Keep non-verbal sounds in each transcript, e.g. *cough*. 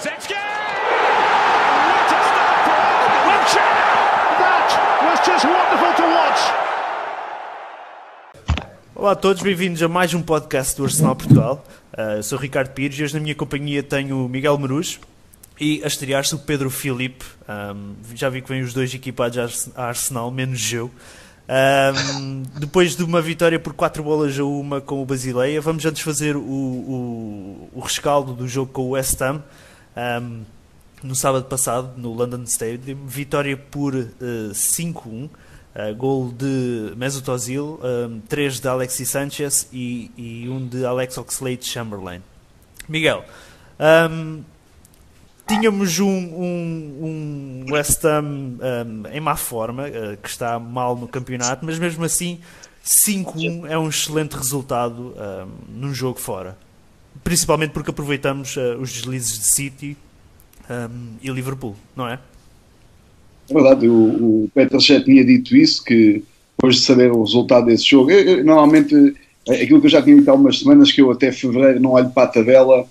What a start for! That was just wonderful to watch. Olá a todos, bem-vindos a mais um podcast do Arsenal Portugal. Uh, sou Ricardo Pires e hoje na minha companhia tenho o Miguel Maruz e a estrear-se o Pedro Filipe. Um, já vi que vêm os dois equipados a Arsenal, menos eu. Um, *laughs* depois de uma vitória por 4 bolas a uma com o Basileia, vamos antes fazer o, o, o rescaldo do jogo com o West Ham. Um, no sábado passado, no London Stadium, vitória por uh, 5-1. Uh, gol de Mesut Ozil, um, 3 de Alexis Sanchez e, e um de Alex Oxlade-Chamberlain. Miguel, um, tínhamos um, um, um West Ham em má forma, uh, que está mal no campeonato, mas mesmo assim 5-1 é um excelente resultado um, num jogo fora. Principalmente porque aproveitamos uh, os deslizes de City um, e Liverpool, não é? É verdade, o, o Peter já tinha dito isso, que depois de saber o resultado desse jogo, eu, eu, normalmente, aquilo que eu já tinha dito há umas semanas, que eu até fevereiro não olho para a tabela,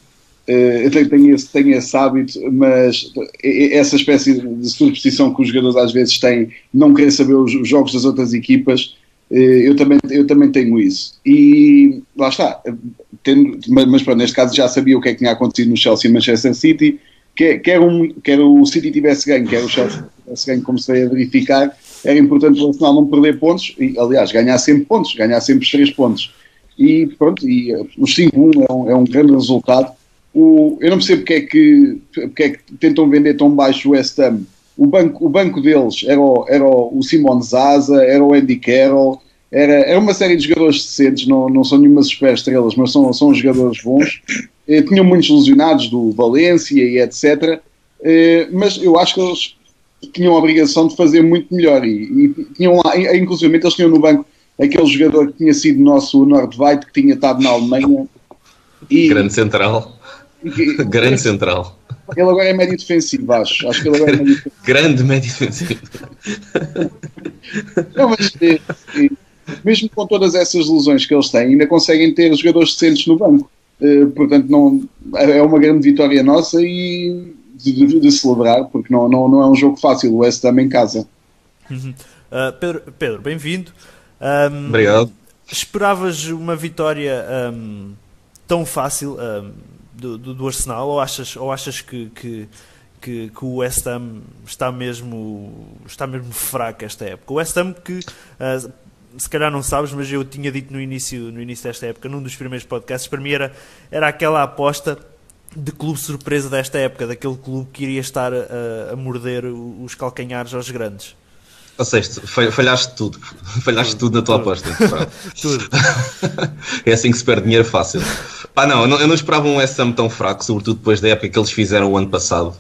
eh, eu tenho, tenho, esse, tenho esse hábito, mas essa espécie de superstição que os jogadores às vezes têm, não querer saber os, os jogos das outras equipas, eh, eu também, eu também tenho isso. E lá está, tendo, mas, pronto, neste caso já sabia o que é que tinha acontecido no Chelsea e Manchester City, quer, quer, um, quer o City tivesse ganho, quer o Chelsea tivesse ganho, veio a verificar, era importante o Arsenal não perder pontos, e aliás, ganhar sempre pontos, ganhar sempre os 3 pontos. E pronto, e os 5-1 é, um, é um grande resultado. O, eu não percebo porque é, que, porque é que tentam vender tão baixo o West Ham. O banco, o banco deles era o, era o Simon Zaza, era o Andy Carroll, era, era uma série de jogadores decentes, não, não são nenhumas super estrelas, mas são, são jogadores bons. Eh, tinham muitos lesionados do Valência e etc. Eh, mas eu acho que eles tinham a obrigação de fazer muito melhor e, e tinham lá, inclusive eles tinham no banco aquele jogador que tinha sido nosso Nordweit, que tinha estado na Alemanha. E, Grande central. E, Grande central. Ele agora é médio defensivo, acho. Acho que ele agora é médio defensivo. Grande médio defensivo. Não, mas e, mesmo com todas essas lesões que eles têm, ainda conseguem ter jogadores decentes no banco. Uh, portanto, não, é uma grande vitória nossa e de, de, de, celebrar, porque não, não, não é um jogo fácil. O West Ham em casa. Uhum. Uh, Pedro, Pedro bem-vindo. Um, Obrigado. Esperavas uma vitória um, tão fácil um, do, do, Arsenal ou achas, ou achas que, que, que, que, o West Ham está mesmo, está mesmo fraco esta época? O West Ham que uh, se calhar não sabes, mas eu tinha dito no início, no início desta época, num dos primeiros podcasts, para mim era, era aquela aposta de clube surpresa desta época, daquele clube que iria estar a, a morder os calcanhares aos grandes. Ou seja, falhaste tudo. *laughs* Falhaste tudo, tudo na tua tudo. aposta. *laughs* tudo. *laughs* é assim que se perde dinheiro fácil. Pá, não, eu não esperava um SM tão fraco, sobretudo depois da época que eles fizeram o ano passado.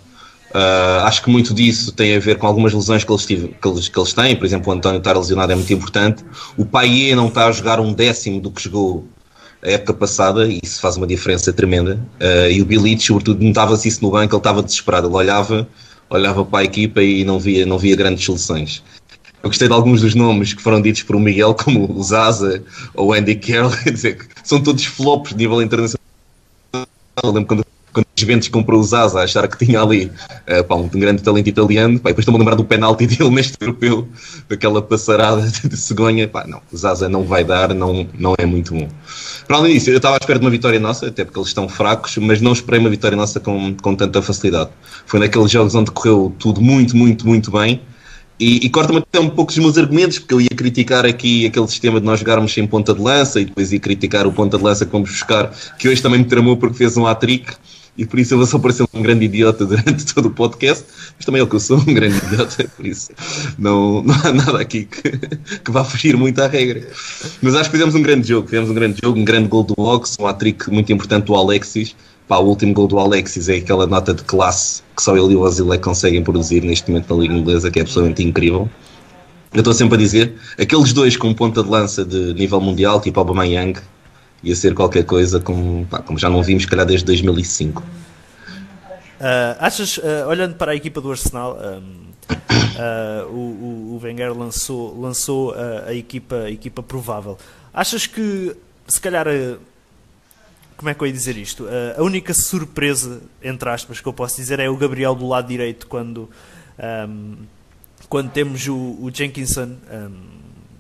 Uh, acho que muito disso tem a ver com algumas lesões que eles, tive, que eles, que eles têm. Por exemplo, o António estar lesionado é muito importante. O Paier não está a jogar um décimo do que jogou a época passada e isso faz uma diferença tremenda. Uh, e o Bilic, sobretudo, notava-se isso no banco, ele estava desesperado. Ele olhava, olhava para a equipa e não via, não via grandes soluções. Eu gostei de alguns dos nomes que foram ditos por o Miguel, como o Zaza ou o Andy Carroll, *laughs* quer dizer, são todos flops de nível internacional. Eu lembro quando, quando os Juventus comprou o Zaza, achar que tinha ali uh, pá, um grande talento italiano, pá, depois estou-me a lembrar do penalti *laughs* dele neste europeu, daquela passarada de cegonha. Pá, não, o Zaza não vai dar, não, não é muito bom. Para além disso, eu estava à espera de uma vitória nossa, até porque eles estão fracos, mas não esperei uma vitória nossa com, com tanta facilidade. Foi naqueles jogos onde correu tudo muito, muito, muito bem e, e corta-me até um pouco os meus argumentos, porque eu ia criticar aqui aquele sistema de nós jogarmos sem ponta de lança e depois ia criticar o ponta de lança que vamos buscar, que hoje também me tramou porque fez um hat-trick e por isso eu vou só parecer um grande idiota *laughs* durante todo o podcast, mas também é que eu sou, um grande idiota, *laughs* por isso não, não há nada aqui que, que vá fugir muito à regra. Mas acho que fizemos um grande jogo, fizemos um grande jogo, um grande gol do Ox, um hat-trick muito importante do Alexis, Pá, o último gol do Alexis é aquela nota de classe que só ele e o Ozil conseguem produzir neste momento na Liga Inglesa, que é absolutamente incrível. Eu estou sempre a dizer, aqueles dois com ponta de lança de nível mundial, tipo Aubameyang, ia ser qualquer coisa como, pá, como já não vimos, calhar, desde 2005. Uh, ah, achas, uh, olhando para a equipa do Arsenal, um, uh, o, o Wenger lançou, lançou a, equipa, a equipa provável. Achas que, se calhar, como é que eu ia dizer isto? Uh, a única surpresa, entre aspas, que eu posso dizer é o Gabriel do lado direito quando, um, quando temos o, o Jenkinson um,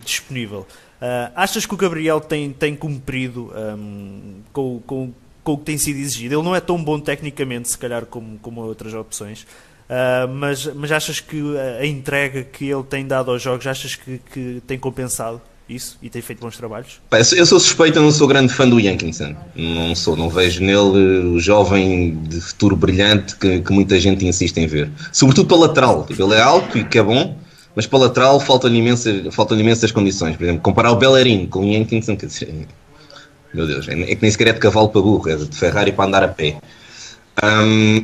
disponível. Uh, achas que o Gabriel tem, tem cumprido um, com, com, com o que tem sido exigido? Ele não é tão bom tecnicamente, se calhar, como, como outras opções. Uh, mas, mas achas que a entrega que ele tem dado aos jogos, achas que, que tem compensado isso e tem feito bons trabalhos? Eu sou suspeito, não sou grande fã do Yankinson. Não sou, não vejo nele o jovem de futuro brilhante que, que muita gente insiste em ver. Sobretudo para lateral. Tipo, ele é alto e que é bom, mas para lateral faltam-lhe imensas, faltam imensas condições. Por exemplo, comparar o Bellerin com o Yankinson, quer dizer, *laughs* meu Deus, é, é que nem sequer é de cavalo para burro, é de Ferrari para andar a pé.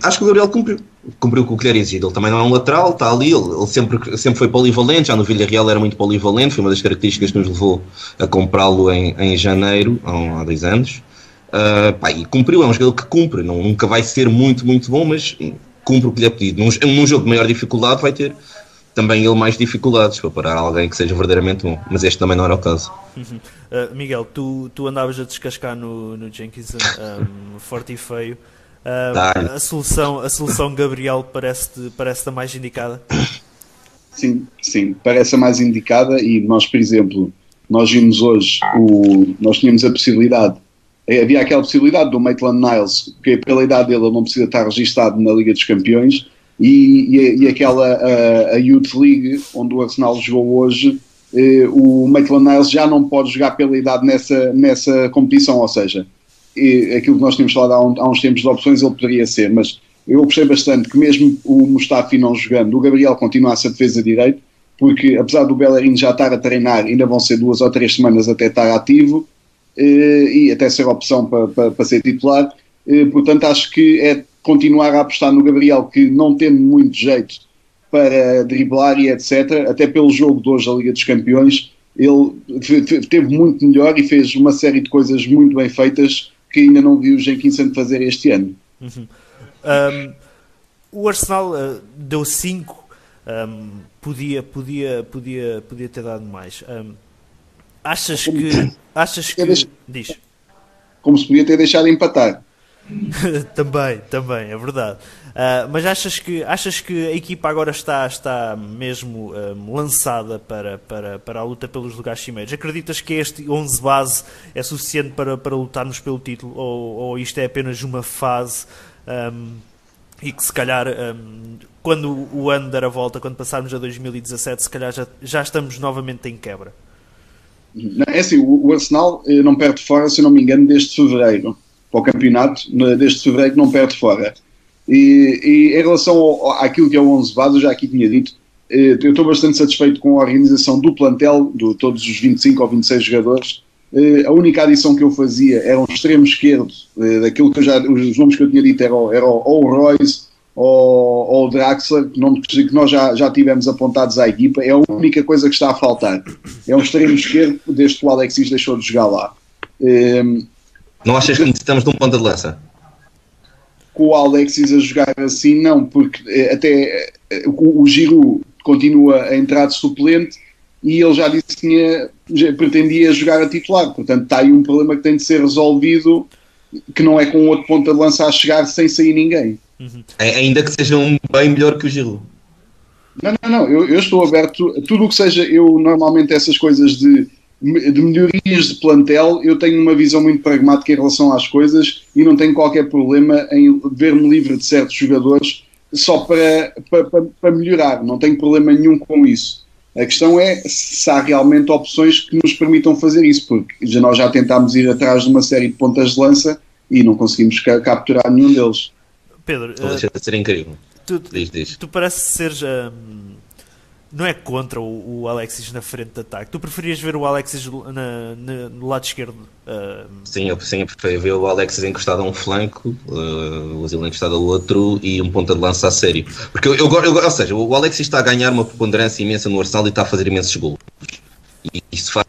Acho que o Gabriel cumpriu. Cumpriu com o que lhe era exigido. Ele também não é um lateral, está ali. Ele, ele, sempre, sempre foi polivalente. Já no Villarreal era muito polivalente. Foi uma das características que nos levou a comprá-lo em, em janeiro, há, há dois anos. Uh, pá, e cumpriu. É um jogador que cumpre. Não, nunca vai ser muito, muito bom, mas cumpre o que lhe é pedido. Num, num jogo de maior dificuldade, vai ter também ele mais dificuldades para parar alguém que seja verdadeiramente bom. Mas este também não era o caso. Uhum. Uh, Miguel, tu, tu andavas a descascar no, no Jenkinson, um, *laughs* forte e feio. Uh, a, solução, a solução Gabriel parece-te parece a mais indicada? Sim, sim, parece a mais indicada e nós, por exemplo, nós vimos hoje, o, nós tínhamos a possibilidade, eh, havia aquela possibilidade do Maitland Niles, que pela idade dele ele não precisa estar registado na Liga dos Campeões, e, e, e aquela a, a, Youth League, onde o Arsenal jogou hoje, eh, o Maitland Niles já não pode jogar pela idade nessa, nessa competição, ou seja, aquilo que nós tínhamos falado há, um, há, uns tempos de opções, ele poderia ser, mas eu gostei bastante que mesmo o Mustafi não jogando, o Gabriel continua a defesa direito, porque apesar do Bellerin já estar a treinar, ainda vão ser duas ou três semanas até estar ativo eh, e até ser opção para, para, para ser titular. Eh, portanto, acho que é continuar a apostar no Gabriel, que não tendo muito jeito para driblar e etc., até pelo jogo de hoje da Liga dos Campeões, ele teve muito melhor e fez uma série de coisas muito bem feitas que ainda não vi o Jenkinson fazer este ano. Uhum. Um, o Arsenal uh, deu 5, um, podia, podia, podia, podia ter dado mais. Um, achas que. Achas que. Diz. Como se podia ter deixado empatar. *laughs* também, também, é verdade. Uh, mas achas que, achas que a equipa agora está, está mesmo um, lançada para, para, para a luta pelos lugares cimeiros? Acreditas que este 11 base é suficiente para, para lutarmos pelo título? Ou, ou isto é apenas uma fase um, e que se calhar um, quando o ano der a volta, quando passarmos a 2017, se calhar já, já estamos novamente em quebra? É assim, o Arsenal eh, não perde fora, se não me engano, desde fevereiro para o campeonato, desde fevereiro não perde fora. E, e, em relação ao, àquilo que é o 11 base, eu já aqui tinha dito, eh, eu estou bastante satisfeito com a organização do plantel, de todos os 25 ou 26 jogadores. Eh, a única adição que eu fazia era um extremo esquerdo, eh, daquilo que eu já, os nomes que eu tinha dito eram, ou o Royce ou, o Draxler, nomes que nós já, já tivemos apontados à equipa. É a única coisa que está a faltar. É um extremo esquerdo, desde que o Alexis deixou de jogar lá. Não achas que necessitamos de um ponta de lança? Com o Alexis a jogar assim, não, porque eh, até eh, o, o Giroud continua a entrar de suplente e ele já disse que tinha, já pretendia jogar a titular. Portanto, está aí um problema que tem de ser resolvido, que não é com outro ponta de lança a chegar sem sair ninguém. Uhum. Ainda que seja um bem melhor que o Giroud. Não, não, não. Eu, eu estou aberto a tudo o que seja. Eu normalmente essas coisas de de melhorias de plantel, eu tenho uma visão muito pragmática em relação às coisas e não tenho qualquer problema em ver-me livre de certos jogadores só para, para, para, melhorar, não tenho problema nenhum com isso. A questão é se há realmente opções que nos permitam fazer isso, porque já nós já tentámos ir atrás de uma série de pontas de lança e não conseguimos capturar nenhum deles. Pedro, não deixa de ser incrível. Tu, diz, diz. tu parece ser hum, não é contra o, o, Alexis na frente de ataque. Tu preferias ver o Alexis na, na, no lado esquerdo? Uh... Sim, eu, sim, eu preferia ver o Alexis encostado a um flanco, uh, o Asilo encostado ao outro e um ponta de lança a sério. Porque eu, eu, eu, ou seja, o Alexis está a ganhar uma preponderância imensa no Arsenal e está a fazer imensos gols. E isso faz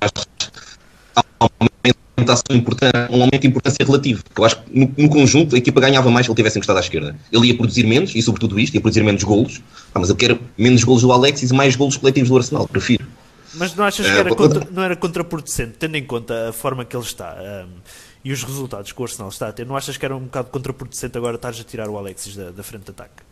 um aumento de importância relativo. Eu acho que no, no, conjunto a equipa ganhava mais se ele tivesse encostado à esquerda. Ele ia produzir menos, e sobretudo isto, ia produzir menos golos. Ah, mas eu quero menos golos do Alexis e mais golos coletivos do Arsenal, prefiro. Mas não achas que era, contra, não era contraproducente, tendo em conta a forma que ele está? Um, e os resultados que o Arsenal está a ter, não achas que era um bocado contraproducente agora estares a tirar o Alexis da, da frente de ataque?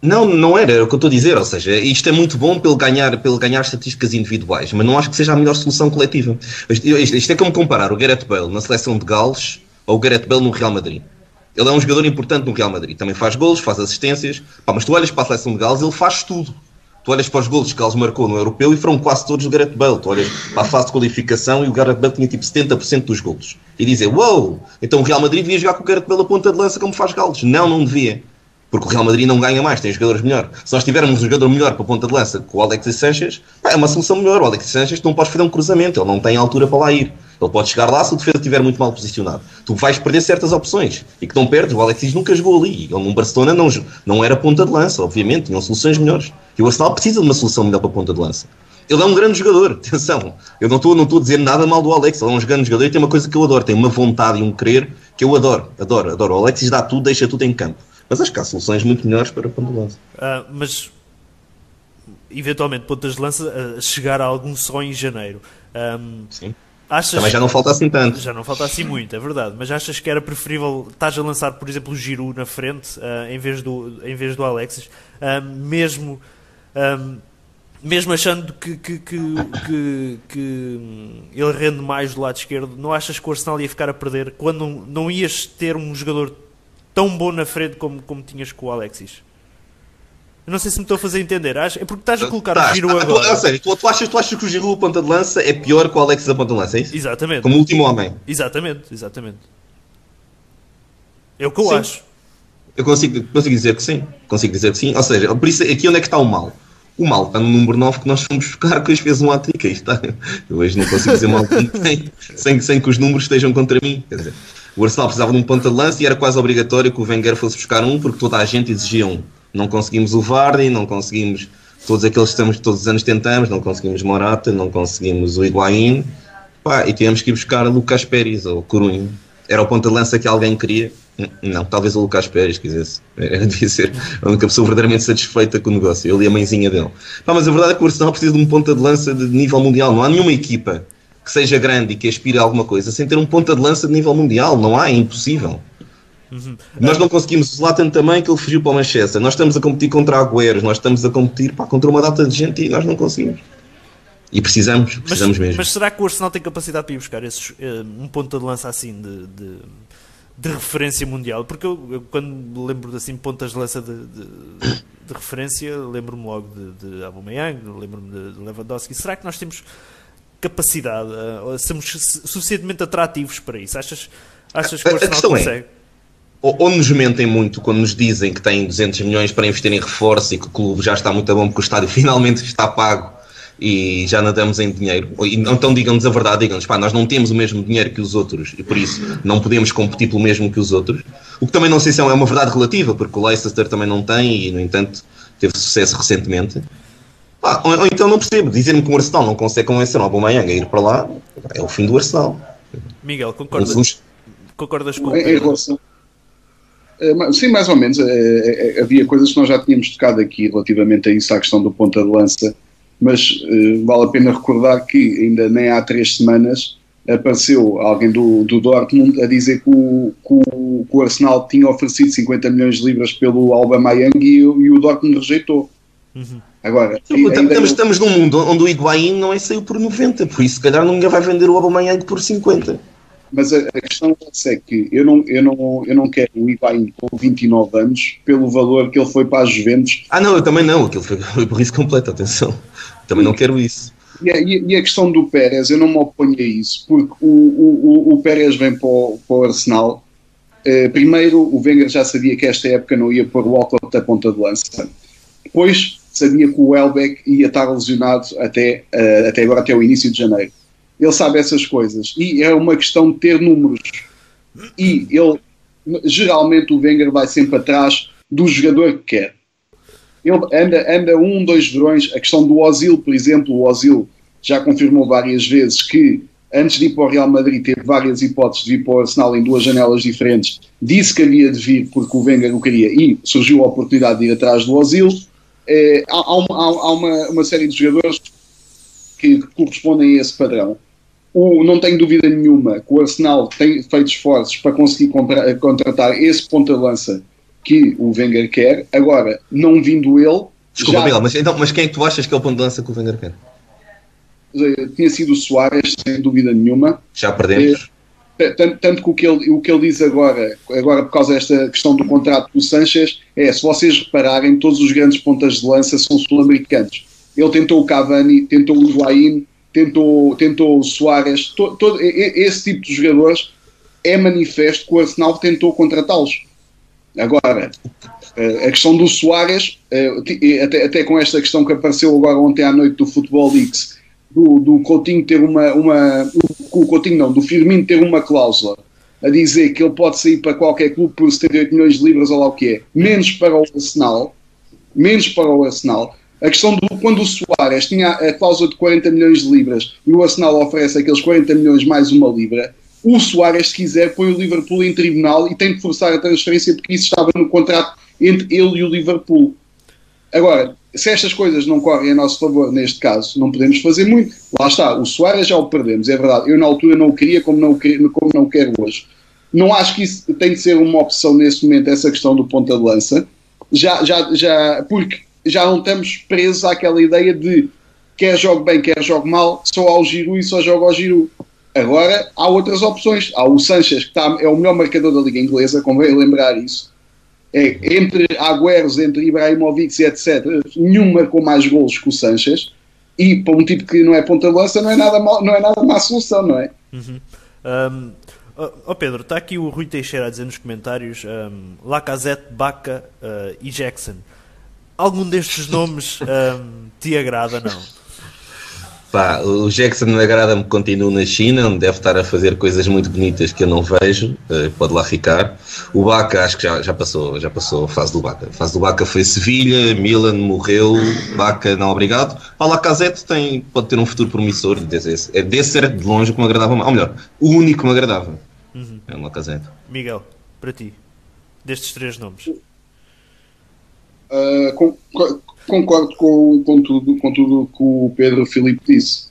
Não, não era, era o que eu estou a dizer, ou seja, isto é muito bom pelo ganhar, pelo ganhar estatísticas individuais, mas não acho que seja a melhor solução coletiva. Isto, isto, é como comparar o Gareth Bale na seleção de Gales ou o Gareth Bale no Real Madrid. Ele é um jogador importante no Real Madrid, também faz golos, faz assistências, pá, mas tu olhas para a seleção de Gales, ele faz tudo. Tu olhas para os golos que Gales marcou no Europeu e foram quase todos do Gareth Bale. Tu olhas para a fase de qualificação e o Gareth Bale tinha tipo 70% dos golos. E dizer, uou, wow, então o Real Madrid devia jogar com o Gareth Bale a ponta de lança como faz Gales. Não, não devia. Porque o Real Madrid não ganha mais, tem jogadores melhor. Se nós tivermos um jogador melhor para a ponta de lança que o Alexis Sanchez, é uma solução melhor. O Alexis Sanchez não pode fazer um cruzamento, ele não tem altura para lá ir. Ele pode chegar lá se o defesa estiver muito mal posicionado. Tu vais perder certas opções. E que não perdes, o Alexis nunca jogou ali. Ele no Barcelona não, não era ponta de lança, obviamente, tinham soluções melhores. E o Arsenal precisa de uma solução melhor para a ponta de lança. Ele é um grande jogador, *laughs* atenção. Eu não estou não a dizer nada mal do Alex, ele é um grande jogador e tem uma coisa que eu adoro, tem uma vontade e um querer que eu adoro, adoro, adoro. O Alexis dá tudo, deixa tudo em campo. Mas acho que há soluções muito melhores para ponta de lança. Uh, mas, eventualmente, pontas de lança a chegar a algum só em janeiro. Um, Sim. Achas, Também já não falta assim tanto. Já não falta assim muito, é verdade. Mas achas que era preferível estás a lançar, por exemplo, o Giroud na frente uh, em, vez do, em vez do Alexis, uh, mesmo, um, mesmo achando que, que, que, que, que ele rende mais do lado esquerdo, não achas que o Arsenal ia ficar a perder quando não, não ias ter um jogador tão bom na frente como, como tinhas com o Alexis? Eu não sei se me estou a fazer entender. É porque estás a colocar tá, o Giroud agora. Ou seja, tu, tu, achas, tu achas que o Giroud a ponta de lança é pior que o Alexis a ponta de lança, é isso? Exatamente. Como último homem. Exatamente, exatamente. É o que eu sim. acho. Eu consigo, consigo dizer que sim. Consigo dizer que sim. Ou seja, por isso, aqui onde é que está o mal? O mal está no número 9 que nós fomos buscar que hoje fez um hat Está. Eu hoje não consigo dizer mal *laughs* sem, sem que os números estejam contra mim. Quer dizer, o Arsenal precisava de um ponta de lança e era quase obrigatório que o Wenger fosse buscar um porque toda a gente exigia um. Não conseguimos o Vardy, não conseguimos todos aqueles que estamos, todos os anos tentamos, não conseguimos Morata, não conseguimos o Higuaín, pá, e tivemos que ir buscar Lucas Pérez ou Corunho. Era o ponta de lança que alguém queria? Não, talvez o Lucas Pérez quisesse. Era, *laughs* devia ser a única pessoa verdadeiramente satisfeita com o negócio. Ele e a mãezinha dele. Pá, mas a verdade é que o Arsenal precisa de um ponta de lança de nível mundial. Não há nenhuma equipa que seja grande e que aspire a alguma coisa sem ter um ponta de lança de nível mundial. Não há, é impossível. Uhum. Nós não conseguimos o Zlatan também, que ele fugiu para o Manchester. Nós estamos a competir contra Agüeros, nós estamos a competir pá, contra uma data de gente e nós não conseguimos. E precisamos, precisamos mas, mesmo. Mas será que o Arsenal tem capacidade para ir buscar esses, eh, um ponta de lança assim de, de, de referência mundial? Porque eu, eu, quando lembro assim pontas de lança de, de, de referência, lembro-me logo de, de Aubameyang, lembro-me de Lewandowski. Será que nós temos capacidade, uh, somos suficientemente atrativos para isso? Achas, achas que o Arsenal é, consegue? É ou, ou, nos mentem muito quando nos dizem que têm 200 milhões para investir em reforço e que o clube já está muito bom porque o estádio *laughs* finalmente está pago e já nadamos em dinheiro. Então digam-nos a verdade, digam-nos, pá, nós não temos o mesmo dinheiro que os outros e por isso não podemos competir pelo mesmo que os outros. O que também não sei se é uma verdade relativa, porque o Leicester também não tem e, no entanto, teve sucesso recentemente. Ah, ou, ou, então não percebo, dizer-me que o Arsenal não consegue convencer o Aubameyang a ir para lá, é o fim do Arsenal. Miguel, concordas, uns... concordas com o em relação, eh, sim, mais ou menos. Eh, eh, havia coisas que nós já tínhamos tocado aqui relativamente a isso, à questão do ponta de lança, mas vale a pena recordar que ainda nem há três semanas apareceu alguém do, do Dortmund a dizer que o, que, o, que o Arsenal tinha oferecido 50 milhões de libras pelo Aubameyang e, e o Dortmund rejeitou. Uhum. Agora, estamos, estamos num mundo onde o Higuaín não é saiu por 90, por isso se calhar ninguém vai vender o Aubameyang por 50. Mas a, a questão é que eu não, eu, não, eu não quero o Ibain com 29 anos pelo valor que ele foi para as Juventus. Ah, não, eu também não. Aquilo foi, por isso completo, atenção. Também não quero isso. E a, e a, questão do Pérez, eu não me oponho a isso, porque o, o, o Pérez vem para o, para o Arsenal. Uh, primeiro, o Wenger já sabia que esta época não ia pôr o Walcott da ponta de lança. Depois, sabia que o Welbeck ia estar lesionado até, uh, até agora, até o início de janeiro ele sabe essas coisas. E é uma questão de ter números. E ele, geralmente, o Wenger vai sempre atrás do jogador que quer. Ele anda, anda um, dois verões. A questão do Ozil, por exemplo, o Ozil já confirmou várias vezes que antes de ir para o Real Madrid teve várias hipóteses de ir para o Arsenal em duas janelas diferentes. Disse que havia de vir porque o Wenger o queria e surgiu a oportunidade de ir atrás do Ozil. É, há, há, uma, há uma, uma série de jogadores que correspondem a esse padrão. o, não tenho dúvida nenhuma que o Arsenal tem feito esforços para conseguir contra, contratar esse ponta-lança que o Wenger quer. Agora, não vindo ele. Desculpa, já... Miguel, mas, então, mas quem é que tu achas que é o ponta-lança que o Wenger quer? Eh, tinha sido o Soares, sem dúvida nenhuma. Já perdemos. É, tanto, tanto, que o que, ele, o que ele diz agora, agora por causa desta questão do contrato do Sanches, é se vocês repararem, todos os grandes pontas de lança são sul-americanos. Ele tentou o Cavani, tentou o Higuaín, tentou, tentou o Soares, to, todo, esse tipo de jogadores é manifesto que o Arsenal tentou contratá-los. Agora, a questão do Soares, até, até com esta questão que apareceu agora ontem à noite do Futebol Leaks, do, do Coutinho ter uma, uma o Coutinho não, do Firmino ter uma cláusula a dizer que ele pode sair para qualquer clube por 78 milhões de libras ou lá o que é, menos para o Arsenal, menos para o Arsenal. A questão do quando o Soares tinha a cláusula de 40 milhões de libras e o Arsenal oferece aqueles 40 milhões mais uma libra, o Soares, se quiser, põe o Liverpool em tribunal e tem de forçar a transferência porque isso estava no contrato entre ele e o Liverpool. Agora, se estas coisas não correm a nosso favor neste caso, não podemos fazer muito. Lá está, o Soares já o perdemos, é verdade. Eu na altura não o queria como não o, queria, como não o quero hoje. Não acho que isso tem de ser uma opção neste momento, essa questão do ponta de lança, já, já, já, porque já não estamos presos àquela ideia de quer jogue bem, quer jogue mal, só ao Giru e só joga ao Giru. Agora há outras opções. Há o Sanches, que está, é o melhor marcador da Liga Inglesa, convém lembrar isso é, entre Agüeros, entre Ibrahimovic etc., nenhum marcou mais golos que o Sanches. E para um tipo que não é ponta-lança, não é nada não é nada má solução, não é? Uhum. Um, oh Pedro, está aqui o Rui Teixeira a dizer nos comentários: um, Lacazette, Baca uh, e Jackson. Algum destes nomes um, te agrada, não? Pá, o Jackson agrada-me que continue na China, onde deve estar a fazer coisas muito bonitas que eu não vejo, uh, pode lá ficar. O Baca acho que já, já, passou, já passou a fase do Baca. A fase do Baca foi Sevilha, Milan morreu, Baca não obrigado. O Lacazette tem, pode ter um futuro promissor, desse, é desse era de longe o que me agradava, ou melhor, o único que me agradava. Uhum. É o Lacazette. Miguel, para ti, destes três nomes. Uh, com, concordo com, com, tudo, com tudo que o Pedro Filipe disse.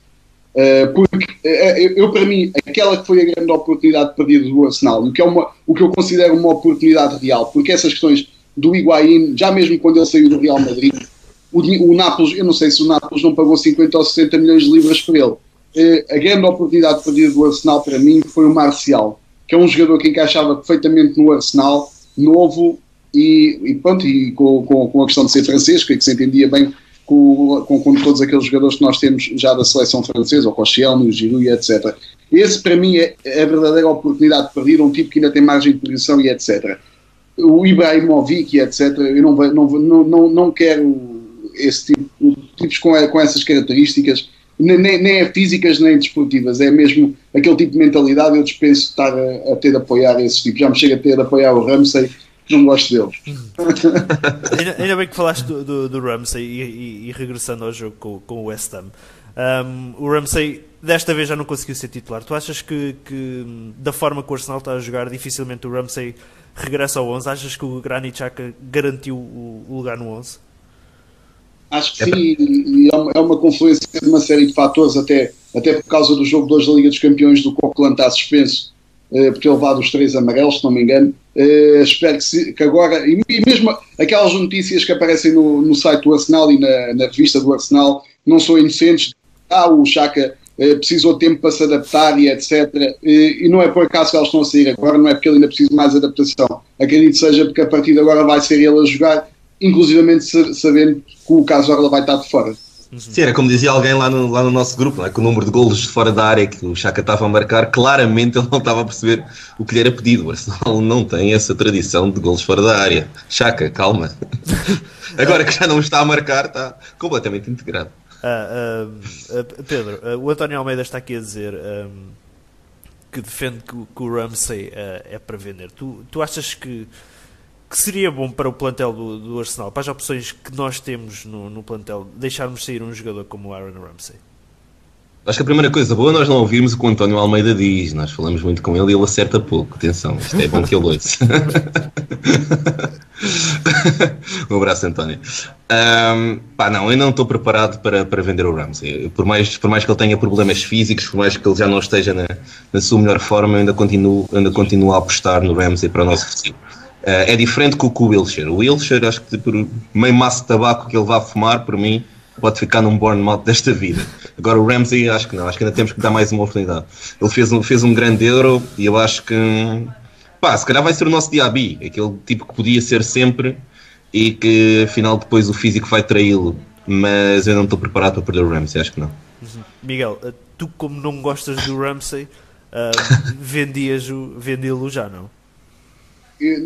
Uh, porque uh, eu, para mim, aquela que foi a grande oportunidade perdida do Arsenal, o que, é uma, o que eu considero uma oportunidade real, porque essas questões do Higuaín, já mesmo quando ele saiu do Real Madrid, o, o Nápoles, eu não sei se o Nápoles não pagou 50 ou 60 milhões de libras por ele. Uh, a grande oportunidade perdida do Arsenal para mim foi o Marcial, que é um jogador que encaixava perfeitamente no Arsenal, novo, e, e pronto, e com, com, com, a questão de ser francês, que, é que se entendia bem com, com, com, todos aqueles jogadores que nós temos já da seleção francesa, o Rochelle, o Giroud, etc. Esse, para mim, é, é a verdadeira oportunidade de perder um tipo que ainda tem margem de posição e etc. O Ibrahimovic, etc. Eu não, não, não, não, quero esse tipo, tipos com, com essas características, nem, nem é físicas nem desportivas, é mesmo aquele tipo de mentalidade. Eu dispenso estar a, a ter de apoiar esse tipo. Já me chega a ter de apoiar o Ramsey não gosto deles. *laughs* ainda, ainda, bem que falaste do, do, do Ramsey e, e, e, regressando ao jogo com, com o West Ham. Um, o Ramsey desta vez já não conseguiu ser titular. Tu achas que, que, da forma que o Arsenal está a jogar, dificilmente o Ramsey regressa ao 11? Achas que o Granit Xhaka garantiu o, o, lugar no 11? Acho que sim, e é uma, é uma confluência de uma série de fatores, até, até por causa do jogo 2 da Liga dos Campeões do Coquelin está suspenso por ter levado os três amarelos, se não me engano. Uh, espero que, se, que agora, e, e, mesmo aquelas notícias que aparecem no, no site do Arsenal e na, na, revista do Arsenal não são inocentes. Ah, o Chaka uh, precisou de tempo para se adaptar e etc. e não é por acaso que elas estão a sair agora, não é porque ele ainda precisa de mais adaptação. Acredito seja porque a partir de agora vai ser ele a jogar, inclusivamente sabendo que o Casorla vai estar de fora. Uhum. Sim, era como dizia alguém lá no, lá no nosso grupo, é? que o número de golos de fora da área que o Chaka estava a marcar, claramente ele não estava a perceber o que lhe era pedido. O Arsenal *laughs* não tem essa tradição de golos fora da área. Chaka, calma. *laughs* Agora que já não está a marcar, está completamente integrado. Ah, ah, ah Pedro, ah, o António Almeida está aqui a dizer que defende que, que o Ramsey é para vender. Tu, tu achas que que seria bom para o plantel do, do, Arsenal, para as opções que nós temos no, no plantel, deixarmos sair um jogador como o Aaron Ramsey? Acho que a primeira coisa boa é nós não ouvirmos o que o António Almeida diz. Nós falamos muito com ele e ele acerta pouco. Atenção, isto é bom que ele ouça. *laughs* um abraço, António. Um, pá, não, eu não estou preparado para, para vender o Ramsey. Por mais, por mais que ele tenha problemas físicos, por mais que ele já não esteja na, na sua melhor forma, eu ainda continuo, ainda continuo a apostar no Ramsey para o nosso futuro. Uh, é diferente com o Wilshire. O Wilshire, acho que por meio maço de tabaco que ele vá fumar, por mim, pode ficar num Bournemouth desta vida. Agora o Ramsey, acho que não, acho que ainda temos que dar mais uma oportunidade. Ele fez um, fez um grande euro e eu acho que, pá, se calhar vai ser o nosso Diaby, aquele tipo que podia ser sempre e que afinal depois o físico vai traí-lo. Mas eu não estou preparado para perder o Ramsey, acho que não. Miguel, eh, tu como não gostas do Ramsey, *laughs* uh, vendias-o, vendê-lo já, não?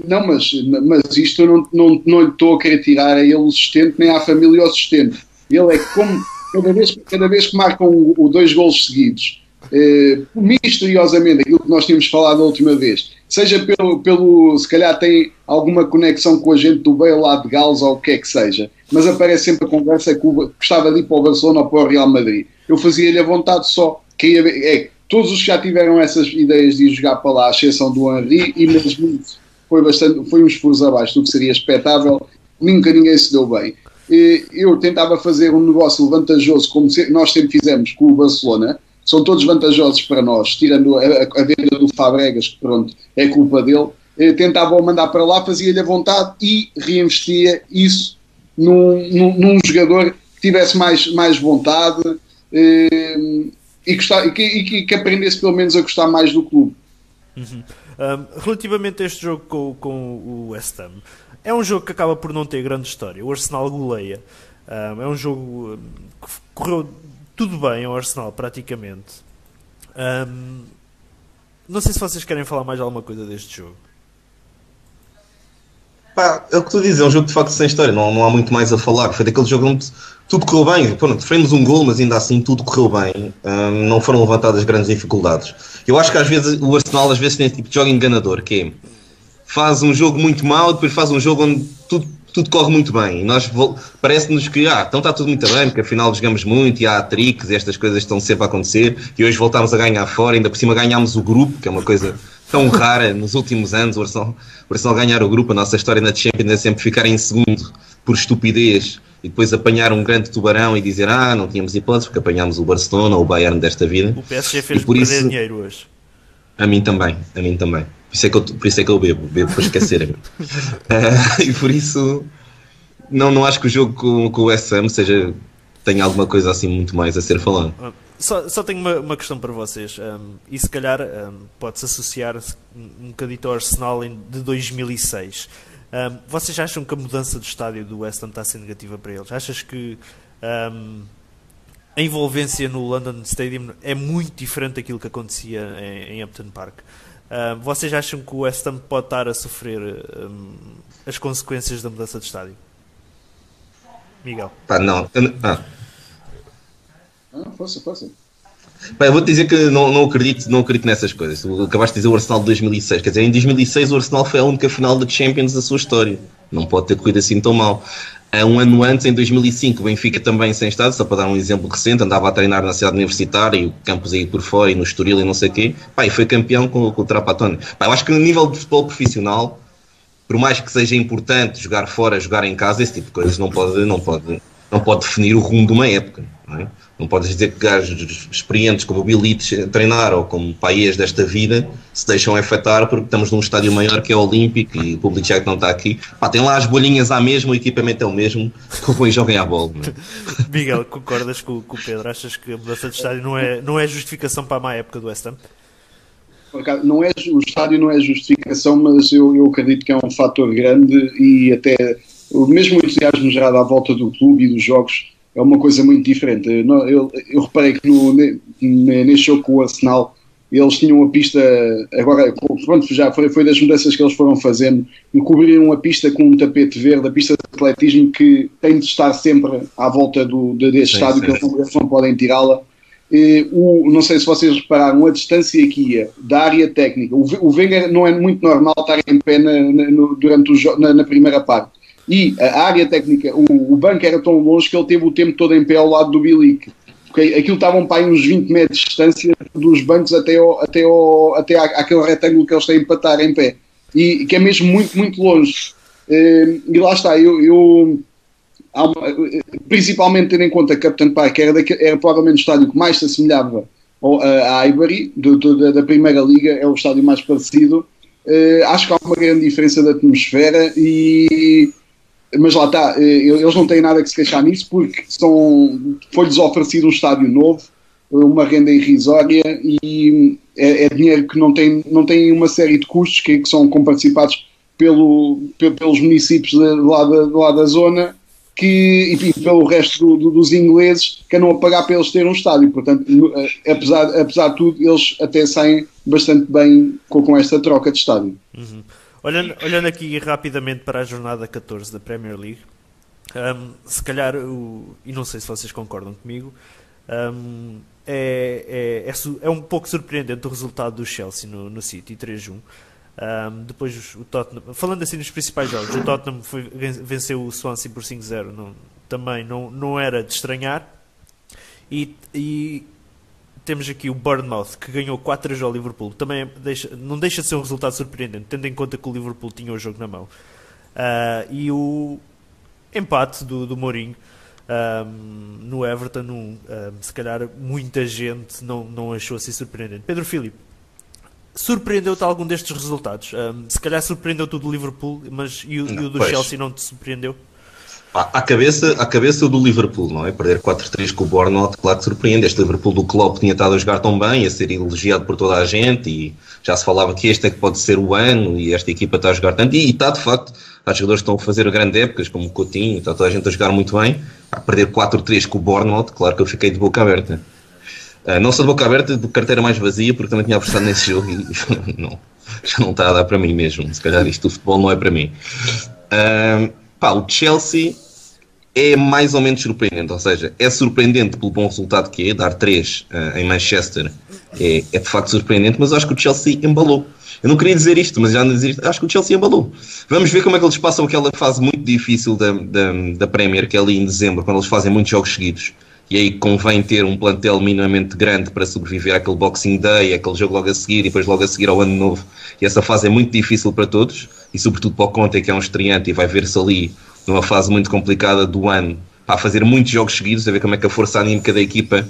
Não, mas, mas isto eu não, não, não lhe estou a querer tirar a ele o sustento, nem à família o sustento. Ele é como, cada vez, cada vez que marcam o, dois gols seguidos, eh, misteriosamente, aquilo que nós tínhamos falado a última vez, seja pelo, pelo, se calhar tem alguma conexão com a gente do Bale lá de Gales ou o que é que seja, mas aparece sempre a conversa que gostava de ir para o Barcelona ou para o Real Madrid. Eu fazia-lhe a vontade só, queria é, todos os que já tiveram essas ideias de ir jogar para lá, à exceção do Henri, e mesmo foi, bastante, foi uns furos abaixo do que seria expectável, nunca ninguém se deu bem. Eu tentava fazer um negócio vantajoso, como nós sempre fizemos com o Barcelona, são todos vantajosos para nós, tirando a, a venda do Fabregas, que pronto, é culpa dele. Tentava mandar para lá, fazia-lhe a vontade e reinvestia isso num, num, num, jogador que tivesse mais, mais vontade e, gostar, e, que, e, que, aprendesse pelo menos a gostar mais do clube. Uhum. Um, relativamente a este jogo com, com o West Ham, é um jogo que acaba por não ter grande história. O Arsenal goleia. Um, é um jogo que correu tudo bem ao Arsenal, praticamente. Um, não sei se vocês querem falar mais alguma coisa deste jogo. Pá, é o que tu dizes, é um jogo de facto sem história, não, não há muito mais a falar. Foi daquele jogo onde tudo correu bem. Pronto, sofremos um gol, mas ainda assim tudo correu bem. Um, não foram levantadas grandes dificuldades. Eu acho que às vezes o Arsenal às vezes tem esse tipo de jogo enganador, que é, faz um jogo muito mau, depois faz um jogo onde tudo, tudo corre muito bem. E nós parece-nos que ah, então está tudo muito bem, porque afinal jogamos muito e há tricks e estas coisas estão sempre a acontecer. E hoje voltámos a ganhar fora, ainda por cima ganhámos o grupo, que é uma coisa tão *laughs* rara nos últimos anos, o Arsenal, o Arsenal ganhar o grupo, a nossa história na Champions é sempre ficar em segundo por estupidez e depois apanhar um grande tubarão e dizer ah, não tínhamos hipótese porque apanhámos o Barcelona ou o Bayern desta vida. O PSG fez por perder isso, dinheiro hoje. A mim também, a mim também. Por isso é que eu, por isso é que eu bebo, bebo para esquecer. uh, *laughs* *laughs* e por isso não, não acho que o jogo com, com o SM seja tenha alguma coisa assim muito mais a ser falado. Ah, só, só tenho uma, uma questão para vocês, um, e se calhar um, pode-se associar um bocadito ao Arsenal de 2006. Um, vocês acham que a mudança de estádio do West Ham está a ser negativa para eles? Achas que um, a envolvência no London Stadium é muito diferente daquilo que acontecia em, em Upton Park? Um, vocês acham que o West Ham pode estar a sofrer as consequências da mudança de estádio? Miguel? Pá, não. Ah. Ah, força, força. Eu vou-te dizer que não, não, acredito, não acredito nessas coisas. Acabaste de dizer o Arsenal de 2006. Quer dizer, em 2006 o Arsenal foi a única final da Champions da sua história. Não pode ter corrido assim tão mal. Um ano antes, em 2005, o Benfica também sem estado, só para dar um exemplo recente, andava a treinar na cidade universitária e o campus aí por fora e no Estoril e não sei o quê. E foi campeão com, com o Trapatone. Eu acho que no nível de futebol profissional, por mais que seja importante jogar fora, jogar em casa, esse tipo de coisas não pode, não pode, não pode definir o rumo de uma época. Não é? Não podes dizer que gajos experientes como o Bilite treinar ou como país desta vida se deixam afetar porque estamos num estádio maior que é o Olímpico e o público já que não está aqui. Pá, tem lá as bolinhas à mesma, o equipamento é o mesmo, que e joguem à bola. É? *laughs* Miguel, concordas com, com, o Pedro? Achas que a mudança de estádio não é, não é justificação para a má época do West Ham? Não é, o estádio não é justificação, mas eu, eu acredito que é um fator grande e até o mesmo entusiasmo gerado à volta do clube e dos jogos é uma coisa muito diferente. Eu, eu, reparei que no, neste jogo com o Arsenal eles tinham uma pista, agora pronto, já foi, foi das mudanças que eles foram fazendo, cobriram a pista com um tapete verde, a pista de atletismo que tem de estar sempre à volta do, deste sim, estádio, sim. que eles não, podem tirá-la. não sei se vocês repararam, a distância aqui da área técnica, o, o Wenger não é muito normal estar em pé na, na, durante o, na, na primeira parte e a área técnica, o, o banco era tão longe que ele teve o tempo todo em pé ao lado do Bilic. porque aquilo estavam para aí uns 20 metros de distância dos bancos até, ao, até, ao, até aquele retângulo que eles têm para estar em pé. E que é mesmo muito, muito longe. E lá está, eu, eu uma, principalmente tendo em conta que Captain Park era, daquele, era provavelmente o estádio que mais se assemelhava ao, a, Ivory, do, do, da Primeira Liga, é o estádio mais parecido. Uh, acho que há uma grande diferença de atmosfera e mas lá está, eles não têm nada que se queixar nisso porque foi-lhes oferecido um estádio novo, uma renda irrisória e é, é, dinheiro que não tem, não tem uma série de custos que, que são comparticipados pelo, pelos municípios de, lá, da, lá da zona que, e pelo resto do, do, dos ingleses que andam a pagar para eles terem um estádio. Portanto, eh, apesar, apesar de tudo, eles até saem bastante bem com, com esta troca de estádio. Uhum. Olhando, olhando aqui rapidamente para a jornada 14 da Premier League, um, se calhar, o, e não sei se vocês concordam comigo, um, é, é, é, é, um pouco surpreendente o resultado do Chelsea no, no City, 3-1. Um, depois o Tottenham, falando assim nos principais jogos, o Tottenham foi, venceu o Swansea por 5-0, não, também não, não era de estranhar. E, e temos aqui o Bournemouth que ganhou 4 jogos ao Liverpool. Também deixa, não deixa de ser um resultado surpreendente, tendo em conta que o Liverpool tinha o jogo na mão. Uh, e o empate do, do Mourinho um, no Everton, um, um, se calhar muita gente não, não achou assim surpreendente. Pedro Filipe, surpreendeu-te algum destes resultados? Se calhar surpreendeu-te o do Liverpool, mas e o, não, e o do pois. Chelsea não te surpreendeu? À cabeça, à cabeça do Liverpool, não é? Perder 4-3 com o Bournemouth, claro que surpreende. Este Liverpool do Klopp tinha estado a jogar tão bem, a ser elogiado por toda a gente e já se falava que este é que pode ser o ano e esta equipa está a jogar tanto. E, e está, de facto, há jogadores que estão a fazer grandes épocas, como o Coutinho, está toda a gente a jogar muito bem. A perder 4-3 com o Bournemouth, claro que eu fiquei de boca aberta. Uh, não sou de boca aberta, de carteira mais vazia, porque também tinha apostado nesse *laughs* jogo e *laughs* não, já não está a dar para mim mesmo. Se calhar isto do futebol não é para mim. Uh, pá, o Chelsea é mais ou menos surpreendente, ou seja, é surpreendente pelo bom resultado que é, dar 3 uh, em Manchester é, é, de facto surpreendente, mas acho que o Chelsea embalou. Eu não queria dizer isto, mas já não dizer isto, acho que o Chelsea embalou. Vamos ver como é que eles passam aquela fase muito difícil da, da, da Premier, que é ali em dezembro, quando eles fazem muitos jogos seguidos e aí convém ter um plantel minimamente grande para sobreviver àquele Boxing Day, aquele jogo logo a seguir e depois logo a seguir ao Ano Novo. E essa fase é muito difícil para todos, e sobretudo para o Conte, que é um estreante e vai ver-se ali numa fase muito complicada do ano, para fazer muitos jogos seguidos, a ver como é que a força anímica da equipa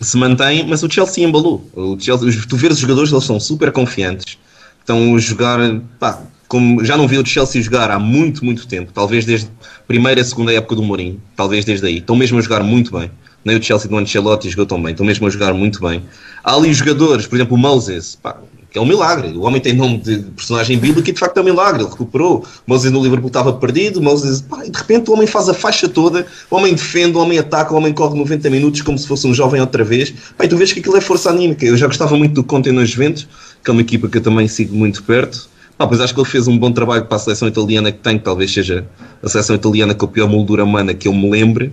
se mantém, mas o Chelsea embalou. O Chelsea, tu vês os jogadores, eles são super confiantes, estão a jogar, pá, como já não vi o Chelsea jogar há muito, muito tempo, talvez desde a primeira, segunda época do Mourinho, talvez desde aí, estão mesmo a jogar muito bem. Nem o Chelsea do Ancelotti jogou tão bem, estão mesmo a jogar muito bem. Há ali jogadores, por exemplo, o Moses, pá, que é um milagre. O homem tem nome de personagem bíblico e de facto é um milagre. Ele recuperou. Moses no Liverpool estava perdido, Moses, pá, de repente o homem faz a faixa toda, o homem defende, o homem ataca, o homem corre 90 minutos como se fosse um jovem outra vez. Pá, e tu vês que aquilo é força anímica. Eu já gostava muito do Conte nos Juventus, que é uma equipa que eu também sigo muito perto. Ah, pois acho que ele fez um bom trabalho para a seleção italiana que tem, que talvez seja a seleção italiana com a pior moldura humana que eu me lembre.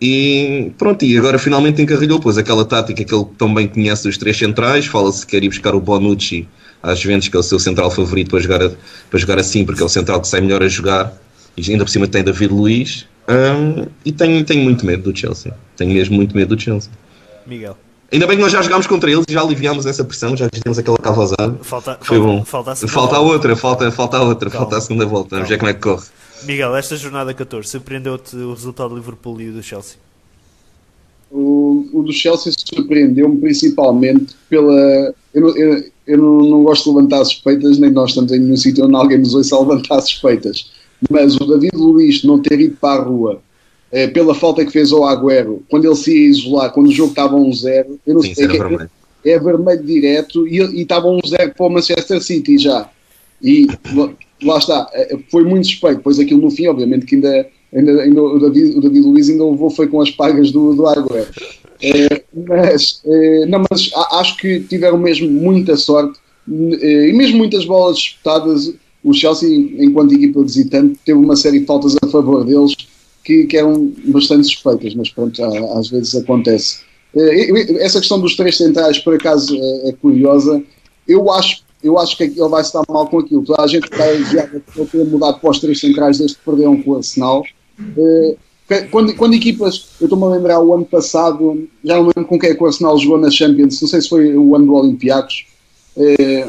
E pronto, e agora finalmente encarrilhou, pois aquela tática que ele tão bem conhece dos três centrais, fala-se que quer ir buscar o Bonucci às Juventus, que é o seu central favorito para jogar, para jogar assim, porque é o central que sai melhor a jogar, e ainda por cima tem David Luiz, um, e tenho, tenho muito medo do Chelsea, tenho mesmo muito medo do Chelsea. Miguel. Ainda bem que nós já jogámos contra eles e já aliviámos essa pressão, já temos aquela cavazada. Falta, Foi falta, bom. Falta a, falta a outra, falta, falta a outra, Calma. falta a segunda volta. Vamos ver como é que corre. Miguel, esta jornada 14, surpreendeu-te o resultado do Liverpool e do Chelsea? O, o do Chelsea surpreendeu-me principalmente pela. Eu, não, eu, eu não, não, gosto de levantar suspeitas, nem nós estamos em nenhum sítio onde alguém nos ouça a levantar suspeitas. Mas o David Luiz não ter ido para a rua é, pela falta que fez ao Agüero, quando ele se ia isolar, quando o jogo estava 1-0, eu não Sim, sei. É, vermelho. é vermelho direto e, e estava 1-0 para o Manchester City já. E lá está, é, foi muito suspeito. Depois aquilo no fim, obviamente, que ainda, ainda, ainda o, David, o David Luiz ainda levou foi com as pagas do, do. É, mas, é, não, mas acho que tiveram mesmo muita sorte é, e mesmo muitas bolas disputadas. O Chelsea, enquanto equipa visitante, teve uma série de faltas a favor deles que, que eram bastante suspeitas, mas pronto, às vezes acontece. Essa questão dos três centrais, por acaso, é, é curiosa. Eu acho, eu acho que ele vai estar mal com aquilo. Toda a gente vai elogiar ele ter mudado para os três centrais desde que perderam com o Arsenal. Eh, Quando, quando equipas, eu estou-me a lembrar o ano passado, já não lembro com quem é que o Arsenal jogou na Champions, não sei se foi o ano do Olympiacos, eh,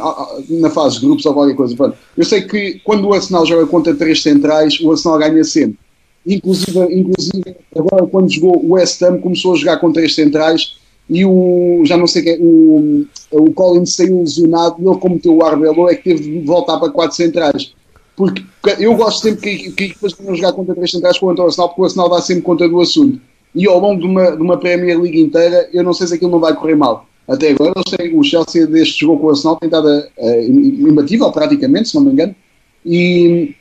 na fase de grupos ou qualquer coisa. Eu sei que quando o Arsenal joga contra três centrais, o Arsenal ganha sempre. Inclusive, inclusive agora quando jogou o West Ham, começou a jogar com três centrais e o, já não sei quem, o, o Collins saiu lesionado ele, como meteu o Arbelo, é que teve de voltar para quatro centrais. Porque eu gosto sempre que, que equipas venham jogar contra três centrais contra o Arsenal, porque o Arsenal dá sempre conta do assunto. E ao longo de uma, de uma Premier League inteira, eu não sei se aquilo não vai correr mal. Até agora, o Chelsea, desde que jogou com o Arsenal, tem estado imbatível, praticamente, se não me engano. E,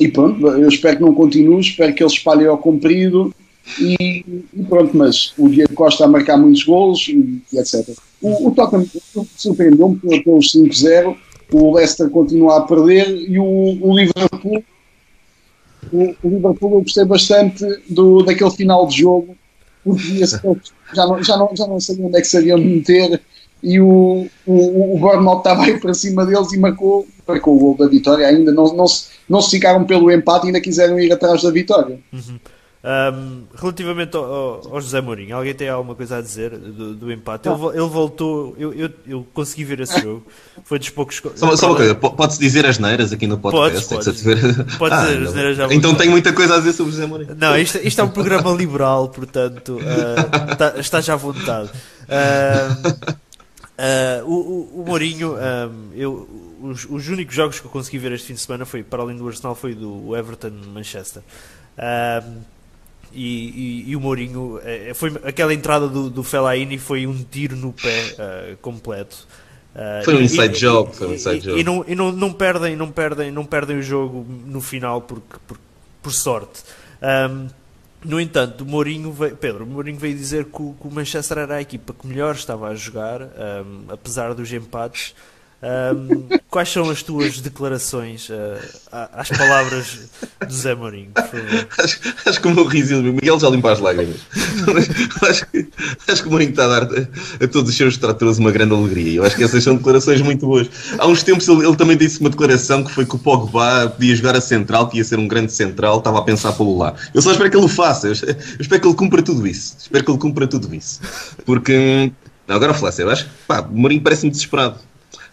e pronto, eu espero que não continue, espero que ele espalhe ao comprido. E, e, pronto, mas o Diego Costa a marcar muitos gols e, e etc. O, o Tottenham surpreendeu-me pelos 5-0 o Leicester continua a perder e o, o Liverpool o, o, Liverpool eu gostei bastante do, daquele final de jogo porque já não, já, não, já não sabia onde é que de meter e o, o, o Bournemouth estava aí para cima deles e marcou, marcou o gol da vitória ainda não, não, se, não se ficaram pelo empate e ainda quiseram ir atrás da vitória uhum. Um, relativamente ao, ao, José Mourinho, alguém tem alguma coisa a dizer do, do empate? Ele, ele, voltou, eu, eu, eu, consegui ver esse jogo, foi dos poucos. Só, só uma coisa, pode-se dizer as neiras aqui no podcast? Pode, pode. Ver... Pode ah, dizer as neiras já. Então tenho muita coisa a dizer sobre o José Mourinho. Não, isto, isto é um programa liberal, portanto, uh, está, *laughs* está já à vontade. Uh, uh, o, o, Mourinho, um, eu, os, os únicos jogos que eu consegui ver este fim de semana foi, para além do Arsenal, foi do Everton Manchester. Um, e, e, e, o Mourinho é, é, foi aquela entrada do, do Fellaini foi um tiro no pé uh, completo. Uh, foi um inside e, job foi um inside job e, não, e não, não perdem não perdem não perdem o jogo no final porque por, por sorte. Um, no entanto, o Mourinho veio, Pedro, o Mourinho veio dizer que o, que o Manchester era a equipa que melhor estava a jogar, um, apesar dos empates, um, quais são as tuas declarações uh, às palavras do Zé Mourinho, por favor? Acho, acho que o meu riso Miguel já limpa as lágrimas. *laughs* acho, que, acho que o Mourinho está a dar a, a todos os seus tratores uma grande alegria. Eu acho que essas são declarações muito boas. Há uns tempos ele, ele, também disse uma declaração que foi que o Pogba podia jogar a central, que ia ser um grande central, estava a pensar pelo lá. Eu só espero que ele o faça, eu, eu espero que ele cumpra tudo isso. Espero que ele cumpra tudo isso. Porque, agora a eu acho que o Mourinho parece-me desesperado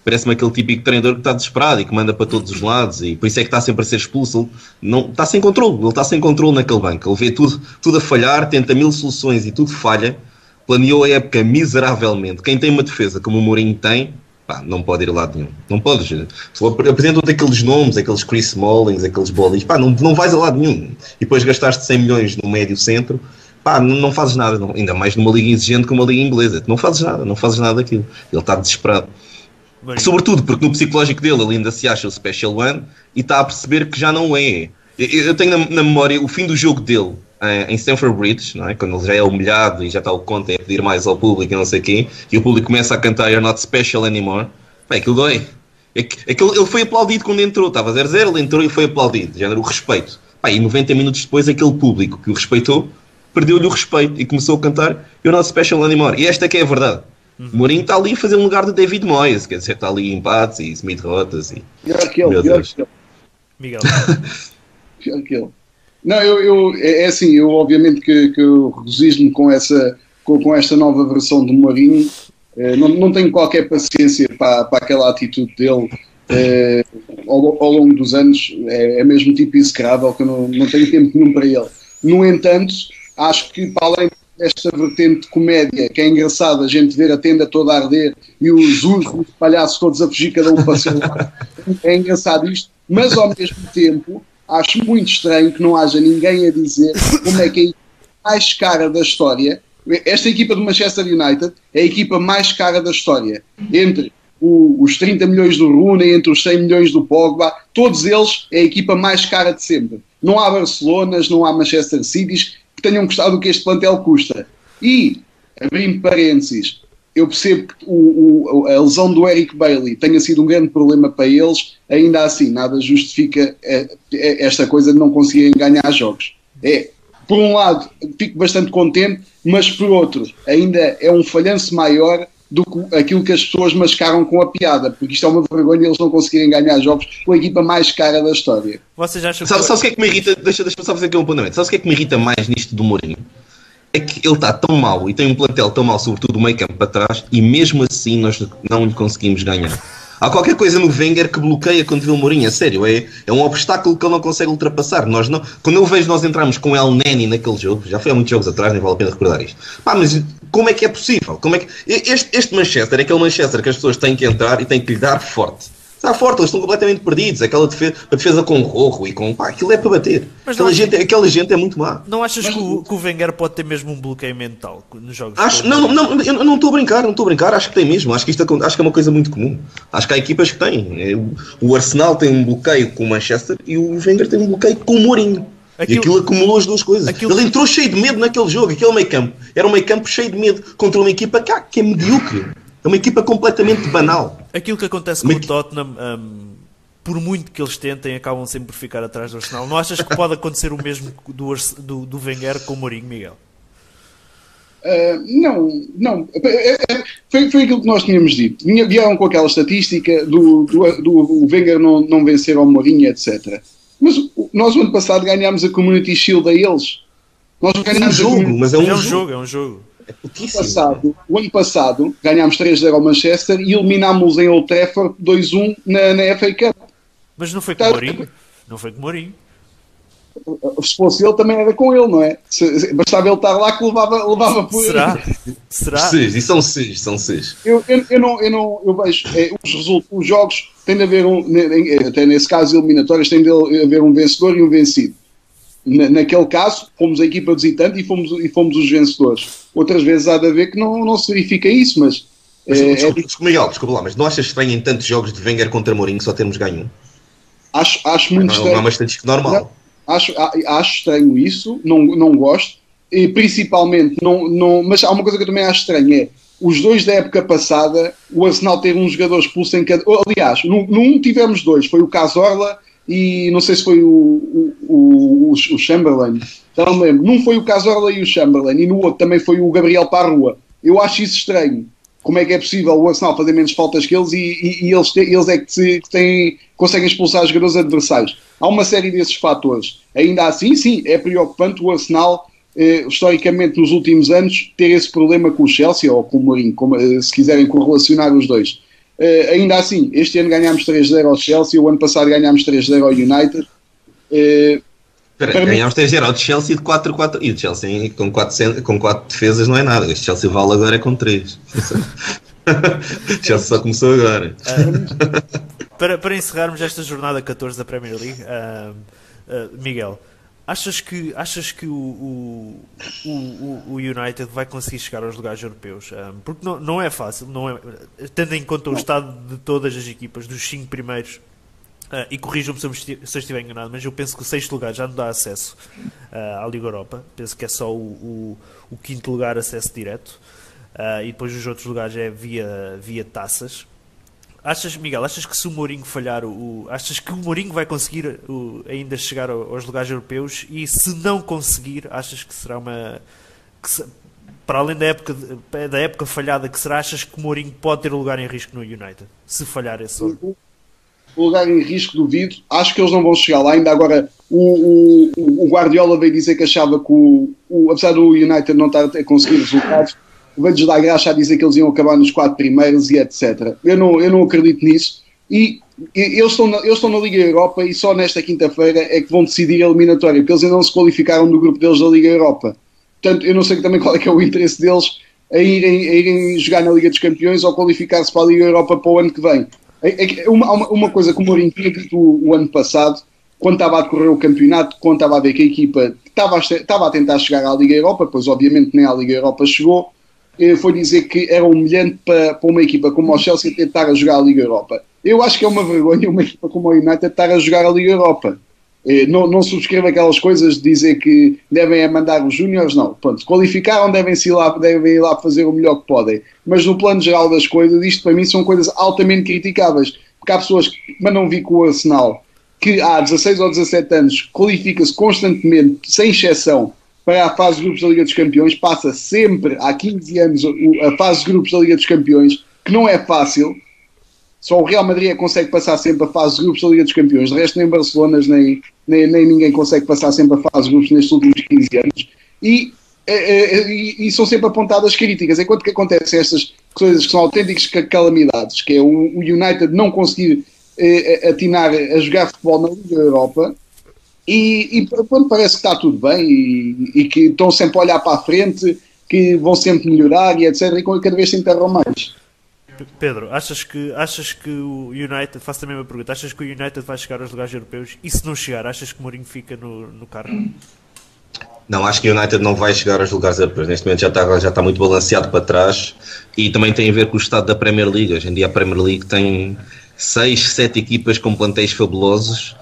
parece-me aquele típico treinador que está desesperado e que manda para todos os lados e por isso é que está sempre a ser expulso. Ele não, está sem controle, ele está sem controle naquele banco. Ele vê tudo, tudo a falhar, tenta mil soluções e tudo falha. Planeou a época miseravelmente. Quem tem uma defesa como o Mourinho tem, pá, não pode ir a lado nenhum. Não podes. Apresentam-te aqueles nomes, aqueles Chris Smalling, aqueles Bolis, pá, não, não vais a lado nenhum. E depois gastaste 100 milhões no médio centro, pá, não, não fazes nada. Não, ainda mais numa liga exigente como a liga inglesa. Não fazes nada, não fazes nada daquilo. Ele está desesperado. Sobretudo porque no psicológico dele ele ainda se acha o Special One e está a perceber que já não é. Eu tenho na, na memória o fim do jogo dele eh, em Stanford Bridge, não é? quando ele já é humilhado e já está o conta a pedir mais ao público e não sei quê, e o público começa a cantar You're not special anymore. Bem, aquilo dói. É que, é que ele, foi aplaudido quando entrou, estava 0-0, ele entrou e foi aplaudido, já era o respeito. Pá, e 90 minutos depois, aquele público que o respeitou perdeu-lhe o respeito e começou a cantar You're not special anymore. E esta é que é a verdade. Uhum. Mourinho está ali a fazer um lugar de David Moyes, quer dizer, está ali em empates e Smith rotas e. Pior que ele, pior que ele. Miguel. *laughs* pior que ele. Não, eu, eu, é, é assim, eu obviamente que, que eu regozijo-me com, essa, com, com esta nova versão do Mourinho. Eh, não, não tenho qualquer paciência para, para aquela atitude dele eh, ao, ao, longo dos anos. É, é mesmo tipo execrável que eu não, não tenho tempo nenhum para ele. No entanto, acho que para além esta vertente de comédia, que é engraçado a gente ver a tenda toda a arder e os ursos, os palhaços todos a fugir, cada um para seu lado. É engraçado isto, mas ao mesmo tempo acho muito estranho que não haja ninguém a dizer como é que é a mais cara da história. Esta equipa do Manchester United é a equipa mais cara da história. Entre o, os 30 milhões do Rooney, entre os 100 milhões do Pogba, todos eles é a equipa mais cara de sempre. Não há Barcelonas, não há Manchester Cities tenham gostado do que este plantel custa. E, abrindo parênteses, eu percebo que o, o, a lesão do Eric Bailey tenha sido um grande problema para eles, ainda assim, nada justifica é, é, esta coisa de não conseguirem ganhar jogos. É, por um lado, fico bastante contente, mas por outro, ainda é um falhanço maior do que aquilo que as pessoas mascaram com a piada, porque isto é uma vergonha eles não conseguirem ganhar jogos com a equipa mais cara da história. Vocês acham Sabe, que... o que é que me irrita? Deixa, deixa só fazer aqui um apontamento. Sabes o que é que me irrita mais nisto do Mourinho? É que ele está tão mal e tem um plantel tão mal, sobretudo o meio campo para trás, e mesmo assim nós não lhe conseguimos ganhar. Há qualquer coisa no Wenger que bloqueia quando vê o Mourinho, é sério, é, é um obstáculo que ele não consegue ultrapassar. Nós não, quando eu vejo nós entrarmos com El Neni naquele jogo, já foi há muitos jogos atrás, nem vale a pena recordar isto. Pá, mas como é que é possível? Como é que, este, este Manchester é aquele Manchester que as pessoas têm que entrar e têm que lhe dar forte. Está forte, eles estão completamente perdidos. Aquela defesa, a defesa com rorro e com. Pá, aquilo é para bater. Mas aquela, não gente, aquela gente é muito má. Não achas que o, que o Wenger pode ter mesmo um bloqueio mental nos jogos? Acho, não, não, eu não estou a brincar, não estou a brincar, acho que tem mesmo, acho que isto acho que é uma coisa muito comum. Acho que há equipas que têm. É, O Arsenal tem um bloqueio com o Manchester e o Wenger tem um bloqueio com o Mourinho. Aquilo- E aquilo acumulou as duas coisas. Aquilo- Ele entrou cheio de medo naquele jogo, aquele meio campo. Era um meio campo cheio de medo contra uma equipa que, ah, que é medíocre. É uma equipa completamente banal. Aquilo que acontece com Mas o Tottenham, hum, por muito que eles tentem, acabam sempre por ficar atrás do Arsenal. Não achas que pode acontecer o mesmo do, do, do Wenger com o Mourinho, Miguel? Uh, não, não. É, é, Foi, foi aquilo que nós tínhamos dito. Vieram com aquela estatística do, do, do Wenger não, não vencer ao Mourinho, etc. Mas o- nós, o ano passado, ganhámos a Community Shield a eles. Nós É um ganhámos jogo, mas é um, é um jogo. jogo, é um jogo. Pouquíssimo. passado, o ano passado ganhámos 3-0 ao Manchester e eliminámos em Old Trafford 2-1 na, na FA Cup. Mas não foi com o Tá. Mourinho? Não foi com o Mourinho. Se fosse ele, também era com ele, não é? Se- se- bastava ele estar lá que levava, levava por. Será? Será? Seis, e são seis, são seis. Eu, eu, eu não, eu não eu vejo é, os, result- os jogos têm de haver um, ne- até nesse caso eliminatórios tem de haver um vencedor e um vencido. Na- naquele caso, fomos a equipa visitante e fomos, e fomos os vencedores. Outras vezes há de haver que não, não se verifica isso, mas, Mas, é, desculpa, é- desculpa, Miguel, desculpa lá, mas não achas estranho em tantos jogos de Wenger contra Mourinho só termos ganho um? acho, acho muito Não, estranho. não é uma estatística normal. Acho, acho estranho isso, não, não gosto, e principalmente, não, não, mas há uma coisa que eu também acho estranho: é os dois da época passada, o Arsenal teve um jogador expulso em cada. Aliás, num, tivemos dois, foi o Casorla e não sei se foi o, o, o, o Chamberlain, já não me lembro. Num foi o Casorla e o Chamberlain, e no outro também foi o Gabriel Parrua. Eu acho isso estranho. Como é que é possível o Arsenal fazer menos faltas que eles e, e- e eles, te- eles é que, se- que têm, conseguem expulsar os jogadores adversários? Há uma série desses fatores. Ainda assim, sim, é preocupante o Arsenal, eh, historicamente, nos últimos anos, ter esse problema com o Chelsea ou com o Mourinho, como, eh, se quiserem correlacionar os dois. Eh, ainda assim, este ano ganhámos 3-0 ao Chelsea, o ano passado ganhámos 3-0 ao United. Eh, mim- ganhámos 3-0 ao Chelsea de 4-4 e o Chelsea com 4, com 4 defesas não é nada. Este Chelsea vale agora é com 3. *laughs* Chelsea só começou agora. Para, para encerrarmos esta jornada 14 da Premier League, ah, ah, Miguel, achas que, achas que o, o, o, o United vai conseguir chegar aos lugares europeus? Porque não, não é fácil, não é, tendo em conta o estado de todas as equipas, dos 5 primeiros. ah, e corrijam-me se se eu estiver enganado, mas eu penso que o sexto lugar já não dá acesso ah, à Liga Europa. Penso que é só o, o, o quinto lugar acesso direto. Ah, e depois os outros lugares é via, via taças. Achas, Miguel, achas que se o Mourinho falhar, o, o- achas que o Mourinho vai conseguir o- ainda chegar ao- aos lugares europeus? E se não conseguir, achas que será uma. que se- para além da época, da época falhada que será, achas que o Mourinho pode ter lugar em risco no United? Se falhar esse ano? o lugar em risco, duvido. Acho que eles não vão chegar lá. Ainda agora, o, o, o Guardiola veio dizer que achava que, o, o- apesar do United não estar a conseguir resultados, veio-lhes dar a dizer que eles iam acabar nos quatro primeiros e etc. Eu não, eu não acredito nisso. E, eles, estão na, eles estão na Liga Europa e só nesta quinta-feira é que vão decidir a eliminatória, porque eles ainda não se qualificaram no grupo deles da Liga Europa. Portanto, eu não sei também qual é que é o interesse deles a irem, a irem jogar na Liga dos Campeões ou qualificar-se para a Liga Europa para o ano que vem. É- é Uma, uma, coisa que o Mourinho tinha dito o, ano passado, quando estava a decorrer o campeonato, quando estava a ver que a equipa estava a, estava a tentar chegar à Liga Europa, pois obviamente nem à Liga Europa chegou, foi dizer que era humilhante para, para uma equipa como o Chelsea tentar a jogar a Liga Europa. Eu acho que é uma vergonha uma equipa como o United estar a jogar a Liga Europa. Eh, Não, não subscrevo aquelas coisas de dizer que devem é mandar os júniores, não. Pronto, qualificaram, devem, -se ir lá, devem ir lá fazer o melhor que podem. Mas no plano geral das coisas, isto para mim são coisas altamente criticáveis. Porque há pessoas que mandam vir com o Arsenal, que há 16 ou 17 anos qualifica-se constantemente, sem exceção, para a fase de grupos da Liga dos Campeões, passa sempre, há 15 anos, a fase de grupos da Liga dos Campeões, que não é fácil. Só o Real Madrid é consegue passar sempre a fase de grupos da Liga dos Campeões. De resto, nem Barcelona, nem, nem, nem ninguém consegue passar sempre a fase de grupos nestes últimos 15 anos. E, e, e são sempre apontadas críticas. Enquanto que acontecem estas coisas que são autênticas calamidades, que é o, o United não conseguir eh, atinar a jogar futebol na Liga Europa, e, e pronto, parece que está tudo bem e, e, que estão sempre a olhar para a frente, que vão sempre melhorar e etc. E cada vez se enterram mais. Pedro, achas que, achas que o United, faço a mesma pergunta, achas que o United vai chegar aos lugares europeus? E se não chegar, achas que o Mourinho fica no, no carro? Não, acho que o United não vai chegar aos lugares europeus. Neste momento já está, já está muito balanceado para trás e também tem a ver com o estado da Premier League. Hoje em dia a Premier League tem 6, 7 equipas com plantéis fabulosos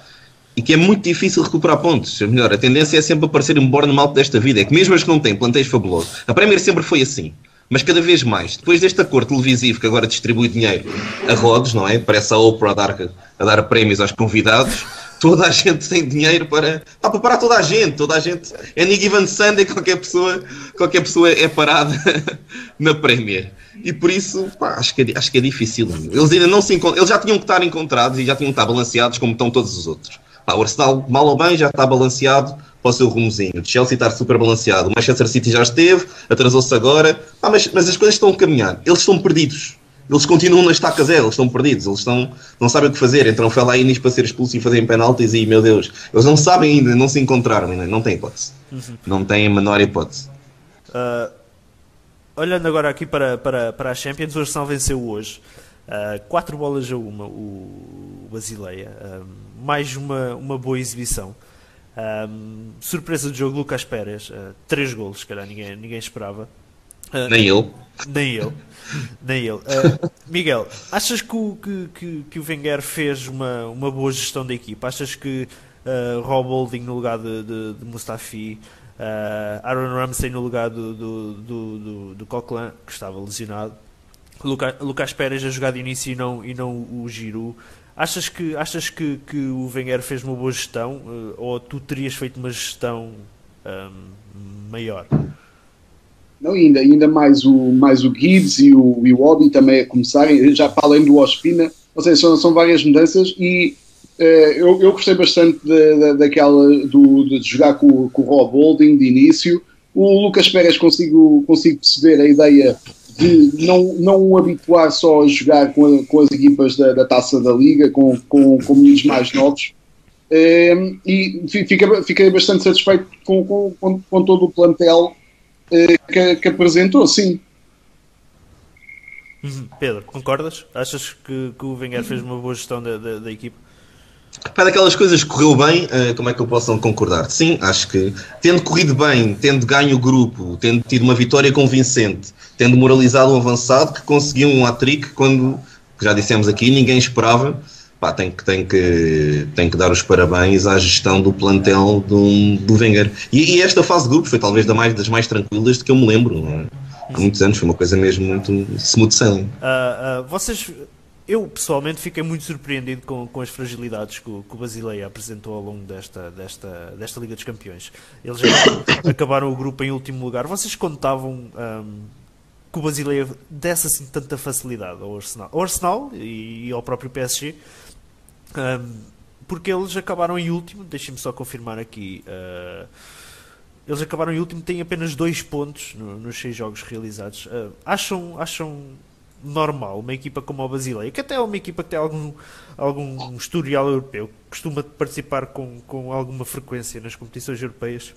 e que é muito difícil recuperar pontos. Melhor, a tendência é sempre aparecer um Bournemouth desta vida. É que mesmo as que não têm plantéis fabulosos, a Premier sempre foi assim. Mas cada vez mais, depois deste acordo televisivo que agora distribui dinheiro a rodos, não é? Parece a Oprah a dar, a dar prémios aos convidados. Toda a gente tem dinheiro para. Está para parar toda a gente. Toda a gente. É Any Given Sunday, qualquer pessoa, qualquer pessoa é parada *laughs* na Premier. E por isso, pá, acho, que é, acho que é difícil. Eles ainda não se Eles já tinham que estar encontrados e já tinham que estar balanceados como estão todos os outros. Pá, o Arsenal, mal ou bem, já está balanceado para o seu rumozinho. O Chelsea está super balanceado. O Manchester City já esteve, atrasou-se agora. Ah, mas, mas as coisas estão a caminhar. Eles estão perdidos. Eles continuam na estaca zero, eles estão perdidos, eles estão, não sabem o que fazer. Entram Fellaini para ser expulso e fazerem penaltis e, meu Deus, eles não sabem ainda, não se encontraram ainda, não têm hipótese. Uhum. Não têm a menor hipótese. Uh, olhando agora aqui para, para, para a Champions, o Arsenal venceu hoje. Uh, quatro bolas a uma, o Basileia. Uh, mais uma, uma boa exibição. Um, surpresa do jogo, Lucas Pérez, uh, três golos, se calhar ninguém, ninguém esperava. Uh, nem eu. Nem eu. nem eu. Uh, Miguel, achas que o, que, que, que, o Wenger fez uma, uma boa gestão da equipa? Achas que uh, Rob Holding no lugar de, de, de Mustafi, Aaron Ramsey no lugar do, do, do, do, do Coquelin, que estava lesionado, Lucas, Lucas Pérez a jogar de início e não, e não o Giroud, Achas que, achas que, que o Wenger fez uma boa gestão eh, ou tu terias feito uma gestão um, maior? Não, ainda, ainda mais o, mais o Gibbs e o, e o Obi também a começarem, já para além do Ospina, ou seja, são, são várias mudanças e uh, eu, eu gostei bastante de, de, daquela do, de jogar com, com o Rob Holding de início. O Lucas Pérez consigo, consigo perceber a ideia de não, não o habituar só a jogar com, a, com as equipas da, da, taça da liga, com, com, com meninos mais novos. Um, ehm, e fica, fiquei bastante satisfeito com, com, com todo o plantel uh, que, que, apresentou, sim. Uhum. Pedro, concordas? Achas que, que o Wenger fez uma boa gestão da, da, da equipa? Para daquelas coisas que correu bem, uh, como é que eu posso não concordar? Sim, acho que tendo corrido bem, tendo ganho o grupo, tendo tido uma vitória convincente, tendo moralizado um avançado que conseguiu um hat-trick quando, já dissemos aqui, ninguém esperava. Pá, tem, que, tem, que, tem que dar os parabéns à gestão do plantel do, do Wenger. E, e esta fase de grupo foi talvez da mais, das mais tranquilas de que eu me lembro. É? Há muitos anos foi uma coisa mesmo muito smooth sailing. Uh, uh, vocês eu pessoalmente fiquei muito surpreendido com, com as fragilidades que o, que o Basileia apresentou ao longo desta, desta, desta Liga dos Campeões. Eles *coughs* acabaram o grupo em último lugar. Vocês contavam um, que o Basileia desse assim tanta facilidade ao Arsenal, ao Arsenal e, e ao próprio PSG? Um, porque eles acabaram em último, deixem-me só confirmar aqui. Uh, eles acabaram em último, têm apenas dois pontos no, nos seis jogos realizados. Uh, acham, acham normal, uma equipa como a Basileia, que até é uma equipa que tem algum, algum historial europeu, costuma participar com, com alguma frequência nas competições europeias.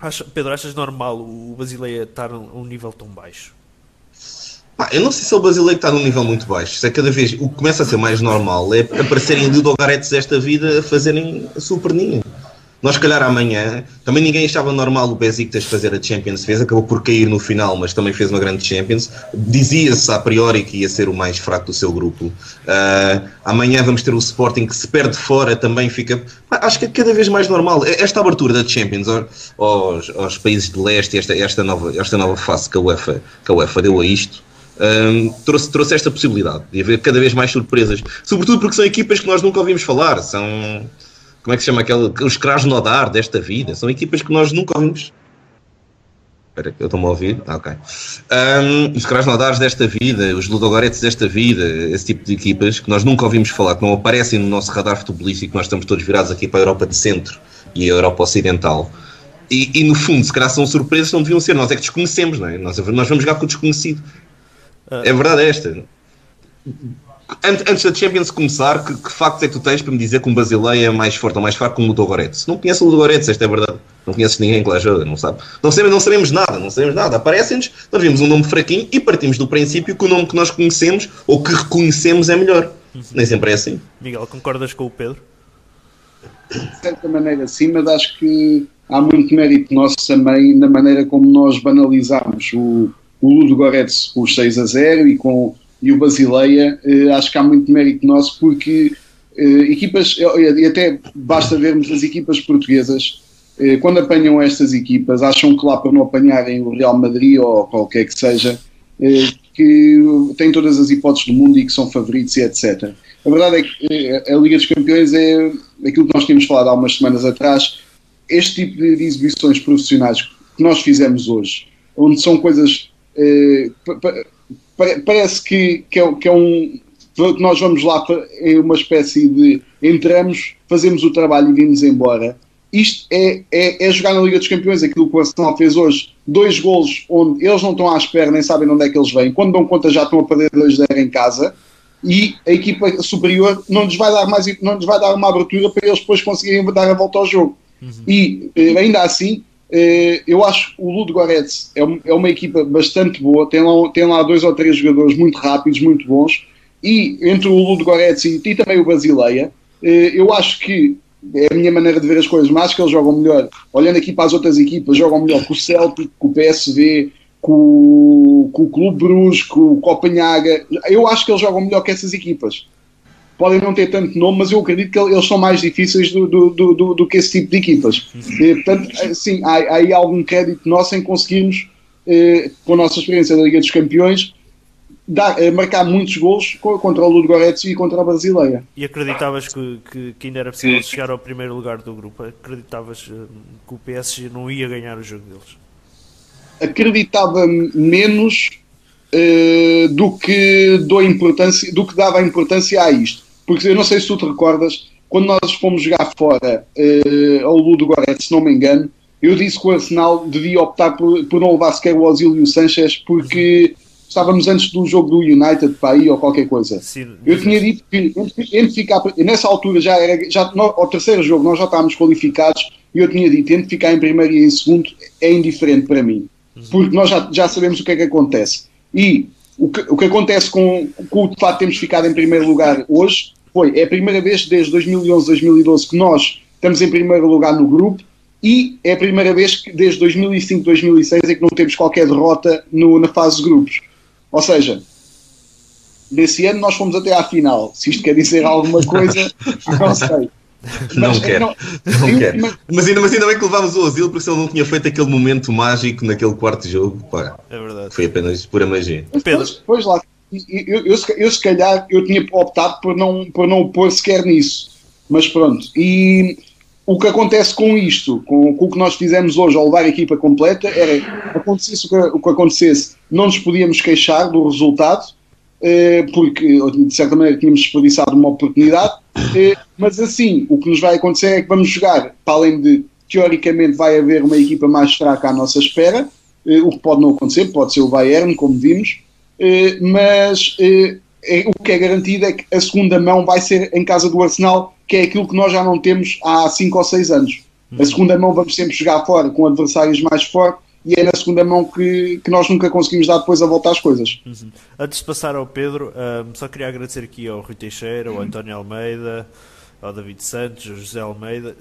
Acha, Pedro, achas normal o Basileia estar a um nível tão baixo? Ah, eu não sei se o Basileia está num nível muito baixo. Se é cada vez o que começa a ser mais normal é aparecerem Ludogaretes desta vida a fazerem a sua perninha. Nós, calhar, amanhã, também ninguém achava normal o Besiktas fazer a Champions, fez, acabou por cair no final, mas também fez uma grande Champions. Dizia-se a priori que ia ser o mais fraco do seu grupo. Uh, amanhã vamos ter o Sporting que se perde fora, também fica. Acho que é cada vez mais normal. Esta abertura da Champions aos, aos países de leste, esta, esta, nova, esta nova fase que a UEFA, que a UEFA deu a isto. Um, trouxe, trouxe esta possibilidade de haver cada vez mais surpresas, sobretudo porque são equipas que nós nunca ouvimos falar, são como é que se chama aquele, os Krasnodar desta vida, são equipas que nós nunca ouvimos, Espera, eu estou-me a ouvir? Ah, ok. Um, os Krasnodares desta vida, os Ludogorets desta vida, esse tipo de equipas que nós nunca ouvimos falar, que não aparecem no nosso radar futebolístico, nós estamos todos virados aqui para a Europa de Centro e a Europa Ocidental. E, e, no fundo, se calhar são surpresas, não deviam ser. Nós é que desconhecemos, não é? Nós, nós vamos jogar com o desconhecido. Ah. É verdade é esta. Antes da Champions começar, que, que factos é que tu tens para me dizer que um Basileia é mais forte ou mais fraco que um Ludogorets? Não conheço o Ludogorets, esta é verdade. Não conheces ninguém que lá joga, não sabe. Não sabemos, não sabemos nada, não sabemos nada. Aparecem-nos, nós vemos um nome fraquinho e partimos do princípio que o nome que nós conhecemos ou que reconhecemos é melhor. Uhum. Nem sempre é assim. Miguel, concordas com o Pedro? De certa maneira sim, mas acho que há muito mérito nosso também na maneira como nós banalizamos o, o Ludo Goretz com os 6 a 0 e com e o Basileia, eh, acho que há muito mérito nosso porque eh, equipas, e até basta vermos as equipas portuguesas, eh, quando apanham estas equipas, acham que lá para não apanharem o Real Madrid ou qualquer que seja, que têm todas as hipóteses do mundo e que são favoritos e etc. A verdade é que a Liga dos Campeões é aquilo que nós tínhamos falado há umas semanas atrás, este tipo de exibições profissionais que nós fizemos hoje, onde são coisas parece que, que, é, que é um. Que nós vamos lá em uma espécie de. Entramos, fazemos o trabalho e vimos embora. Isto é, é, é, jogar na Liga dos Campeões, aquilo que o Arsenal fez hoje. Dois golos onde eles não estão à espera, nem sabem de onde é que eles vêm. Quando dão conta, já estão a perder 2-0 em casa. E a equipa superior não lhes vai dar mais não lhes vai dar uma abertura para eles depois conseguirem dar a volta ao jogo. Uhum. E eh, ainda assim, eu acho o Ludo Goretz é, é uma equipa bastante boa, tem lá, tem lá dois ou três jogadores muito rápidos, muito bons, e entre o Ludo Goretz e, e também o Basileia, eh, eu acho que é a minha maneira de ver as coisas, mas acho que eles jogam melhor, olhando aqui para as outras equipas, jogam melhor com o Celtic, com o PSV, com, com o Clube Bruges, com o Copenhaga, eu acho que eles jogam melhor que essas equipas podem não ter tanto nome, mas eu acredito que eles são mais difíceis do, do, do, do que esse tipo de equipas. E, portanto, sim, há, há, aí algum crédito nosso em conseguirmos, eh, com a nossa experiência da Liga dos Campeões, dar, eh, marcar muitos gols contra o Ludogorets e contra a Brasileia. E acreditavas que, que, que, ainda era possível chegar ao primeiro lugar do grupo? Acreditavas eh, que o PSG não ia ganhar o jogo deles? Acreditava menos uh, do que dou importância, do que dava importância a isto. Porque eu não sei se tu te recordas, quando nós fomos jogar fora uh, ao Ludo Goretz, se não me engano, eu disse que o Arsenal devia optar por, por não levar sequer o Ozil e o Sanchez porque estávamos antes do jogo do United para aí ou qualquer coisa. Sim, eu tinha dito que entre ficar, nessa altura já era, já, no, ao terceiro jogo nós já estávamos qualificados e eu tinha dito entre ficar em primeiro e em segundo é indiferente para mim. Uhum. Porque nós já, já sabemos o que é que acontece. E o que, o que acontece com, com o de facto termos ficado em primeiro lugar hoje foi, é a primeira vez desde 2011, 2012 que nós estamos em primeiro lugar no grupo e é a primeira vez que desde 2005, 2006 é que não temos qualquer derrota no, na fase de grupos. Ou seja, nesse ano nós fomos até à final. Se isto quer dizer alguma coisa, *laughs* não sei. Não mas, quero, não, não eu, quero. Mas, mas, ainda, mas ainda bem que levámos o asilo porque se ele não tinha feito aquele momento mágico naquele quarto jogo, pá, é verdade. foi apenas pura magia. Pedro. Pois, lá, eu, eu, eu, se calhar eu tinha optado por não, por não pôr sequer nisso, mas pronto. E o que acontece com isto, com, com o que nós fizemos hoje ao levar a equipa completa, era acontecesse o que, o que acontecesse, não nos podíamos queixar do resultado, eh, porque de certa maneira tínhamos desperdiçado uma oportunidade, eh, mas assim, o que nos vai acontecer é que vamos jogar, para além de teoricamente vai haver uma equipa mais fraca à nossa espera, eh, o que pode não acontecer, pode ser o Bayern, como vimos, mas é, o que é garantido é que a segunda mão vai ser em casa do Arsenal, que é aquilo que nós já não temos há 5 ou 6 anos. A segunda mão vamos sempre jogar fora com adversários mais fortes e é na segunda mão que, que nós nunca conseguimos dar depois a volta às coisas. Uhum. Antes de passar ao Pedro, um, só queria agradecer aqui ao Rui Teixeira, ao António Almeida, ao David Santos, ao José Almeida.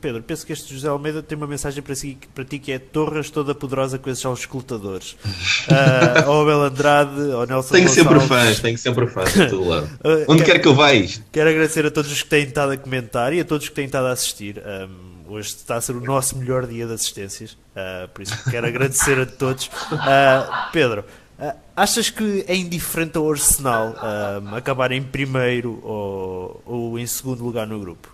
Pedro, penso que este José Almeida tem uma mensagem para, si, para ti que é Torres toda poderosa com esses aos escutadores. Uh, *laughs* ao Abel Andrade, ao Nelson Tenho sempre fãs, tenho sempre fãs de todo lado. Uh, *laughs* Onde quero, quer que eu vá Quero agradecer a todos os que têm estado a comentar e a todos que têm estado a assistir. Um, hoje está a ser o nosso melhor dia de assistências, uh, por isso quero agradecer a todos. Pedro, uh, achas que é indiferente ao Arsenal acabar em primeiro ou, ou, em segundo lugar no grupo?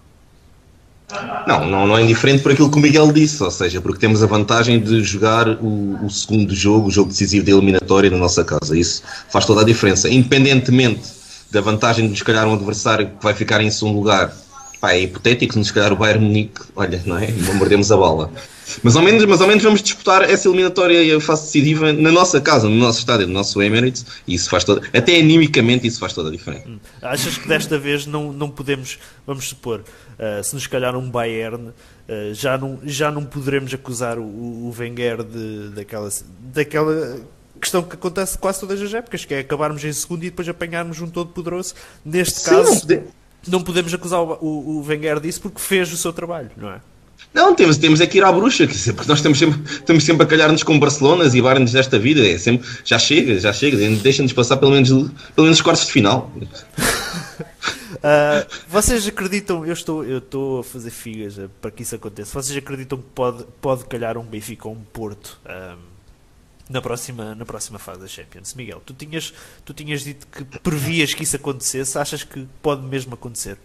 Não, não, não é indiferente por aquilo que o Miguel disse, ou seja, porque temos a vantagem de jogar o, o segundo jogo, o jogo decisivo da eliminatória na nossa casa. Isso faz toda a diferença. Independentemente da vantagem de, se calhar, um adversário que vai ficar em segundo lugar, pá, é hipotético, se nos calhar o Bayern Munique, olha, não é? Bombardemos a bola. Mas ao, menos, mas ao menos vamos disputar essa eliminatória e a fase decisiva na nossa casa, no nosso estádio, no nosso Emirates, e isso faz toda, até animicamente isso faz toda a diferença. Hum. Achas que desta vez não, não podemos, vamos supor, uh, se nos calhar um Bayern, uh, já, não, já não poderemos acusar o, o Wenger de, daquela, daquela questão que acontece quase todas as épocas, que é acabarmos em segundo e depois apanharmos um todo poderoso. Neste Sim, caso, não, pode... não, podemos acusar o, o, o Wenger disso porque fez o seu trabalho, não é? Não, temos, temos é que ir à bruxa, porque nós estamos sempre, estamos sempre a calhar-nos com Barcelonas e Bayerns desta vida. É sempre, já chega, já chega, deixa-nos passar pelo menos, pelo menos os quartos de final. Uh, *laughs* vocês acreditam, eu estou, eu estou a fazer figas uh, para que isso aconteça. Vocês acreditam que pode, pode calhar um Benfica ou um Porto uh, na, próxima, na próxima fase da Champions? Miguel, tu tinhas, tu tinhas dito que previas que isso acontecesse, achas que pode mesmo acontecer?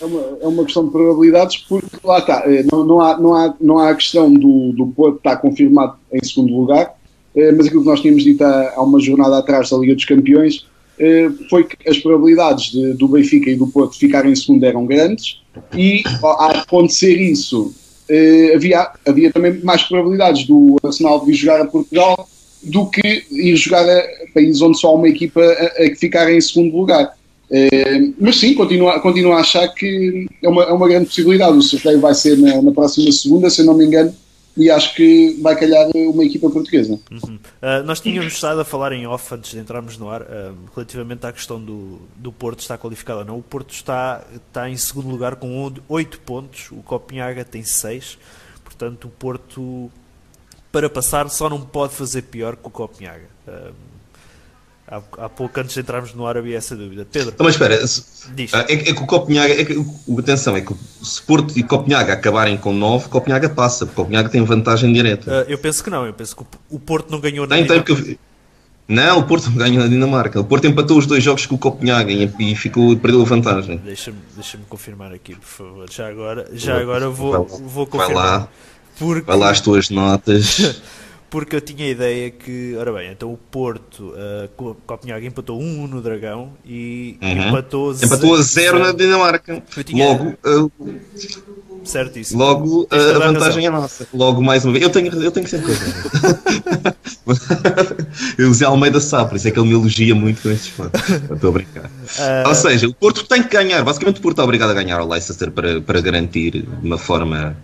É uma, é uma questão de probabilidades, porque lá está, eh, não, não, há, não, há, não há a questão do, do Porto estar confirmado em segundo lugar, eh, mas aquilo que nós tínhamos dito há, há uma jornada atrás da Liga dos Campeões eh, foi que as probabilidades de, do Benfica e do Porto ficarem em segundo eram grandes e a acontecer isso havia, havia também mais probabilidades do Arsenal vir jogar a Portugal do que ir jogar a países onde só há uma equipa a, a ficar em segundo lugar. Uh, mas sim, continuo, continuo a achar que é uma, é uma grande possibilidade. O sorteio vai ser na, na, próxima segunda, se eu não me engano, e acho que vai calhar uma equipa portuguesa. Uhum. Uh, nós tínhamos estado a falar em off antes de entrarmos no ar, uh, relativamente à questão do, do Porto estar qualificado ou não. O Porto está, está em segundo lugar com 8 pontos, o Copenhaga tem 6, portanto, o Porto para passar só não pode fazer pior que o Copenhaga. Há, há pouco antes de entrarmos no ar havia essa dúvida. Pedro. Então, mas espera, é, é, que o Copenhaga, é que, atenção, é que se Porto e Copenhaga acabarem com 9, Copenhaga passa, porque Copenhaga tem vantagem direta. Uh, eu penso que não, eu penso que o Porto não ganhou nada. Tem, tem, não, o Porto *laughs* ganhou na Dinamarca. O Porto empatou os dois jogos com o Copenhaga e, e ficou, perdeu a vantagem. Deixa-me deixa confirmar aqui, por favor. Já agora, já agora vou, vou confirmar. Vai lá, porque... vai lá as tuas notas. *laughs* porque eu tinha a ideia que, ora bem, então o Porto, uh, Copenhague empatou 1 um no Dragão e uhum. empatou, empatou a 0 na Dinamarca. Tinha... Logo, uh, certíssimo. Logo uh, a vantagem razão. é nossa. Logo mais uma vez. Eu tenho, eu tenho sempre coisa. *laughs* o Zé Almeida sabe, por isso é que ele me elogia muito com estes fãs. Estou a brincar. Uh... Ou seja, o Porto tem que ganhar. Basicamente, o Porto é obrigado a ganhar ao Leicester para, para garantir de uma forma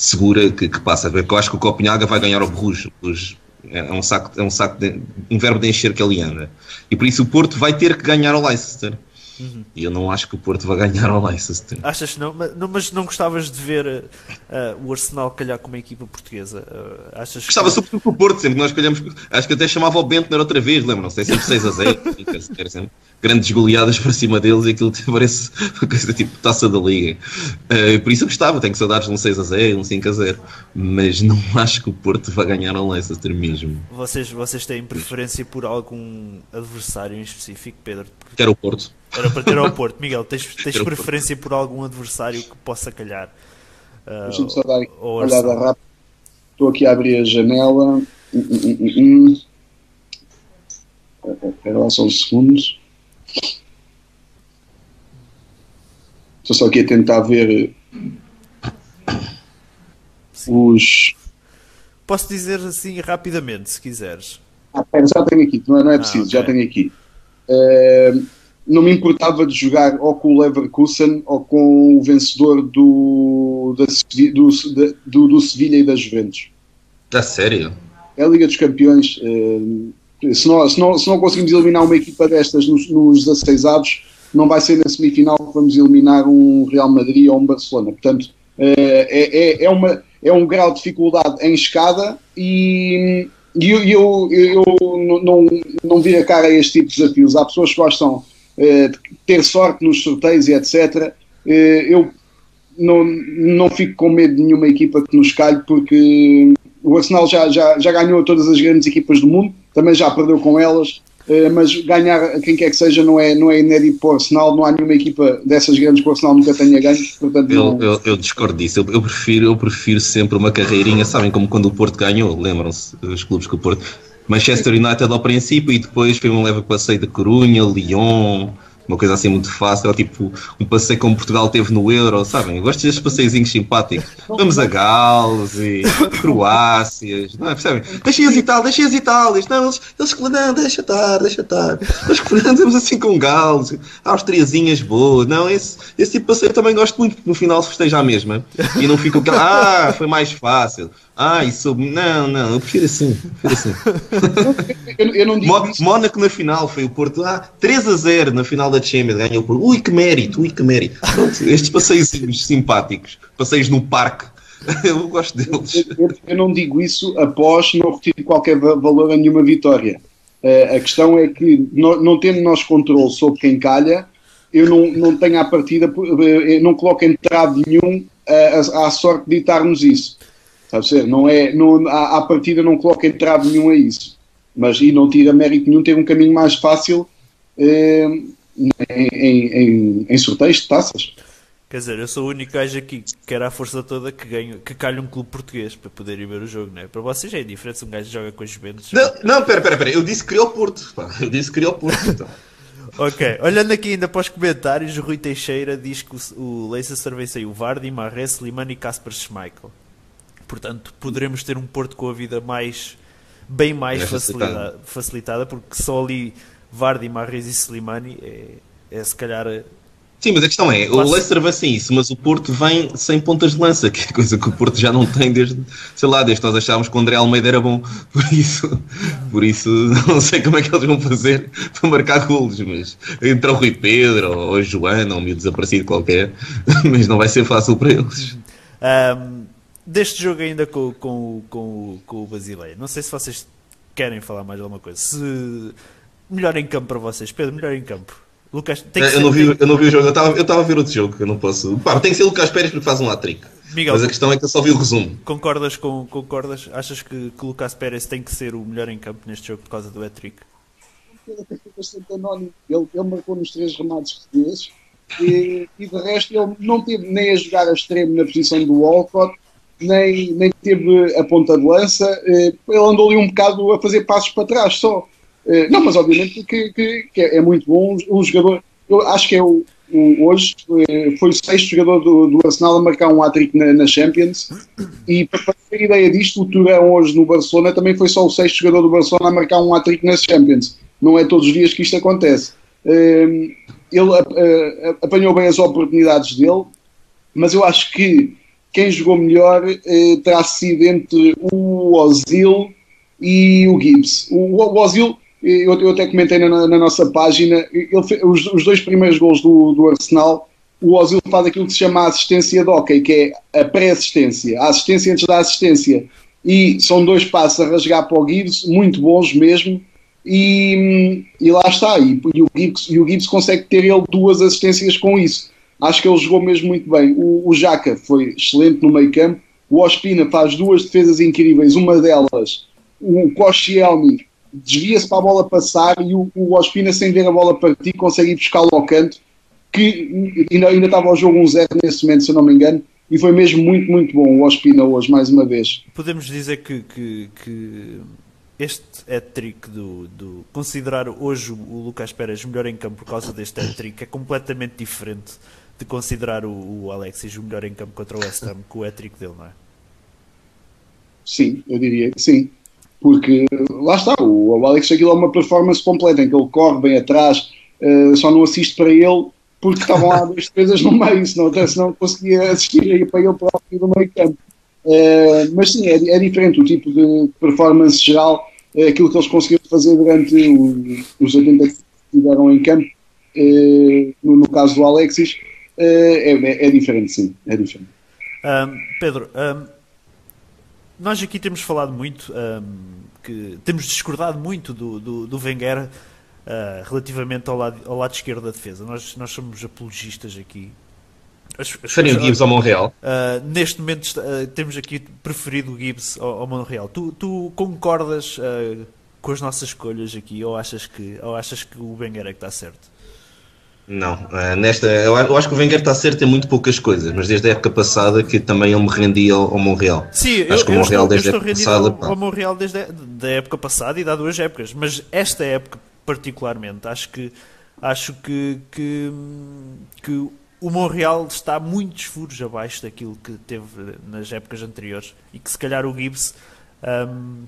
segura que, que passa. Porque eu acho que o Copenhaga vai ganhar ao Bruges. É um saco, é um saco de, um verbo de encher que ele anda. E por isso o Porto vai ter que ganhar ao Leicester. Uhum. E eu não acho que o Porto vai ganhar ao Leicester. Achas que não? Mas não, mas não gostavas de ver uh, o Arsenal calhar como uma equipa portuguesa? Uh, achas Gostava que... sobretudo com o Porto, sempre que nós calhamos. Acho que até chamava o Bento outra vez, lembram-se? É sempre 6 a 0. *laughs* grandes goleadas para cima deles e aquilo *laughs* parece uma coisa tipo taça da liga. Uh, por isso eu gostava, tenho saudades de um 6 a 0, um 5 a 0, mas não *laughs* acho que o Porto vai ganhar ao Leicester mesmo. Vocês, vocês têm preferência por algum adversário em específico, Pedro? Quero o Porto. Era para ter ao Porto. Miguel, tens, tens preferência por algum adversário que possa calhar? Uh, Deixa-me só dar uma olhada rápida. Estou aqui a abrir a janela. Hum, hum, hum, Espera lá só um segundo. Estou só aqui a tentar ver os. Posso dizer assim rapidamente, se quiseres. Ah, pera, já tenho aqui, não é, não é ah, preciso, ah, okay. já tenho aqui. Uh, não me importava de jogar ou com o Leverkusen ou com o vencedor do, da, do, do, do Sevilha e da Juventus. A sério? É a Liga dos Campeões. Uh, se não, se, não, se não conseguimos eliminar uma equipa destas nos, nos 16 avos, não vai ser na semifinal que vamos eliminar um Real Madrid ou um Barcelona. Portanto, eh, é, é, é, uma, é um grau de dificuldade em escada e, e eu, eu, eu não, não vir a cara a este tipo de desafios. Há pessoas que gostam eh, ter sorte nos sorteios e etc. Eh, eu não, não fico com medo de nenhuma equipa que nos calhe, porque o Arsenal já, já, já ganhou todas as grandes equipas do mundo, também já perdeu com elas. Uh, mas ganhar quem quer que seja não é, não é inédito para o Arsenal, não há nenhuma equipa dessas grandes que o Arsenal nunca tenha ganho, portanto eu, não... eu, eu, discordo disso, eu, eu, prefiro, eu prefiro sempre uma carreirinha, sabem como quando o Porto ganhou, lembram-se os clubes que o Porto Manchester United ao princípio e depois foi um leve passeio de Corunha, Lyon, uma coisa assim muito fácil, ou tipo um passeio como Portugal teve no Euro, sabem? Eu gosto destes passeios simpáticos. Vamos a Gales e Croácias, não é? Percebem? Deixem as Itálias, deixem as Itálias, não, eles, eles não, deixa estar, deixa estar. Nós andamos assim com Gales, Austriazinhas boas, não, esse, esse tipo de passeio também gosto muito, porque no final festeja a mesma e não fica aquela, ah, foi mais fácil. Ah, isso. Não, não, eu prefiro assim. Prefiro assim. eu, eu não digo Mónaco na final foi o Porto. Ah, 3 a 0 na final da Champions. Ganhou o Porto. Ui, que mérito, ui, que mérito. Pronto, estes passeios simpáticos, passeios no parque. *laughs* Eu gosto deles. Eu, eu, não digo isso após não retiro qualquer valor a nenhuma vitória. Uh, a questão é que, não, não tendo nós controle sobre quem calha, eu não, não tenho à partida, eh, não coloco entrave nenhum à, à sorte de ditar-nos isso. Ser? Não é, não, à, à partida não coloca entrave nenhum a isso. Mas, e não tira mérito nenhum ter um caminho mais fácil eh, em, em, em, sorteios de taças. Quer dizer, eu sou o único gajo aqui que era a força toda que, ganho, que calha um clube português para poder ir ver o jogo, não é? Para vocês é diferente se um gajo joga com os Juventus. Não, não, pera, pera, pera. Eu disse que o Porto. Pá. Eu disse que o Porto. Então. *laughs* ok, olhando aqui ainda para os comentários, o Rui Teixeira diz que o, o Leicester venceu o Vardy, Marres, Slimani e Casper Schmeichel. Portanto, poderemos ter um Porto com a vida mais bem mais é facilitada, facilitada, porque só ali Vardy, Marres e Slimani é, é se calhar Sim, mas a questão é, o Leicester vai sem isso, mas o Porto vem sem pontas de lança, que é coisa que o Porto já não tem desde, sei lá, desde nós achávamos que o André Almeida era bom. Por isso, por isso não sei como é que eles vão fazer para marcar golos, mas entra o Rui Pedro ou o Joana ou um meio desaparecido qualquer, mas não vai ser fácil para eles. Um, deste jogo ainda com, com, com, com o Basileia, não sei se vocês querem falar mais alguma coisa. Se melhor em campo para vocês, Pedro, melhor em campo. Lucas, tem que eu, ser, não vi, tem... eu não vi o jogo, eu estava eu a ver outro jogo, eu não posso. Pá, tem que ser o Lucas Pérez porque faz um hat-trick. Mas a questão é que eu só vi o resumo. Concordas com concordas? Achas que, que o Lucas Pérez tem que ser o melhor em campo neste jogo por causa do hat-trick? Ele bastante anónimo. Ele, ele marcou nos três remates portugueses e, e de resto ele não teve nem a jogar a extremo na posição do Walcott nem, nem teve a ponta de lança, eh, ele andou ali um bocado a fazer passos para trás só. Eh, não, mas obviamente que, que, que é muito bom um jogador. Eu acho que é o, hoje eh, foi o sexto jogador do, do Arsenal a marcar um hat-trick na, na, Champions e para ter ideia disto, o Turão hoje no Barcelona também foi só o sexto jogador do Barcelona a marcar um hat-trick na Champions. Não é todos os dias que isto acontece. Ele apanhou bem as oportunidades dele, mas eu acho que quem jogou melhor eh, terá sido entre o Ozil e o Gibbs. O, o Ozil, eh, eu, eu, até comentei na, na nossa página, ele, os, os, dois primeiros gols do, do, Arsenal, o Ozil faz aquilo que se chama assistência de hockey, que é a pré-assistência, a assistência antes da assistência. E são dois passos a rasgar para o Gibbs, muito bons mesmo, e, e lá está. E, e, o Gibbs, e o Gibbs consegue ter ele duas assistências com isso. Acho que ele jogou mesmo muito bem. O, o Jaca foi excelente no meio campo. O Ospina faz duas defesas incríveis. Uma delas, o Koscielny desvia-se para a bola passar e o, o Ospina, sem ver a bola partir, consegue buscá-lo ao canto. Que ainda, ainda estava ao jogo 1-0 nesse momento, se eu não me engano. E foi mesmo muito, muito bom o Ospina hoje, mais uma vez. Podemos dizer que, que, que este hat-trick do, do, Considerar hoje o Lucas Pérez melhor em campo por causa deste hat-trick é completamente diferente de considerar o, o Alexis o melhor em campo contra o West Ham com o hat-trick dele, não é? Sim, eu diria que sim. Porque lá está, o, o Alex aquilo é uma performance completa em que ele corre bem atrás, uh, só não assiste para ele porque estavam lá duas *laughs* defesas no meio, senão, senão conseguia assistir aí para ele próprio do meio campo. Uh, mas sim, é, é, diferente o tipo de performance geral, é aquilo que eles conseguiram fazer durante o, os 80 que estiveram em campo, uh, no, no, caso do Alexis, é, é, é, diferente, sim, é diferente. Um, Pedro, um, nós aqui temos falado muito, um, que temos discordado muito do, do, do Wenger uh, relativamente ao lado, ao lado esquerdo da defesa. Nós, nós somos apologistas aqui. Preferem o Gibbs ao Monreal? Uh, neste momento uh, temos aqui preferido o Gibbs ao, ao Monreal. Tu, tu concordas com as nossas escolhas aqui ou achas que, ou achas que o Wenger é que está certo? Não, uh, nesta, eu, acho que o Wenger está certo em muito poucas coisas, mas desde a época passada que também eu me rendi ao, ao Montreal. Sim, acho eu, que o Montreal estou, desde a época passada. Ao, ao Montreal desde a da época passada e dá duas épocas, mas esta época particularmente acho que acho que, que, que o Montreal está muitos furos abaixo daquilo que teve nas épocas anteriores e que se calhar o Gibbs um,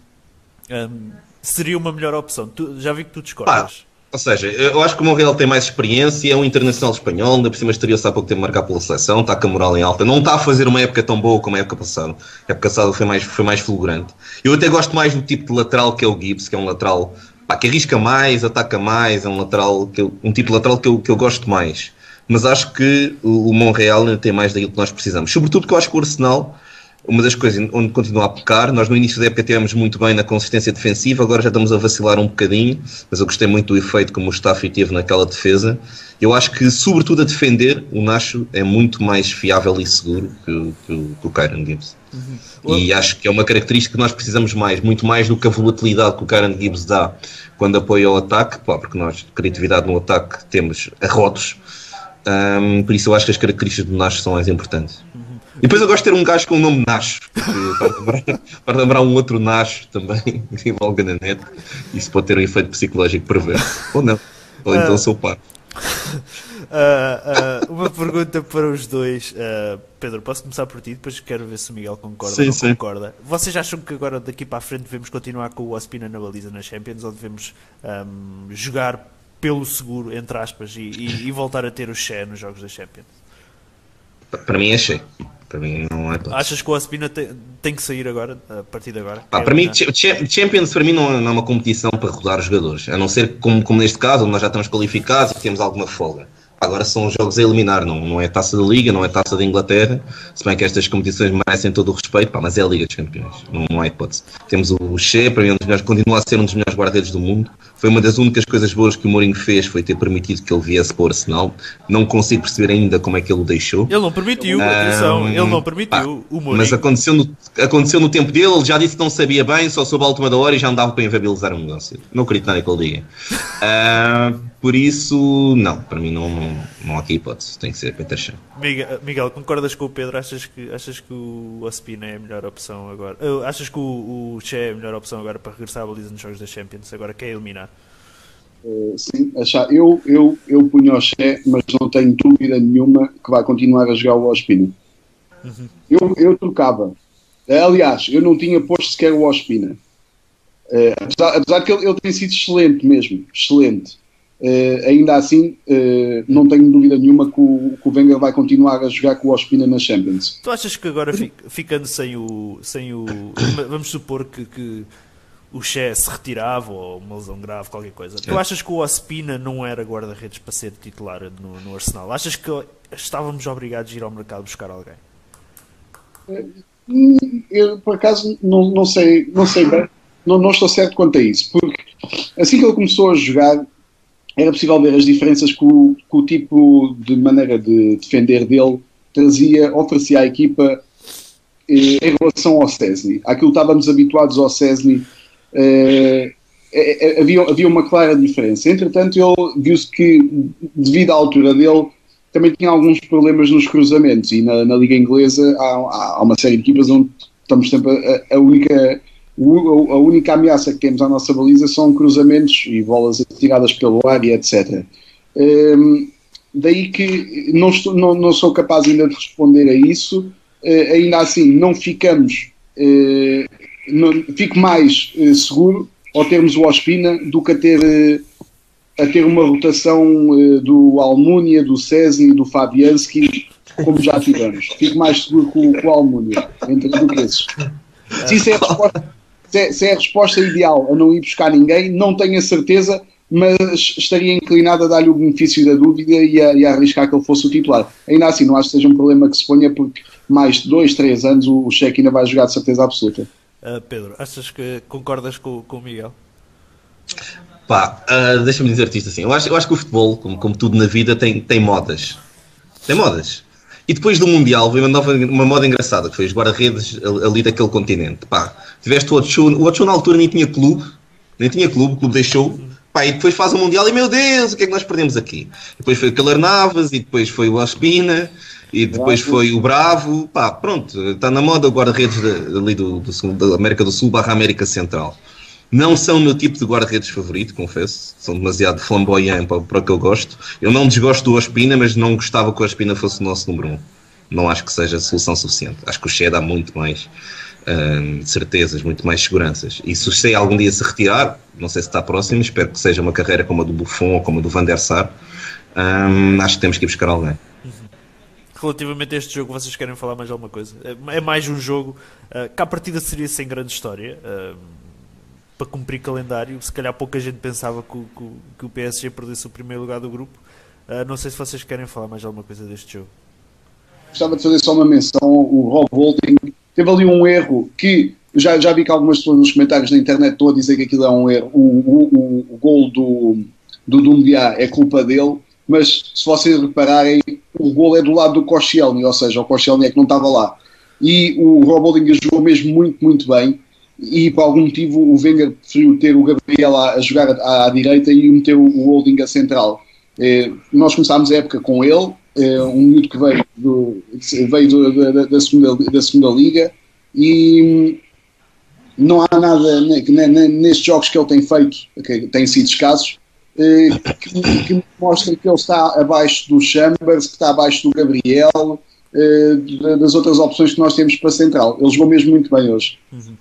um, seria uma melhor opção. Tu, já vi que tu discordas. Ah. Ou seja, eu acho que o Montreal tem mais experiência, é um internacional espanhol, ainda por cima estreou-se há pouco tempo marcar pela seleção, está com a moral em alta, não está a fazer uma época tão boa como a época passada. A época passada foi mais, foi mais fulgurante. Eu até gosto mais do tipo de lateral que é o Gibbs, que é um lateral pá, que arrisca mais, ataca mais, é um lateral, que eu, um tipo de lateral que eu, que eu gosto mais. Mas acho que o, Montreal ainda tem mais daquilo que nós precisamos. Sobretudo porque eu acho que o Arsenal uma das coisas onde continua a pecar. Nós no início da época tivemos muito bem na consistência defensiva, agora já estamos a vacilar um bocadinho, mas eu gostei muito do efeito que o Mustafi teve naquela defesa. Eu acho que, sobretudo a defender, o Nacho é muito mais fiável e seguro que, o, que, que o Kyron Gibbs. Uhum. E acho que é uma característica que nós precisamos mais, muito mais do que a volatilidade que o Kyron Gibbs dá quando apoia o ataque, pá, porque nós, criatividade no ataque, temos a rodos. Um, por isso eu acho que as características do Nacho são mais importantes. Uhum. E depois eu gosto de ter um gajo com o nome Nacho, para, lembrar, *laughs* para lembrar um outro Nacho também, *laughs* que envolve na net. Isso pode ter um efeito psicológico perverso. Ou não. Ou então sou par. Uh, uh, uma pergunta para os dois. Uh, Pedro, posso começar por ti? Depois quero ver se o Miguel concorda sim, ou não sim. concorda. Vocês acham que agora daqui para a frente devemos continuar com o Ospina na baliza na Champions ou devemos um, jogar pelo seguro, entre aspas, e, e, e voltar a ter o Shea nos jogos da Champions? Para mim é Shea. Mim não é Achas que o Ospina tem, tem, que sair agora, a partir de agora? É para mim, Champions para mim não, não, é uma competição para rodar os jogadores, a não ser como, como neste caso, onde nós já estamos qualificados e temos alguma folga. Agora são jogos a eliminar, não, não é taça da Liga, não é taça da Inglaterra, se bem que estas competições merecem todo o respeito, pá, mas é a Liga dos Campeões, não, não há hipótese. Temos o Che, para mim, um melhores, continua a ser um dos melhores guarda-redes do mundo. Foi uma das únicas coisas boas que o Mourinho fez, foi ter permitido que ele viesse para o Arsenal. Não consigo perceber ainda como é que ele o deixou. Ele não permitiu, atenção, ele não permitiu pá, o Mourinho. Mas aconteceu no, aconteceu no tempo dele, ele já disse que não sabia bem, só soube a última da hora e já andava para inviabilizar o negócio. Não acredito nada que ele diga. *laughs* Uh, por isso, não, para mim não, não, não há aqui hipótese, tem que ser Peter Chan. Miguel, Miguel, concordas com o Pedro? Achas que, achas que o Ospina é a melhor opção agora? Uh, achas que o, o Che é a melhor opção agora para regressar à baliza nos jogos da Champions? Agora quer eliminar? Uh, sim, achar. Eu, eu, eu punho o Che, mas não tenho dúvida nenhuma que vai continuar a jogar o Ospina. Uhum. Eu, eu trocava. Aliás, eu não tinha posto sequer o Ospina. Uh, apesar, apesar que ele, ele tem sido excelente mesmo, excelente. Uh, ainda assim, uh, não tenho dúvida nenhuma que o, que o Wenger vai continuar a jogar com o Ospina na Champions. Tu achas que agora, ficando sem o. Sem o *coughs* vamos supor que, que o Che se retirava ou uma lesão grave, qualquer coisa. Tu achas que o Ospina não era guarda-redes para ser titular no, no, Arsenal? Achas que estávamos obrigados a ir ao mercado buscar alguém? Uh, eu, por acaso, não, não sei, não sei bem. Não, não estou certo quanto a isso, porque assim que ele começou a jogar, era possível ver as diferenças que o, o tipo de maneira de defender dele trazia, oferecia à equipa eh, em relação ao Cesny. Aquilo que estávamos habituados ao Cesny, eh, eh, havia, havia uma clara diferença. Entretanto, ele viu-se que, devido à altura dele, também tinha alguns problemas nos cruzamentos. E na, na Liga Inglesa há, há, uma série de equipas onde estamos sempre a, a única a única ameaça que temos à nossa baliza são cruzamentos e bolas atiradas pelo ar e etc. Um, daí que não, estou, não, não, sou capaz ainda de responder a isso, uh, ainda assim não ficamos, uh, não, fico mais uh, seguro ao termos o Ospina do que a ter, a ter uma rotação do Almunia, do Cesny, do Fabianski, como já tivemos. Fico mais seguro com, com o Almunia, entre do que esses. Se isso é a resposta se é, se é a resposta ideal a não ir buscar ninguém, não tenho a certeza, mas estaria inclinado a dar-lhe o benefício da dúvida e a, e a, arriscar que ele fosse o titular. Ainda assim, não acho que seja um problema que se ponha, porque mais de dois, três anos o, o Cheque ainda vai jogar de certeza absoluta. Uh, Pedro, achas que concordas com, com o Miguel? Pá, uh, deixa-me dizer-te isto assim. Eu acho, eu acho que o futebol, como, como tudo na vida, tem, tem modas. Tem modas. E depois do Mundial veio uma, nova, uma moda engraçada, que foi os guarda-redes ali daquele continente. Pá, tiveste o Ochu, o Ochu na altura nem tinha clube, Nem tinha clube, o clube deixou. Pá, e depois faz o Mundial e meu Deus, o que é que nós perdemos aqui? Depois foi o Keller Navas e depois foi o Aspina e depois foi o Bravo. Pá, pronto, está na moda o guarda-redes ali do, do, da América do Sul barra América Central. Não são o meu tipo de guarda-redes favorito, confesso. São demasiado flamboyant para, para o que eu gosto. Eu não desgosto do Ospina, mas não gostava que o Ospina fosse o nosso número um. Não acho que seja solução suficiente. Acho que o Che dá muito mais uh, certezas, muito mais seguranças. E se o Che algum dia se retirar, não sei se está próximo, espero que seja uma carreira como a do Buffon ou como a do Van der Sar. Um, acho que temos que ir buscar alguém. Relativamente a este jogo, vocês querem falar mais alguma coisa? É mais um jogo uh, que à partida seria sem grande história. Uh, para cumprir calendário. Se calhar pouca gente pensava que o, que o PSG perdesse o primeiro lugar do grupo. Uh, não sei se vocês querem falar mais alguma coisa deste jogo. Gostava de fazer só uma menção. O Rob Holding teve ali um erro que já, já vi que algumas pessoas nos comentários na internet estão a dizer que aquilo é um erro. O, o, o, o gol do, do Dumbiá é culpa dele, mas se vocês repararem, o gol é do lado do Koscielny, ou seja, o Koscielny é que não estava lá. E o Rob Holding jogou mesmo muito, muito bem e por algum motivo o Wenger preferiu ter o Gabriel a, a jogar à, à, direita e meter o, o Holding a central. Eh, nós começámos a época com ele, eh, um miúdo que veio, do, veio do, da, da, segunda, da segunda liga e não há nada nestes jogos que ele tem feito, que têm sido escassos, eh, que, que mostram que ele está abaixo do Chambers, que está abaixo do Gabriel, eh, das outras opções que nós temos para central. Ele jogou mesmo muito bem hoje. Uhum.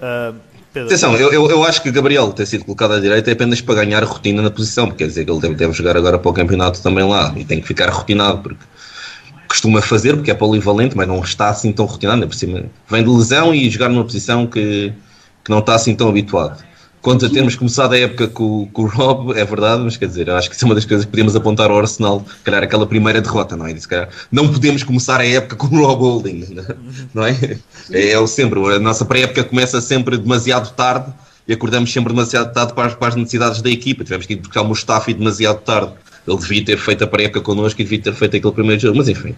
Uh, Atenção, eu, eu, eu, acho que Gabriel ter sido colocado à direita é apenas para ganhar rotina na posição, porque quer dizer que ele deve, deve jogar agora para o campeonato também lá e tem que ficar rotinado, porque costuma fazer, porque é polivalente, mas não está assim tão rotinado, por cima vem de lesão e jogar numa posição que, que não está assim tão habituado quanto a termos começado a época com, com, o Rob, é verdade, mas quer dizer, eu acho que isso é uma das coisas que podemos apontar ao Arsenal, calhar aquela primeira derrota, não é? Calhar, não podemos começar a época com o Rob Holding, *laughs* não é? É, é o sempre, a nossa pré-época começa sempre demasiado tarde e acordamos sempre demasiado tarde para as, para as necessidades da equipa, tivemos que ir buscar o Mustafi demasiado tarde. Ele devia ter feito a pré-época connosco e devia ter feito aquele primeiro jogo, mas enfim,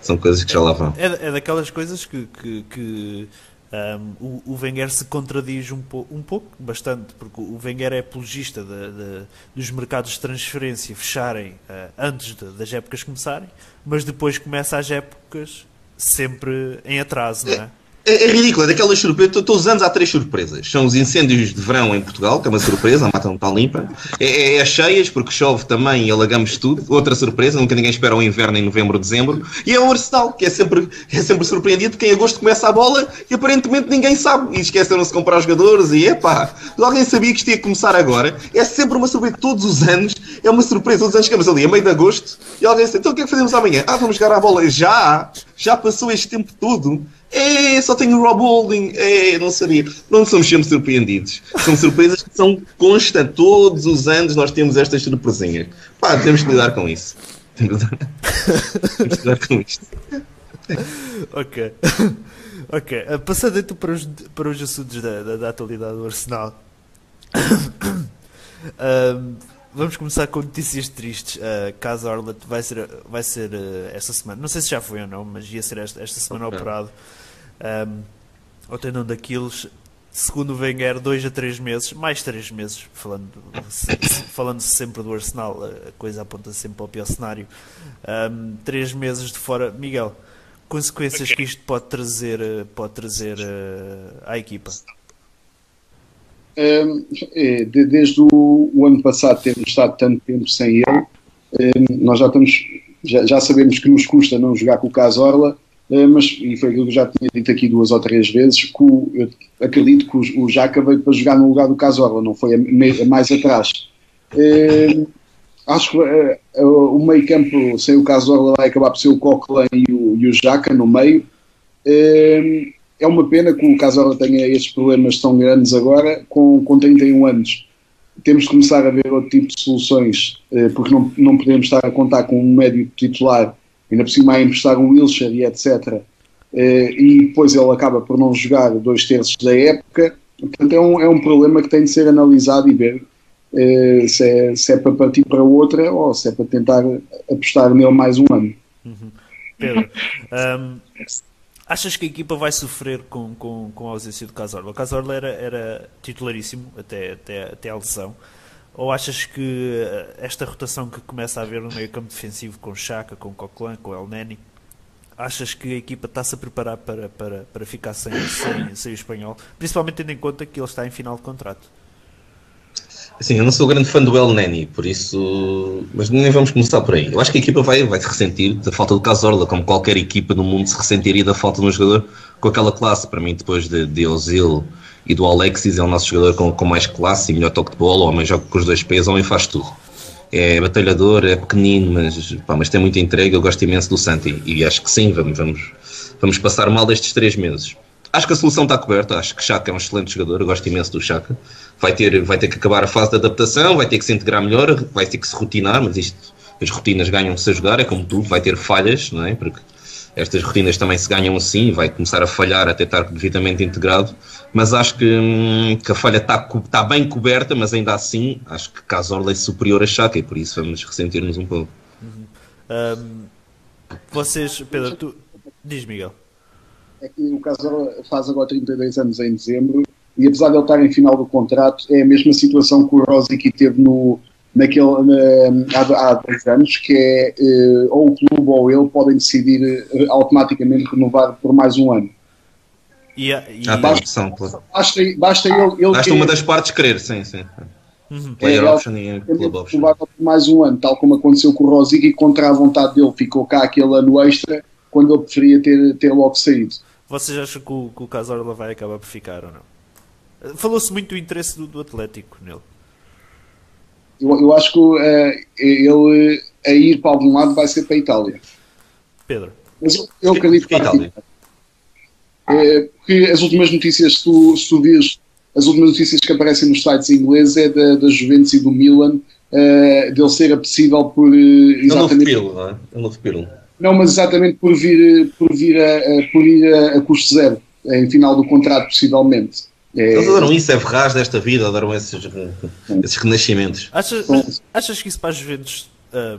são coisas que já lá vão. É, é daquelas coisas que, que, que um, o, o, Wenger se contradiz um, po, um pouco, bastante, porque o Wenger é apologista de, de, dos mercados de transferência fecharem uh, antes de, das épocas começarem, mas depois começa as épocas sempre em atraso, não é? É, é ridículo, é daquelas surpresas. Todos os anos há três surpresas. São os incêndios de verão em Portugal, que é uma surpresa, a mata não está limpa. É, é, é, as cheias, porque chove também e alagamos tudo. Outra surpresa, nunca ninguém espera o inverno em novembro, dezembro. E é o Arsenal, que é sempre, é sempre surpreendido, porque em agosto começa a bola e aparentemente ninguém sabe. E esqueceram-se de comprar jogadores e epá, alguém sabia que isto ia começar agora. É sempre uma surpresa, todos os anos é uma surpresa. Todos os anos chegamos ali a meio de agosto e alguém diz, então o que é que fazemos amanhã? Ah, vamos jogar a bola. Já! Já passou este tempo todo. É, só tenho o Rob Holding. É, não sabia. Não somos sempre surpreendidos. São surpresas que são constantes. Todos os anos nós temos estas surpresinhas. Pá, temos que lidar com isso. Temos que lidar *laughs* com isto. ok. *laughs* Ok. Uh, passando então para os, para os assuntos da, da, da atualidade do Arsenal. *coughs* vamos começar com notícias tristes. Uh, Casa Orlet vai ser, vai ser uh, esta semana, não sei se já foi ou não, mas ia ser esta, esta semana okay. operado um, ao tendão daqueles. Segundo o Wenger, 2 a 3 meses, mais 3 meses, falando, se, falando -se sempre do Arsenal, a coisa aponta sempre para o pior cenário. 3 um, meses de fora. Miguel, consequências okay. que isto pode trazer, pode trazer uh, à equipa? É, desde o, o, ano passado temos estado tanto tempo sem ele, nós já estamos, já, já, sabemos que nos custa não jogar com o Casorla, mas, e foi aquilo que eu já tinha dito aqui duas ou três vezes, que o, acredito que o, o Jaca veio para jogar no lugar do Casorla, não foi a, a mais atrás. acho que uh, o meio campo sem o Casorla vai acabar por ser o Coquelin e o, e o Jaca no meio. Uh, é uma pena que o Casola tenha estes problemas tão grandes agora, com, com 31 anos. Temos de começar a ver outro tipo de soluções, eh, porque não, não podemos estar a contar com um médio titular, ainda por cima a emprestar um Wilshire e etc. Eh, e depois ele acaba por não jogar dois terços da época. Portanto, é um, é um problema que tem de ser analisado e ver eh, se, é, se é para partir para outra ou se é para tentar apostar nele mais um ano. Uhum. Pedro, um Achas que a equipa vai sofrer com, com, com a ausência do Casorla? O Casorla era, era titularíssimo até, até, até a lesão. Ou achas que eh, esta rotação que começa a haver no meio campo defensivo com Chaka, com Coquelin, com El Neni, achas que a equipa está-se a preparar para, para, para ficar sem, sem, sem o espanhol? Principalmente tendo em conta que ele está em final de contrato. Sim, eu não sou grande fã do El Neni, por isso. Mas nem vamos começar por aí. Eu acho que a equipa vai, vai se ressentir da falta do Casorla, como qualquer equipa no mundo se ressentiria da falta de um jogador com aquela classe. Para mim, depois de, de Ozil e do Alexis, é o nosso jogador com, com mais classe e melhor toque de bola. Homem joga com os dois pés, homem faz tudo. É batalhador, é pequenino, mas, pá, mas tem muita entrega. Eu gosto imenso do Santi e acho que sim, vamos, vamos, vamos passar mal destes três meses. Acho que a solução está coberta, acho que Chaka é um excelente jogador, eu gosto imenso do Chaka. Vai ter, vai ter que acabar a fase de adaptação, vai ter que se integrar melhor, vai ter que se rotinar, mas isto, as rotinas ganham-se a jogar, é como tudo, vai ter falhas, não é? Porque estas rotinas também se ganham assim, vai começar a falhar até estar devidamente integrado, mas acho que, hum, que a falha está, está bem coberta, mas ainda assim acho que Casorla é superior a Chaka e por isso vamos ressentir-nos um pouco. Uhum. Um, vocês, Pedro, tu... diz Miguel é que o Casal faz agora 32 anos em dezembro e apesar de ele estar em final do contrato, é a mesma situação que o Rosicky teve no, naquele, na, há, há dois anos, que é uh, ou o clube ou ele podem decidir uh, automaticamente renovar por mais um ano. E, e... Ah, basta, opção, claro. basta, basta ele, ele basta uma das partes querer, sim, sim. Uhum. Player é, option e club option. por mais um ano, tal como aconteceu com o Rosicky, contra a vontade dele, ficou cá aquele ano extra, quando ele preferia ter, ter logo saído. Vocês acham que o, que o Casorla vai acabar por ficar ou não? Falou-se muito do interesse do, do Atlético nele. Eu, eu acho que uh, ele a ir para algum lado vai ser para a Itália. Pedro. Mas eu, eu acredito que a Itália. É, porque as últimas notícias, se tu, se tu vês, as últimas notícias que aparecem nos sites ingleses é da, da Juventus e do Milan, uh, dele ser apetecível por. Uh, exatamente, é um novo não é? É um novo pilo. Não, mas exatamente por vir, por vir a, a por ir a, a, custo zero, em final do contrato, possivelmente. É... Eles adoram isso, é Ferraz desta vida, adoram esses, esses renascimentos. Achas, achas que isso para as Juventus um,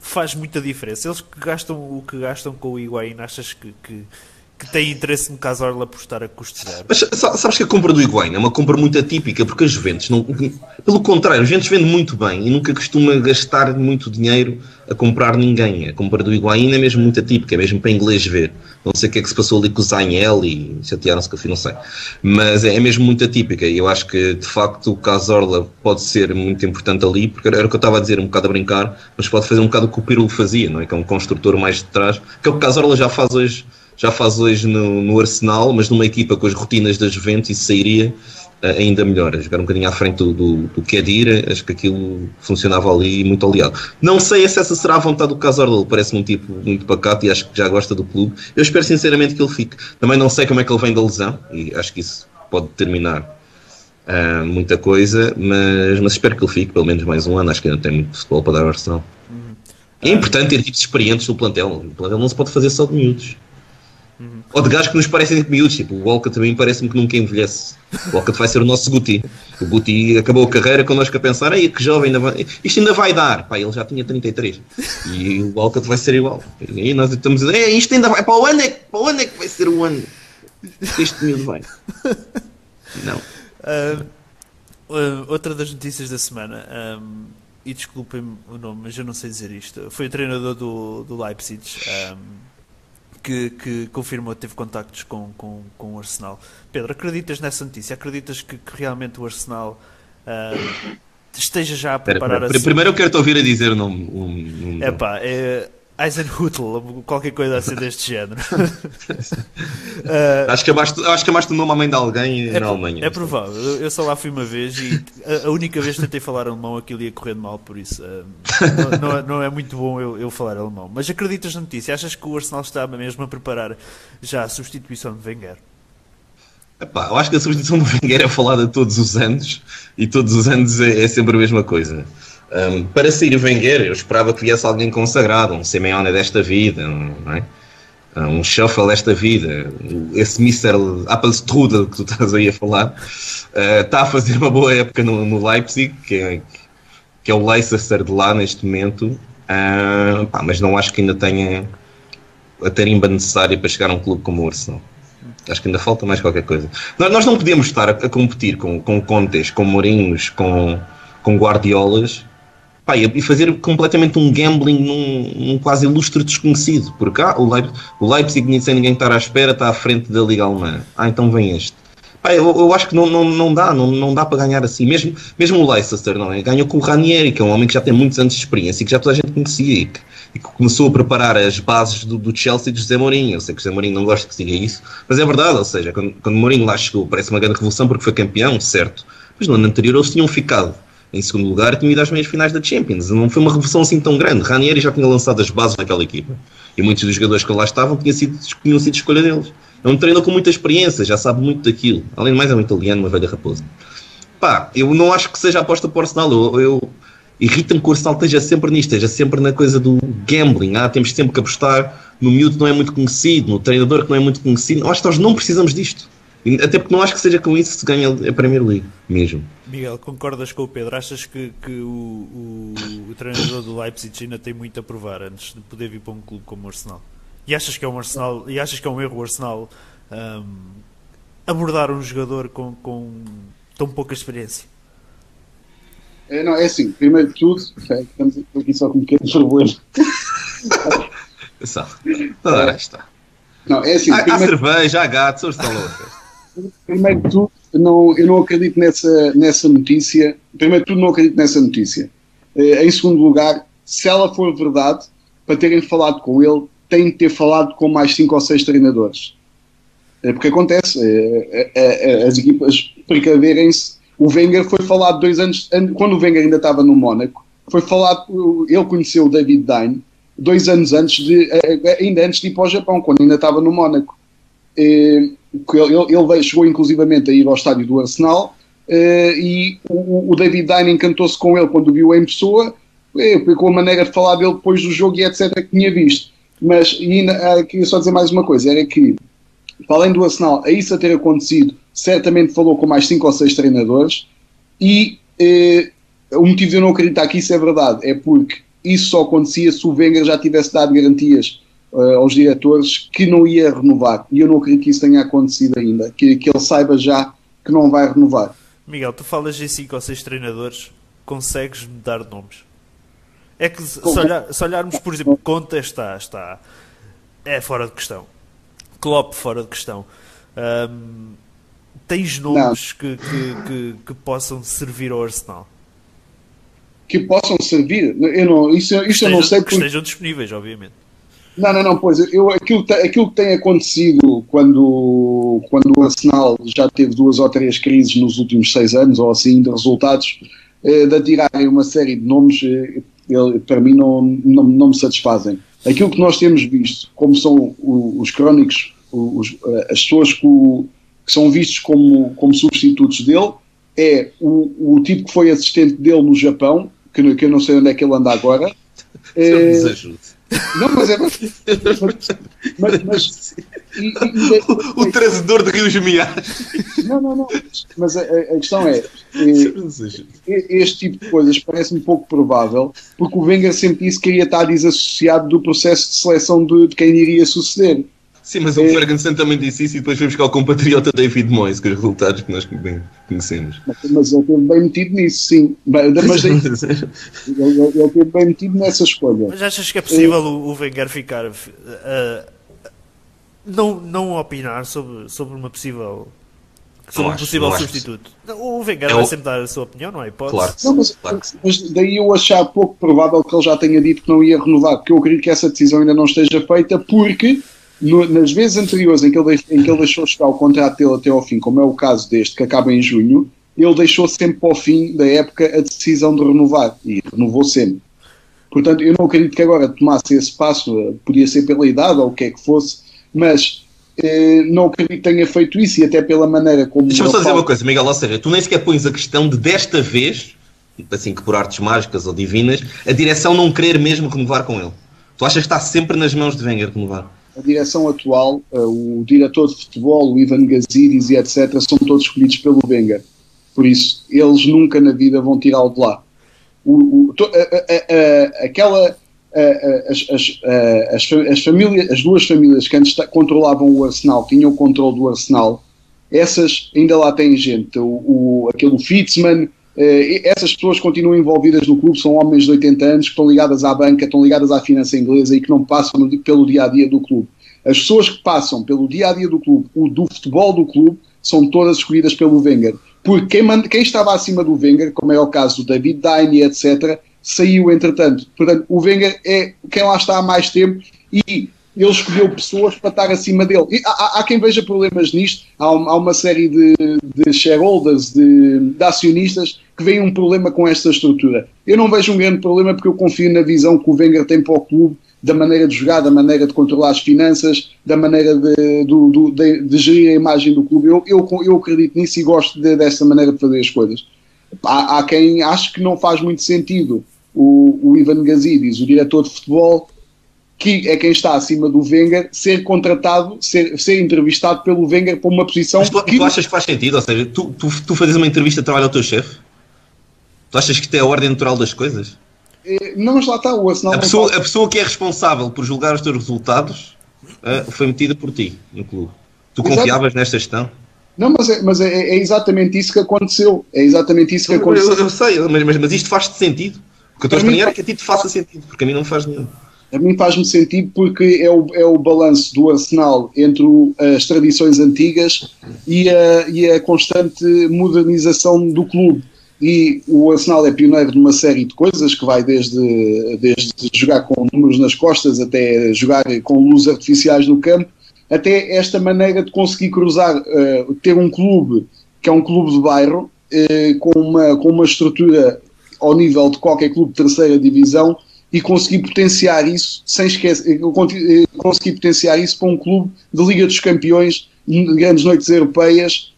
faz muita diferença? Eles que gastam o que gastam com o Higuaín, achas que, que que tem interesse no caso Orla por estar a zero. Mas sabes que a compra do Higuaín é uma compra muito atípica, porque a Juventus, não, pelo contrário, a Juventus vende muito bem e nunca costuma gastar muito dinheiro a comprar ninguém. A compra do Higuaín é mesmo muito atípica, é mesmo para inglês ver. Não sei o que é que se passou ali com o Zainel e chatearam-se com a não sei. Mas é, é, mesmo muito atípica e eu acho que de facto o caso Orla pode ser muito importante ali, porque era o que eu estava a dizer, um bocado a brincar, mas pode fazer um bocado o que o Pirlo fazia, não é? Que é um construtor mais de trás, que é o que o caso Orla já faz hoje já faz hoje no, no, Arsenal, mas numa equipa com as rotinas das Juventus isso sairia uh, ainda melhor, a jogar um bocadinho à frente do, do, do acho que aquilo funcionava ali muito aliado. Não sei se essa será a vontade do Casorlo, parece-me um tipo muito pacato e acho que já gosta do clube. Eu espero sinceramente que ele fique. Também não sei como é que ele vem da lesão e acho que isso pode determinar uh, muita coisa, mas, mas espero que ele fique pelo menos mais um ano, acho que ainda tem muito futebol para dar ao Arsenal. Uhum. É importante ter tipos experientes no plantel. O plantel não se pode fazer só de miúdos. Ou de gajos que nos parecem miúdos, tipo, o Walcott também parece-me que nunca envelhece. O Walcott vai ser o nosso Guti. O Guti acabou a carreira connosco a pensar, ei, que jovem, ainda vai... isto ainda vai dar. Pá, ele já tinha 33. E o Walcott vai ser igual. E aí nós estamos a dizer, isto ainda vai, para o ano é, para o ano é que vai ser o ano. Este miúdo vai. Não. Uh, outra das notícias da semana, um, e desculpem-me o nome, mas eu não sei dizer isto. Foi o treinador do, do Leipzig. Um, que, que confirmou que teve contactos com, com, com o Arsenal. Pedro, acreditas nessa notícia? Acreditas que, que realmente o Arsenal uh, esteja já a preparar pera, pera, a Primeiro eu quero-te ouvir a dizer o nome. Um, um, Epá, é Eisenhutl, qualquer coisa assim deste género. uh, *laughs* acho, que amaste, acho que amaste o nome à mãe de alguém é na Alemanha. É provável, eu só lá fui uma vez e a, a única vez que tentei falar alemão aquilo ia correndo mal, por isso uh, não, não, é, não, é muito bom eu, eu, falar alemão. Mas acreditas na notícia? Achas que o Arsenal está mesmo a preparar já a substituição de Wenger? Epá, eu acho que a substituição de Wenger é falada todos os anos e todos os anos é, é sempre a mesma coisa. Um, para sair o Wenger, eu esperava que viesse alguém consagrado, um Simeone desta vida, não é? um Shuffle desta vida, esse Mr. Applestrudel que tu estás aí a falar, uh, está a fazer uma boa época no, no Leipzig, que é, que é o Leicester de lá neste momento, uh, pá, mas não acho que ainda tenha a tarimba necessária para chegar a um clube como o Arsenal. Acho que ainda falta mais qualquer coisa. Nós, nós não podemos estar a, a competir com, com Contes, com Mourinhos, com, com Guardiolas pá, e fazer completamente um gambling num, num quase ilustre desconhecido. Porque ah, o, Leipzig, o Leipzig, sem ninguém estar à espera, está à frente da Liga Alemã. Ah, então vem este. Pá, eu, eu, acho que não, não, não dá, não, não dá para ganhar assim. Mesmo, mesmo o Leicester, não é? Ganhou com o Ranieri, que é um homem que já tem muitos anos de experiência e que já toda a gente conhecia e que, e que começou a preparar as bases do, do, Chelsea de José Mourinho. Eu sei que José Mourinho não gosta que se diga isso, mas é verdade, ou seja, quando, quando Mourinho lá chegou, parece uma grande revolução porque foi campeão, certo. Mas no ano anterior eles tinham ficado em segundo lugar tinham ido às meias finais da Champions. Não foi uma revolução assim tão grande. Ranieri já tinha lançado as bases daquela equipa. E muitos dos jogadores que lá estavam tinham sido, tinham sido escolha deles. É um treinador com muita experiência, já sabe muito daquilo. Além de mais, é um italiano, uma velha raposa. Pá, eu não acho que seja aposta para o Arsenal. Eu, eu irrita-me que o Arsenal esteja sempre nisto, esteja sempre na coisa do gambling. Ah, temos sempre que apostar no miúdo que não é muito conhecido, no treinador que não é muito conhecido. Eu acho que nós não precisamos disto. Até porque não acho que seja com isso que se ganha a Premier League, mesmo. Miguel, concordas com o Pedro? Achas que, que o, o, o treinador do Leipzig ainda tem muito a provar antes de poder vir para um clube como o Arsenal? E achas que é um Arsenal, e achas que é um erro o Arsenal um, abordar um jogador com, com tão pouca experiência? É, não, é assim, primeiro de tudo, estamos aqui só com um pequeno problema. *laughs* Só. Ora, está. Não, é assim, há, primeiro... há cerveja, há gato, são Primeiro de tudo, não, eu não acredito nessa, nessa notícia. Primeiro de tudo, não acredito nessa notícia. Eh, em segundo lugar, se ela for verdade, para terem falado com ele, têm de ter falado com mais cinco ou seis treinadores. É porque acontece, é, as equipas precaverem-se. O Wenger foi falado dois anos, quando o Wenger ainda estava no Mónaco, foi falado, ele conheceu o David Dine dois anos antes de, ainda antes de ir para o Japão, quando ainda estava no Mónaco. Ele, ele chegou inclusivamente a ir ao estádio do Arsenal e o, David Dine encantou-se com ele quando o viu em pessoa, com a maneira de falar dele depois do jogo e etc. que tinha visto. Mas e ainda, queria só dizer mais uma coisa: era que, para além do Arsenal, a isso a ter acontecido, certamente falou com mais 5 ou 6 treinadores. E eh, o motivo de eu não acreditar que isso é verdade é porque isso só acontecia se o Wenger já tivesse dado garantias uh, aos diretores que não ia renovar. E eu não acredito que isso tenha acontecido ainda, que, que ele saiba já que não vai renovar. Miguel, tu falas em 5 ou 6 treinadores, consegues me dar nomes? É que se, olhar, se olharmos, por exemplo, Conta está, está é fora de questão. Klopp fora de questão. Um, tens nomes que, que, que, que, possam servir ao Arsenal? Que possam servir? Eu não, isso, isso eu não sei. Que estejam disponíveis, obviamente. Não, não, não, pois eu, aquilo, aquilo que tem acontecido quando, quando o Arsenal já teve duas ou três crises nos últimos seis anos, ou assim, de resultados, eh, de atirarem uma série de nomes, eh, ele, para mim não, não, não, me satisfazem. Aquilo que nós temos visto, como são os crónicos, os, as pessoas que, que, são vistos como, como substitutos dele, é o, o tipo que foi assistente dele no Japão, que, que eu não sei onde é que ele anda agora. É, nos ajude. Não, mas é. Mas, mas, mas e, e, o, o trazedor de rios miais. Não, não, não. Mas a, a questão é, é. Este tipo de coisas parece-me pouco provável, porque o Wenger sempre disse que iria estar desassociado do processo de seleção de, de quem iria suceder. Sim, mas o. Ferguson também disse isso e depois foi buscar o compatriota David Moyes, com os resultados que nós bem conhecemos. Mas, ele esteve bem metido nisso, sim. Mas *laughs* ele, ele, esteve bem metido nessa escolha. Mas achas que é possível é... o Wenger ficar. Uh, não, não opinar sobre, sobre uma possível. Sobre um possível substituto. O Wenger é vai sempre dar a sua opinião, não é? Pode claro. Não, mas, claro. mas daí eu achar pouco provável que ele já tenha dito que não ia renovar, porque eu acredito que essa decisão ainda não esteja feita, porque no, nas vezes anteriores em que, ele, em que ele deixou chegar o contrato dele até ao fim, como é o caso deste, que acaba em junho, ele deixou sempre para o fim da época a decisão de renovar e renovou sempre. Portanto, eu não acredito que agora tomasse esse passo, podia ser pela idade ou o que é que fosse, mas eh, não acredito que tenha feito isso e até pela maneira como. Deixa-me só dizer uma coisa, Miguel, ou seja, tu nem sequer pões a questão de desta vez, assim que por artes mágicas ou divinas, a direção não querer mesmo renovar com ele. Tu achas que está sempre nas mãos de Wenger renovar? A direção atual, uh, o diretor de futebol, o Ivan Gazidis e etc., são todos escolhidos pelo Wenger. Por isso, eles nunca na vida vão tirá-lo de lá. O, o, a, a, a, aquela, as, as, as, as, as duas famílias que antes controlavam o Arsenal, tinham o controle do Arsenal, essas ainda lá têm gente. O, o, aquele Fitzman, essas pessoas continuam envolvidas no clube, são homens de 80 anos que estão ligadas à banca, estão ligadas à finança inglesa e que não passam pelo dia a dia do clube. As pessoas que passam pelo dia a dia do clube, o do futebol do clube, são todas escolhidas pelo Wenger. Porque quem, manda, quem estava acima do Wenger, como é o caso do David Dine, etc., saiu entretanto. Portanto, o Wenger é quem lá está há mais tempo e ele escolheu pessoas para estar acima dele. E há, há quem veja problemas nisto, há, há uma série de, de shareholders, de, de, acionistas, que veem um problema com esta estrutura. Eu não vejo um grande problema porque eu confio na visão que o Wenger tem para o clube, da maneira de jogar, da maneira de controlar as finanças, da maneira de, de, de, de gerir a imagem do clube. Eu, eu, eu acredito nisso e gosto dessa maneira de fazer as coisas. Há, há quem ache que não faz muito sentido o, o Ivan Gazidis, o diretor de futebol, que é quem está acima do Wenger, ser contratado, ser, ser entrevistado pelo Wenger para uma posição. Mas tu, que... tu achas que faz sentido? Ou seja, tu, tu, tu fazes uma entrevista de trabalho ao teu chefe? Tu achas que isto é a ordem natural das coisas? É, não, mas lá está o Arsenal. A pessoa, a pessoa que é responsável por julgar os teus resultados uh, foi metida por ti no clube. Tu Exato. confiavas nesta gestão? Não, mas, é, mas é, é, exatamente isso que aconteceu. É exatamente isso que aconteceu. Eu, eu sei, mas, mas, mas isto faz-te sentido. O que eu estou a é que a ti te faça sentido, porque a mim não faz nenhum. A mim faz-me sentido porque é o, é o balanço do Arsenal entre o, as tradições antigas e a, e a constante modernização do clube. E o Arsenal é pioneiro numa série de coisas que vai desde, desde jogar com números nas costas até jogar com luzes artificiais no campo, até esta maneira de conseguir cruzar, uh, ter um clube que é um clube de bairro, uh, com, uma, com uma estrutura ao nível de qualquer clube de terceira divisão e conseguir potenciar isso sem esquecer, eh, conseguir potenciar isso para um clube de Liga dos Campeões, de grandes noites europeias,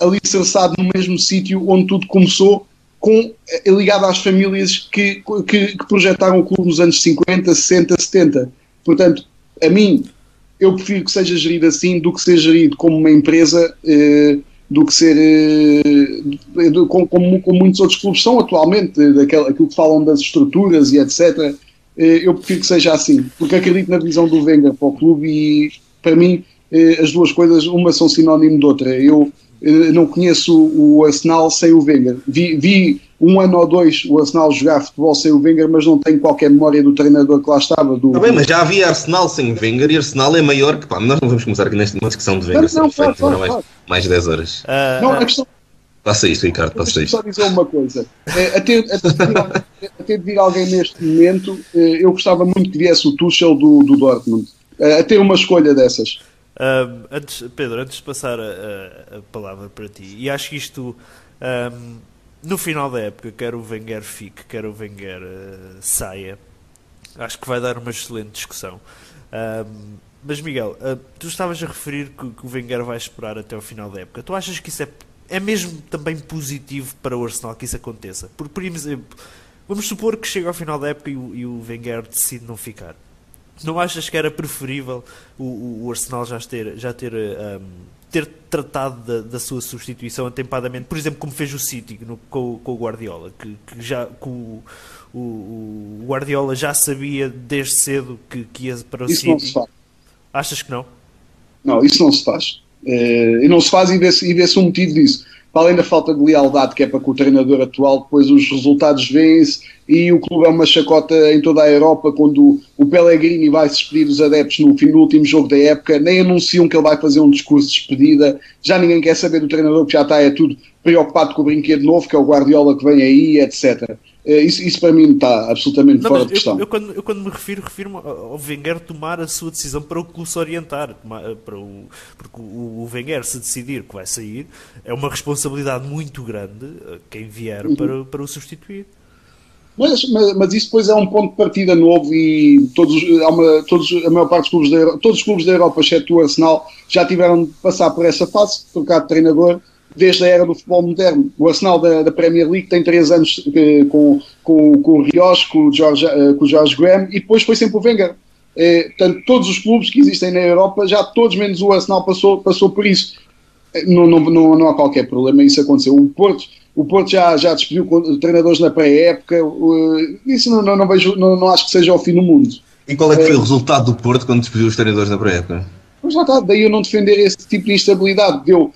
alicerçado no mesmo sítio onde tudo começou, com, eh, ligado às famílias que, que, que, projetaram o clube nos anos 50, 60, 70. Portanto, a mim, eu prefiro que seja gerido assim do que ser gerido como uma empresa eh, do que ser eh, como, como, muitos outros clubes são atualmente, daquilo, aquilo que falam das estruturas e etc. Eh, eu prefiro que seja assim, porque acredito na visão do Wenger para o clube e para mim eh, as duas coisas, uma são sinónimo de outra. Eu não conheço o Arsenal sem o Wenger. Vi, vi, um ano ou dois o Arsenal jogar futebol sem o Wenger, mas não tenho qualquer memória do treinador que lá estava. Do, tá bem, mas já havia Arsenal sem o Wenger e Arsenal é maior que. Pá, nós não vamos começar aqui nesta discussão de Wenger, não, não, claro, claro, mais, claro. mais de 10 horas. Uh, não, a questão. Passa isto, Ricardo, passa isto. só dizer uma coisa. É, até, até, até de vir alguém neste momento, eh, eu gostava muito que viesse o Tuchel do, do Dortmund. Eh, até uma escolha dessas. Um, antes, Pedro, antes de passar a, a, palavra para ti, e acho que isto um, no final da época, quer o Wenger fique, quer o Wenger uh, saia, acho que vai dar uma excelente discussão. Um, mas Miguel, uh, tu estavas a referir que, que, o Wenger vai esperar até o final da época. Tu achas que isso é, é mesmo também positivo para o Arsenal que isso aconteça? Por, por exemplo, vamos supor que chega ao final da época e o, e o Wenger decide não ficar não achas que era preferível o, o Arsenal já ter, já ter, um, ter tratado da, da, sua substituição atempadamente, por exemplo, como fez o City no, com, com, o Guardiola, que, que já que o, o, o, Guardiola já sabia desde cedo que, que ia para o isso City? Não se faz. Achas que não? Não, isso não se faz. É, e não se faz e vê-se vê um motivo disso para além da falta de lealdade que é para com o treinador atual, depois os resultados vêm-se e o clube é uma chacota em toda a Europa quando o Pellegrini vai se despedir dos adeptos no fim do último jogo da época, nem anunciam que ele vai fazer um discurso de despedida, já ninguém quer saber do treinador que já está é tudo preocupado com o brinquedo novo, que é o Guardiola que vem aí, etc. Eh, isso, isso para mim está absolutamente não, fora de questão. Eu, eu, quando, eu, quando, me refiro, refiro-me ao Wenger tomar a sua decisão para o clube se orientar. Eh, para o, porque o, o Wenger, se decidir que vai sair, é uma responsabilidade muito grande eh, quem vier uhum. para, para o substituir. Mas, mas, mas, isso depois é um ponto de partida novo e todos, há uma, todos, a maior parte dos clubes da Europa, todos os clubes da Europa, exceto o Arsenal, já tiveram de passar por essa fase, trocar de treinador desde a era do futebol moderno. O Arsenal da, da Premier League tem três anos eh, com, com, com o Rios, com o, George, eh, com o George Graham e depois foi sempre o Wenger. Eh, portanto, todos os clubes que existem na Europa, já todos menos o Arsenal passou, passou por isso. não, não, não, não há qualquer problema, isso aconteceu. O Porto, o Porto já, já despediu treinadores na pré-época, isso não, não, não, vejo, não, não acho que seja o fim do mundo. E qual é que foi o resultado do Porto quando despediu os treinadores na pré-época? Mas lá está, daí eu não defender esse tipo de instabilidade. Deu,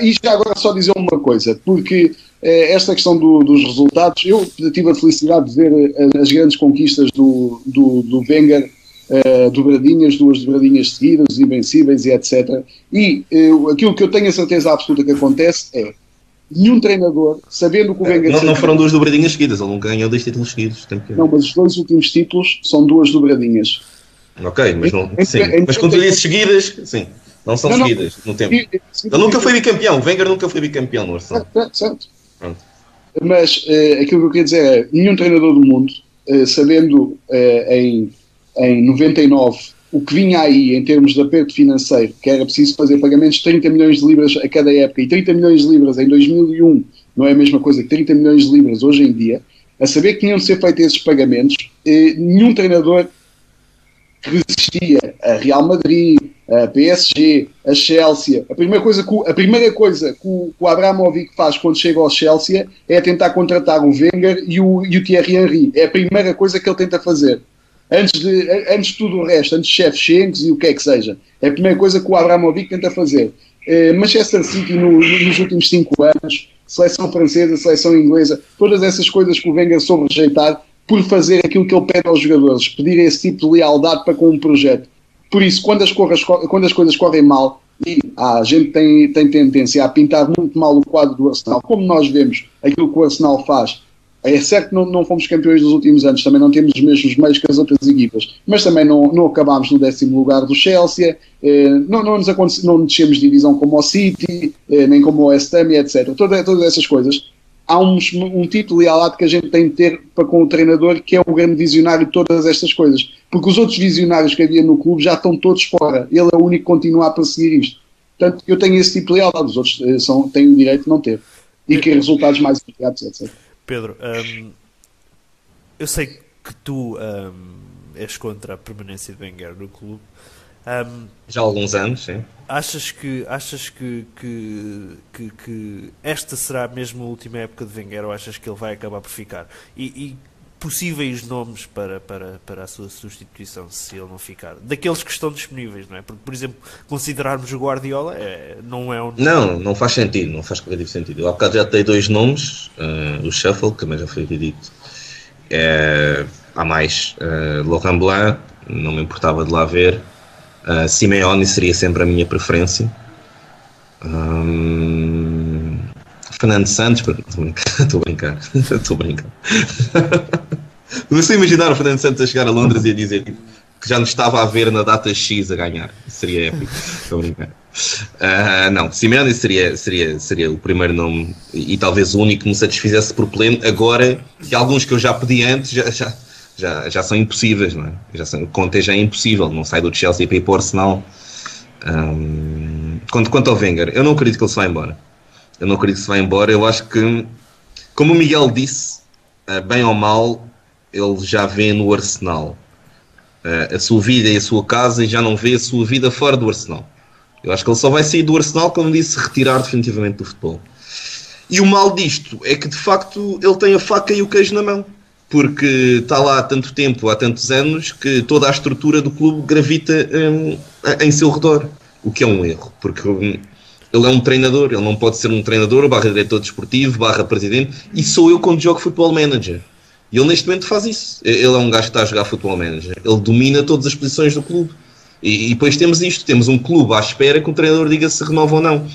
e já agora só dizer uma coisa, porque esta questão do, dos resultados, eu tive a felicidade de ver as grandes conquistas do, do, do Wenger uh, dobradinhas, duas dobradinhas seguidas, invencíveis e etc. E uh, aquilo que eu tenho a certeza absoluta que acontece é nenhum treinador, sabendo que o Wenger... Não, não foram duas dobradinhas seguidas, ele não ganhou dois títulos seguidos. Que... Não, mas os dois últimos títulos são duas dobradinhas. Ok, mas não... Sim, mas quando dizes seguidas, sim, não são não, seguidas não, no tempo. Ele nunca foi bicampeão, o Wenger nunca foi bicampeão no Arsenal. Certo, certo. Pronto. Mas uh, aquilo que eu queria dizer é, nenhum treinador do mundo, uh, sabendo uh, em em 99 o que vinha aí em termos de aperto financeiro, que era preciso fazer pagamentos de 30 milhões de libras a cada época, e 30 milhões de libras em 2001 não é a mesma coisa que 30 milhões de libras hoje em dia, a saber que tinham de ser feitos esses pagamentos, nenhum treinador resistia a Real Madrid, a PSG, a Chelsea. A primeira coisa que, a primeira coisa que o, que o Abramovic faz quando chega ao Chelsea é tentar contratar o Wenger e o, e o Thierry Henry. É a primeira coisa que ele tenta fazer antes de, antes de tudo o resto, antes de Shevchenko e o que é que seja. É a primeira coisa que o Abramovic tenta fazer. Eh, Manchester City no, nos últimos cinco anos, seleção francesa, seleção inglesa, todas essas coisas que o Wenger soube rejeitar por fazer aquilo que ele pede aos jogadores, pedir esse tipo de lealdade para com um projeto. Por isso, quando as, corras, quando as coisas correm mal, e ah, a gente tem, tem tendência a pintar muito mal o quadro do Arsenal, como nós vemos aquilo que o Arsenal faz é certo que não, não fomos campeões dos últimos anos, também não temos os mesmos meios que as outras equipas, mas também não, não acabámos no décimo lugar do Chelsea, eh, não, não, nos não descemos de divisão como o City, eh, nem como o West Ham, etc. Toda, todas essas coisas. Há um, um tipo de lealdade que a gente tem de ter para com o treinador, que é o grande visionário de todas estas coisas. Porque os outros visionários que havia no clube já estão todos fora. Ele é o único que continua a perseguir isto. Portanto, eu tenho esse tipo de lealdade, os outros eh, são, têm o direito de não ter. E que resultados mais imediatos, etc. Pedro, um, eu sei que tu um, és contra a permanência de Wenger no clube. Um, Já há alguns anos, sim. Achas que, achas que, que, que, que, esta será mesmo a última época de Wenger ou achas que ele vai acabar por ficar? E, e possíveis nomes para, para, para a sua substituição, se ele não ficar. Daqueles que estão disponíveis, não é? Porque, por exemplo, considerarmos o Guardiola é, não é um. Não, não faz sentido, não faz qualquer sentido. Eu há bocado já tenho dois nomes, uh, o Shuffle, que também já foi dito. É, há mais. Uh, Laurent Blanc, não me importava de lá ver. Uh, Simeone seria sempre a minha preferência. Um, Fernando Santos, estou a brincar, *laughs* estou a brincar. *laughs* Você *laughs* imaginar o Fernando Santos a chegar a Londres e a dizer tipo, que já nos estava a ver na data X a ganhar. Seria épico. Estou a brincar. Uh, não, Simeone seria, seria, seria o primeiro nome e, e, talvez o único que me satisfizesse por pleno. Agora, que alguns que eu já pedi antes já, já, já, já são impossíveis, não é? Já são, Conte já é impossível, não sai do Chelsea para ir para o Arsenal. Um, quanto, quanto ao Wenger, eu não acredito que ele se vá embora. Eu não acredito que se vá embora. Eu acho que, como o Miguel disse, uh, bem ou mal, ele já vê no Arsenal uh, a sua vida e a sua casa e já não vê a sua vida fora do Arsenal. Eu acho que ele só vai sair do Arsenal, como disse, retirar definitivamente do futebol. E o mal disto é que de facto ele tem a faca e o queijo na mão, porque está lá há tanto tempo, há tantos anos, que toda a estrutura do clube gravita um, em seu redor, o que é um erro, porque um, ele é um treinador, ele não pode ser um treinador, barra diretor desportivo, barra presidente, e sou eu quando jogo futebol manager. E ele neste momento faz isso. Ele é um gajo que está a jogar futebol manager. Ele domina todas as posições do clube. E, e depois temos isto: temos um clube à espera que o treinador diga se renova ou não.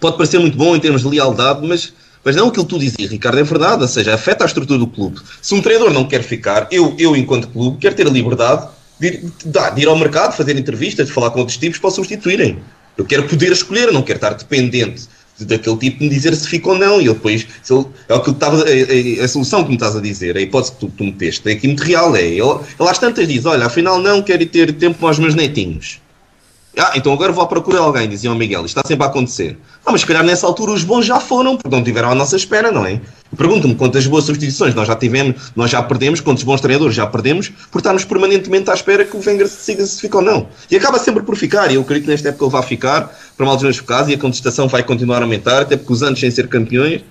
Pode parecer muito bom em termos de lealdade, mas, mas não aquilo que tu dizias, Ricardo, é verdade. Ou seja, afeta a estrutura do clube. Se um treinador não quer ficar, eu, eu enquanto clube, quero ter a liberdade de ir, de ir ao mercado, fazer entrevistas, de falar com outros tipos para substituírem. Eu quero poder escolher, não quero estar dependente daquele tipo de me dizer se fica ou não. E eu depois, ele, é o que estava, a, a, a, solução que me estás a dizer, a hipótese que tu, tu meteste, é aqui muito real. É, ele, ele às tantas diz: Olha, afinal não quero ter tempo com os meus netinhos. Ah, então agora vou à procura de alguém, dizia o Miguel. Isto está sempre a acontecer. Ah, mas se calhar nessa altura os bons já foram, porque não tiveram à nossa espera, não é? Pergunto-me quantas boas substituições nós já tivemos, nós já perdemos, quantos bons treinadores já perdemos, por estarmos permanentemente à espera que o Wenger siga se fica ou não. E acaba sempre por ficar, e eu acredito que nesta época ele vai ficar, para mal dos meus casos, e a contestação vai continuar a aumentar, até porque os anos sem ser campeões,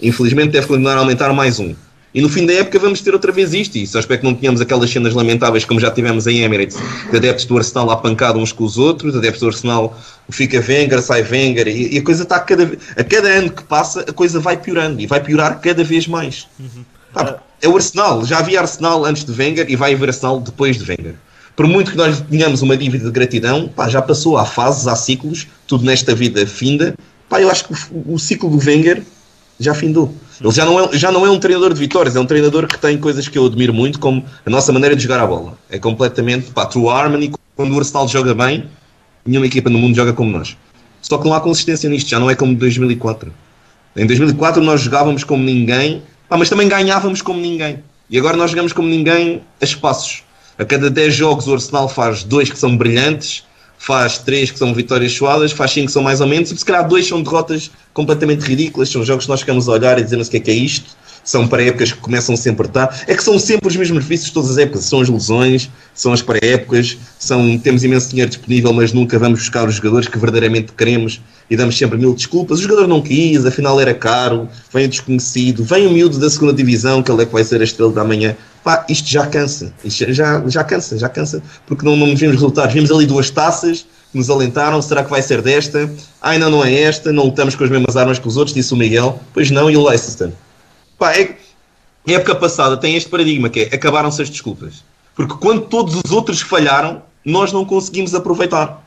infelizmente deve continuar a aumentar mais um. E no fim da época vamos ter outra vez isto. E só espero que não tenhamos aquelas cenas lamentáveis como já tivemos em Emirates, de adeptos do Arsenal lá pancado uns com os outros, adeptos do Arsenal fica Wenger, sai Wenger, e, e a coisa está a cada, a cada ano que passa, a coisa vai piorando e vai piorar cada vez mais. Uhum. Pá, é o Arsenal, já havia Arsenal antes de Wenger e vai haver Arsenal depois de Wenger. Por muito que nós tenhamos uma dívida de gratidão, pá, já passou, há fases, há ciclos, tudo nesta vida finda. Pá, eu acho que o, o ciclo do Wenger já findou. Ele já não, é, já não é um treinador de vitórias, é um treinador que tem coisas que eu admiro muito, como a nossa maneira de jogar a bola. É completamente pá, true harmony. Quando o Arsenal joga bem, nenhuma equipa no mundo joga como nós. Só que não há consistência nisto, já não é como 2004. Em 2004 nós jogávamos como ninguém, pá, mas também ganhávamos como ninguém. E agora nós jogamos como ninguém a espaços. A cada 10 jogos o Arsenal faz dois que são brilhantes, faz três que são vitórias suadas, faz cinco que são mais ou menos, e se calhar dois são derrotas completamente ridículas, são jogos que nós ficamos a olhar e dizemos o que é que é isto, são pré-épocas que começam sempre estar, é que são sempre os mesmos vícios todas as épocas, são as lesões, são as pré-épocas, são, temos imenso dinheiro disponível, mas nunca vamos buscar os jogadores que verdadeiramente queremos e damos sempre mil desculpas, o jogador não quis, afinal era caro, vem o desconhecido, vem o miúdo da segunda divisão, que ele é que vai ser a estrela da manhã, pá, isto já cansa, isto já, já cansa, já cansa, porque não, não vimos resultados. Vimos ali duas taças que nos alentaram, será que vai ser desta? Ainda não é esta, não lutamos com as mesmas armas que os outros, disse o Miguel. Pois não, e o Leicester? Pá, é, a época passada tem este paradigma que é, acabaram-se as desculpas. Porque quando todos os outros falharam, nós não conseguimos aproveitar.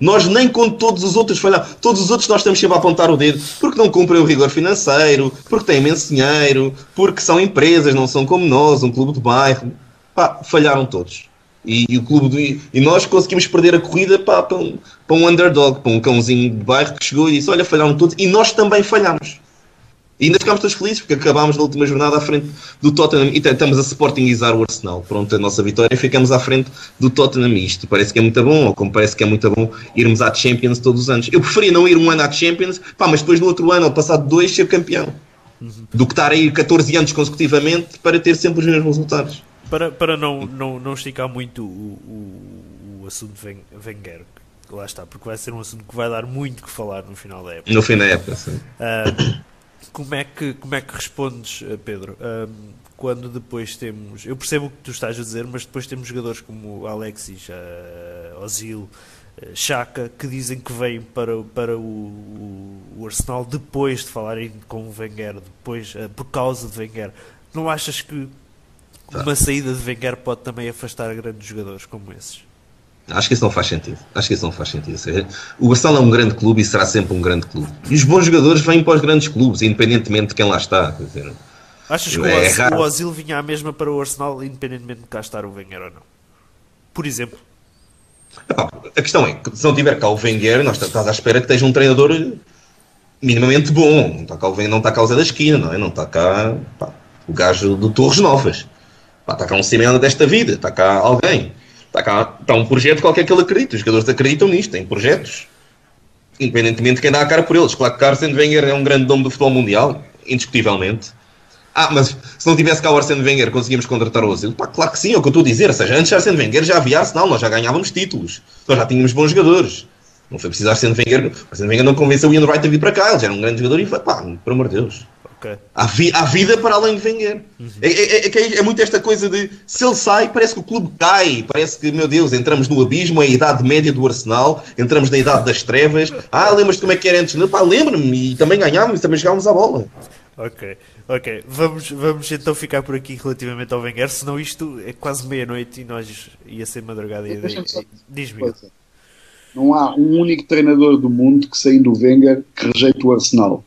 Nós nem quando todos os outros falharam, todos os outros nós estamos sempre a apontar o dedo, porque não cumprem o rigor financeiro, porque têm imenso dinheiro, porque são empresas, não são como nós, um clube de bairro. Pá, falharam todos. E, e o clube do, e nós conseguimos perder a corrida pá, para, um, para um underdog, para um cãozinho de bairro que chegou e disse: Olha, falharam todos, e nós também falhamos. E ainda ficámos todos felizes porque acabámos na última jornada à frente do Tottenham e estamos a sportingizar o Arsenal. Pronto, a nossa vitória e ficamos à frente do Tottenham. Isto parece que é muito bom, ou como parece que é muito bom irmos à Champions todos os anos. Eu preferia não ir um ano à Champions, pá, mas depois no outro ano, ou passado dois, ser campeão. Uhum. Do que estar a ir 14 anos consecutivamente para ter sempre os mesmos resultados. Para, para não, não, não esticar muito o, o, o assunto Wenger, lá está, porque vai ser um assunto que vai dar muito que falar no final da época. No fim da época, sim. Uh, como, é que, como é que respondes, eh, Pedro? Uh, quando depois temos. Eu percebo o que tu estás a dizer, mas depois temos jogadores como Alexis, uh, Ozil, Chaka, que dizem que vêm para, para o, o, Arsenal depois de falarem com o Wenger, depois, por causa de Wenger. Não achas que Tá. Uma saída de Wenger pode também afastar grandes jogadores como esses. Acho que isso não faz sentido. Acho que isso não faz sentido. O Barcelona é um grande clube e será sempre um grande clube. E os bons jogadores vêm para os grandes clubes, independentemente de quem lá está. Quer dizer, Achas que é o, Ozil vinha à mesma para o Arsenal, independentemente de cá estar o Wenger ou não? Por exemplo. A questão é que se não tiver cá o Wenger, nós estamos à espera que esteja um treinador minimamente bom. Não está cá o Wenger, não está cá o Zé da Esquina, não é? Não está cá pá, o gajo do Torres Novas. Está cá um Simeone desta vida, está cá alguém. Está cá está um projeto qualquer que ele acredita. Os jogadores acreditam nisto, têm projetos. Independentemente de quem dá a cara por eles. Claro que Arsene Wenger é um grande nome do futebol mundial, indiscutivelmente. Ah, mas se não tivesse cá o Arsene Wenger, conseguimos contratar o Ozil? Pá, claro que sim, é o que eu estou a dizer. Ou seja, antes de Arsene Wenger já havia Arsenal, nós já ganhávamos títulos. Nós já tínhamos bons jogadores. Não foi preciso Arsene Wenger. Arsene Wenger não convenceu o Ian Wright a vir para cá. Ele já era um grande jogador e foi, pá, por amor de Deus. Okay. Há, vi, há, vida para além de Wenger. Uhum. É, é, é, é, muito esta coisa de se ele sai, parece que o clube cai, parece que, meu Deus, entramos no abismo, é a idade média do Arsenal, entramos na idade das trevas. Ah, lembras-te como é que era antes? Pá, lembro-me, e também ganhámos, e também jogávamos a bola. Ok, ok. Vamos, vamos então ficar por aqui relativamente ao Wenger, senão isto é quase meia-noite e nós ia ser madrugada. E, Diz-me. Não há um único treinador do mundo que saindo do Wenger que rejeite o Arsenal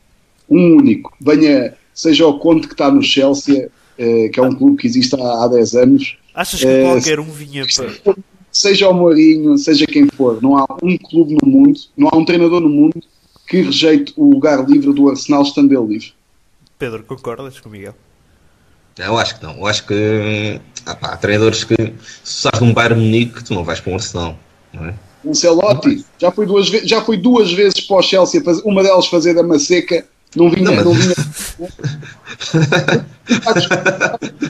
um único, venha, seja o Conte que está no Chelsea, eh, que é um clube que existe há, há 10 anos. Achas que eh, qualquer um vinha para. Seja o Mourinho, seja quem for, não há um clube no mundo, não há um treinador no mundo que rejeite o lugar livre do Arsenal estando ele livre. Pedro, concordas com o Miguel? Eu acho que não. Eu acho que ah, pá, há treinadores que se estás num Bayern Munique, tu não vais para um Arsenal. Não é? Ancelotti já foi duas, ve- já foi duas vezes para o Chelsea, uma delas fazer da maceca, não vinha, Não, não, mas- *laughs* vinha.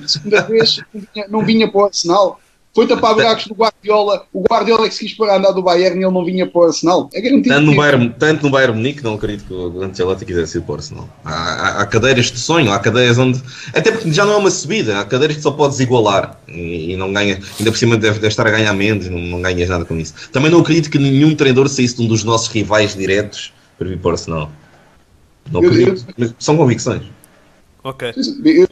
segunda vez não vinha, não vinha para o Arsenal. Foi tapar buracos do Guardiola. O Guardiola é que se quis para andar do Bayern e ele não vinha para o Arsenal. É garantido. Tanto no, que- Bayern, tanto no Bayern Munique, não acredito que o Ancelotti quisesse ir para o Arsenal. Há, há, há cadeiras de sonho, há cadeiras onde. Até porque já não é uma subida, há cadeiras que só podes igualar e, e não ganha. Ainda por cima deve, deve estar a ganhar menos, não, não ganhas nada com isso. Também não acredito que nenhum treinador saísse de um dos nossos rivais diretos para vir para o Arsenal. Não Eu- acredito. Mas são convicções. Ok. Eu-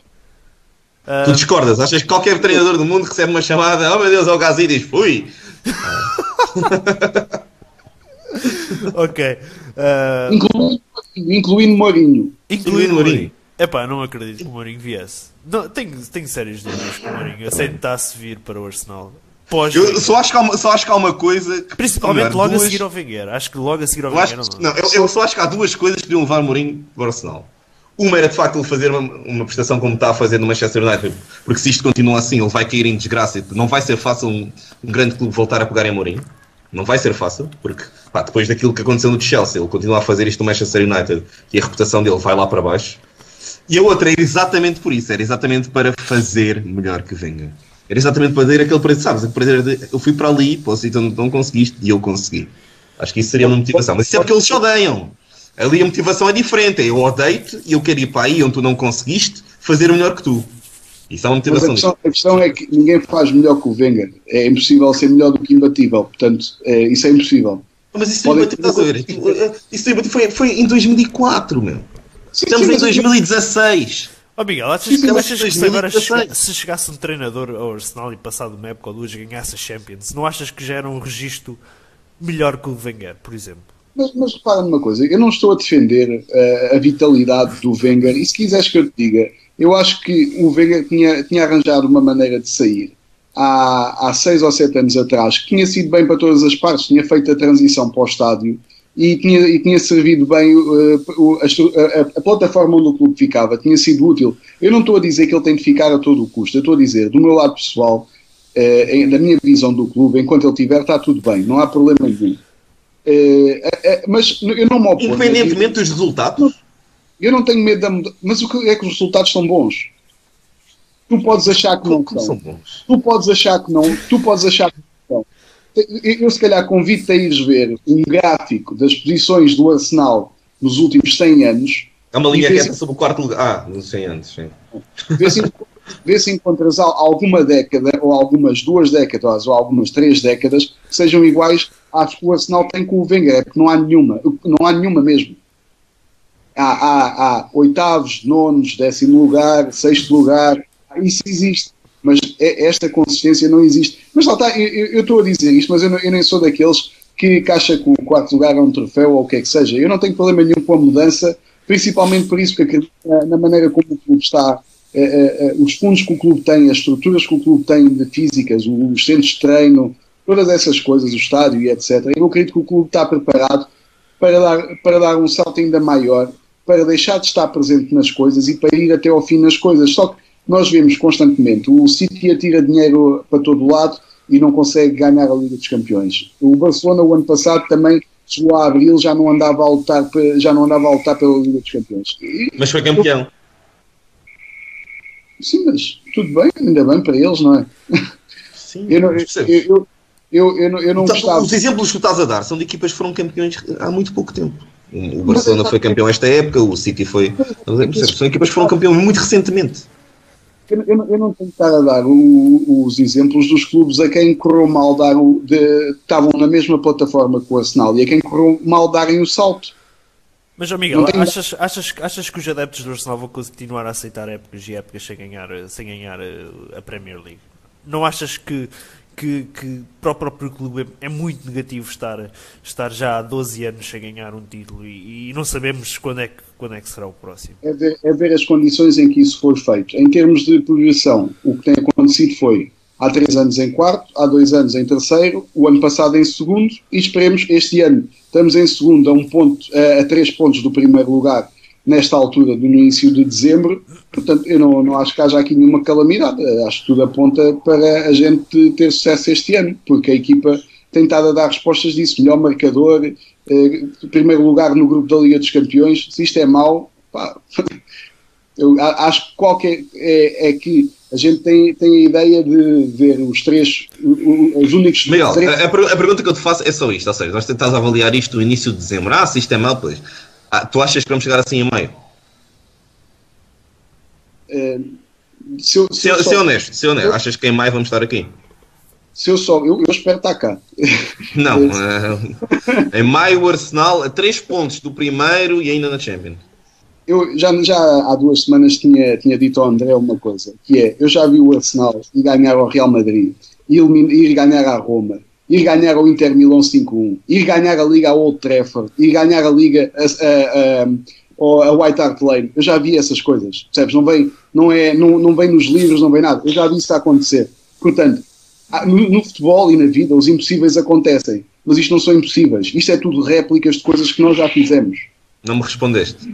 Tu discordas? Achas que qualquer treinador do mundo recebe uma chamada, oh meu Deus, é o Gazi e diz, fui! *laughs* ok. Ah, Incluindo, incluindo Mourinho. incluindo Mourinho. Mourinho. Epá, não acredito que o Mourinho viesse. Não, tenho, tenho sérias dúvidas que o Mourinho aceitasse vir para o Arsenal. Pós Eu só acho que há uma, só acho que há uma coisa. Que, Principalmente logo duas- a seguir ao Wenger. Acho que logo a seguir ao Wenger não. não, eu, eu só acho que há duas coisas que deviam levar Mourinho para o Arsenal. Uma era de facto ele fazer uma, uma prestação como está a fazer no Manchester United, porque se isto continua assim, ele vai cair em desgraça. Não vai ser fácil um, um grande clube voltar a pegar em Mourinho. Não vai ser fácil, porque pá, depois daquilo que aconteceu no Chelsea, ele continua a fazer isto no Manchester United e a reputação dele vai lá para baixo. E a outra era exatamente por isso, era exatamente para fazer melhor que venga. Era exatamente para ter aquele preço, sabes? Aquele de, eu fui para ali, para o sítio onde não conseguiste, e eu consegui. Acho que isso seria uma motivação. Mas isso é porque eles odeiam. Ali a motivação é diferente. É eu odeio-te e eu quero ir para aí onde tu não conseguiste fazer melhor que tu. Isso é uma Mas a motivação questão, a questão é que ninguém faz melhor que o Wenger. É impossível ser melhor do que imbatível. Portanto, é, isso é impossível. Mas isso, Podem- Podem... estás a ver? Isso foi, foi em 2004, meu. Sim, Estamos sim, em mas- 2016. Ó Miguel, achas, que, achas que se agora 2016. chega- se chegasse um treinador ao Arsenal e passado uma época ou duas ganhasse a Champions, não achas que já era um registro melhor que o Wenger, por exemplo? Mas, mas repara numa coisa, eu não estou a defender eh, a vitalidade do Wenger, e se quiseres que eu te diga, eu acho que o Wenger tinha, tinha arranjado uma maneira de sair há, há seis ou sete anos atrás, que tinha sido bem para todas as partes, tinha feito a transição para o estádio e tinha, e tinha servido bem o- a, a- a- plataforma onde o clube ficava, tinha sido útil. Eu não estou a dizer que ele tem de ficar a todo o custo, eu estou a dizer, do meu lado pessoal, em- da minha visão do clube, enquanto ele tiver, está tudo bem, não há problema nenhum. Eh, mas eu não me oponho. Independentemente dos resultados. Eu não tenho medo da mudança. Mas o que é que os resultados são bons? Tu podes achar que não Como são são. bons. Tu podes achar que não. Tu podes achar que não. Eu, se calhar convido-te a ires ver um gráfico das posições do Arsenal nos últimos 100 anos. Há uma linha reta sobre o quarto lugar. Ah, não sei antes. Sim. Vê se, vê se encontras al- alguma década, ou algumas duas décadas, ou algumas três décadas, que sejam iguais às que o Arsenal tem com o Wenger. É porque não há nenhuma. Não há nenhuma mesmo. Há, há, há oitavos, nonos, décimo lugar, sexto lugar. Isso existe. É- esta consistência não existe. Mas lá está, eu- estou a dizer isto, mas eu, não- eu nem sou daqueles que, que acha que o quarto lugar é um troféu ou o que é que seja. Eu não tenho problema nenhum com a mudança, principalmente por isso, porque acredito na, maneira como o clube está, eh, eh, eh, os fundos que o clube tem, as estruturas que o clube tem de físicas, os centros de treino, todas essas coisas, o estádio e etc. Eu acredito que o clube está preparado para dar, para dar um salto ainda maior, para deixar de estar presente nas coisas e para ir até ao fim nas coisas. Só que nós vemos constantemente o City atira dinheiro para todo lado e não consegue ganhar a Liga dos Campeões. O Barcelona, o ano passado, também chegou a abril, já não andava a lutar, já não andava a lutar pela Liga dos Campeões. Mas foi campeão. sim, mas tudo bem, ainda bem para eles, não é? Sim, Eu não, eu, eu, eu, eu não, Então, gostava. Os exemplos que estás a dar são de equipas que foram campeões há muito pouco tempo. O Barcelona foi campeão esta época, o City foi. Percebes? São equipas que foram campeão muito recentemente. Eu, eu não- eu não tenho que estar a dar o- os exemplos dos clubes a quem correu mal dar o, de- estavam na mesma plataforma que o Arsenal e a quem correu mal darem o salto. Mas, Miguel, Não tenho- achas, achas, achas que os adeptos do Arsenal vão continuar a aceitar épocas e épocas sem ganhar, sem ganhar eh, a Premier League? Não achas que, que, que para o próprio clube é, é muito negativo estar, estar já há 12 anos sem ganhar um título e, e não sabemos quando é, que, quando é que será o próximo? É ver, é ver as condições em que isso foi feito. Em termos de progressão, o que tem acontecido foi há três anos em quarto, há dois anos em terceiro, o ano passado em segundo e esperemos este ano. Estamos em segundo a, um ponto, a, a três pontos do primeiro lugar nesta altura do início de dezembro. Portanto, eu não, não acho que haja aqui nenhuma calamidade. Acho que tudo aponta para a gente ter sucesso este ano, porque a equipa tem estado a dar respostas disso. Melhor marcador, eh, primeiro lugar no grupo da Liga dos Campeões. Se isto é mau, pá, *laughs* eu acho que qualquer é, é, que a gente tem, tem a ideia de ver os três, os únicos. Miguel, três... a, a, pergunta que eu te faço é só isto: ou seja, nós tentamos avaliar isto no início de dezembro. Ah, se isto é mau, pois. Ah, tu achas que vamos chegar assim a meio? Uh, se, eu, se, se, eu só... honesto, se honesto, achas que em maio vamos estar aqui? Se eu só, eu, eu espero estar cá. *laughs* Não, uh, em maio o Arsenal a 3 pontos do primeiro e ainda na Champions. Eu já, já há duas semanas tinha, tinha dito ao André uma coisa, que é, eu já vi o Arsenal ir ganhar ao Real Madrid, ir, ir ganhar à Roma, ir ganhar ao Inter Milão 5-1, ir ganhar a Liga ao Old Trafford, ir ganhar a Liga a, a, a, a White Hart Lane. Eu já vi essas coisas, percebes? Não vem, não, é, não, não vem nos livros, não vem nada. Eu já vi isso acontecer. Portanto, no, no, futebol e na vida, os impossíveis acontecem. Mas isto não são impossíveis. Isto é tudo réplicas de coisas que nós já fizemos. Não me respondeste.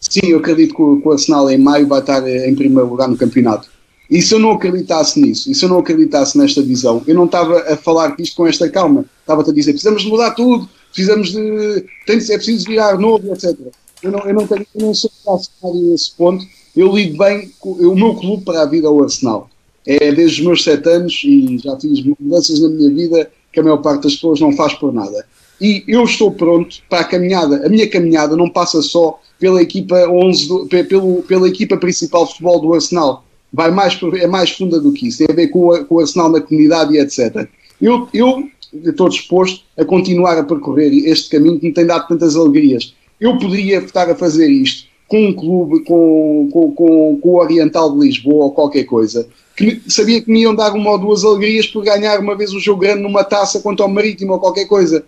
Sim, eu acredito que o, que o Arsenal em maio vai estar eh, em primeiro lugar no campeonato. E se eu não acreditasse nisso, e se eu não acreditasse nesta visão, eu não estava a falar isto com esta calma. Estava-te a dizer, precisamos de mudar tudo, precisamos de. Tem de, é preciso virar novo, etc. Eu não, eu não, tenho, eu não sou a esse ponto. Eu lido bem com o meu clube para a vida ao Arsenal. É desde os meus sete anos e já fiz mudanças na minha vida que a maior parte das pessoas não faz por nada. E eu estou pronto para a caminhada. A minha caminhada não passa só pela equipa 11 do, pelo, pela equipa principal de futebol do Arsenal. Vai mais, é mais funda do que isso. Tem a ver com, com o Arsenal na comunidade e etc. Eu, eu estou disposto a continuar a percorrer este caminho que me tem dado tantas alegrias. Eu poderia estar a fazer isto com um clube, com, com, com, com o Oriental de Lisboa ou qualquer coisa, que sabia que me iam dar uma ou duas alegrias por ganhar uma vez um jogo grande numa taça contra o Marítimo ou qualquer coisa.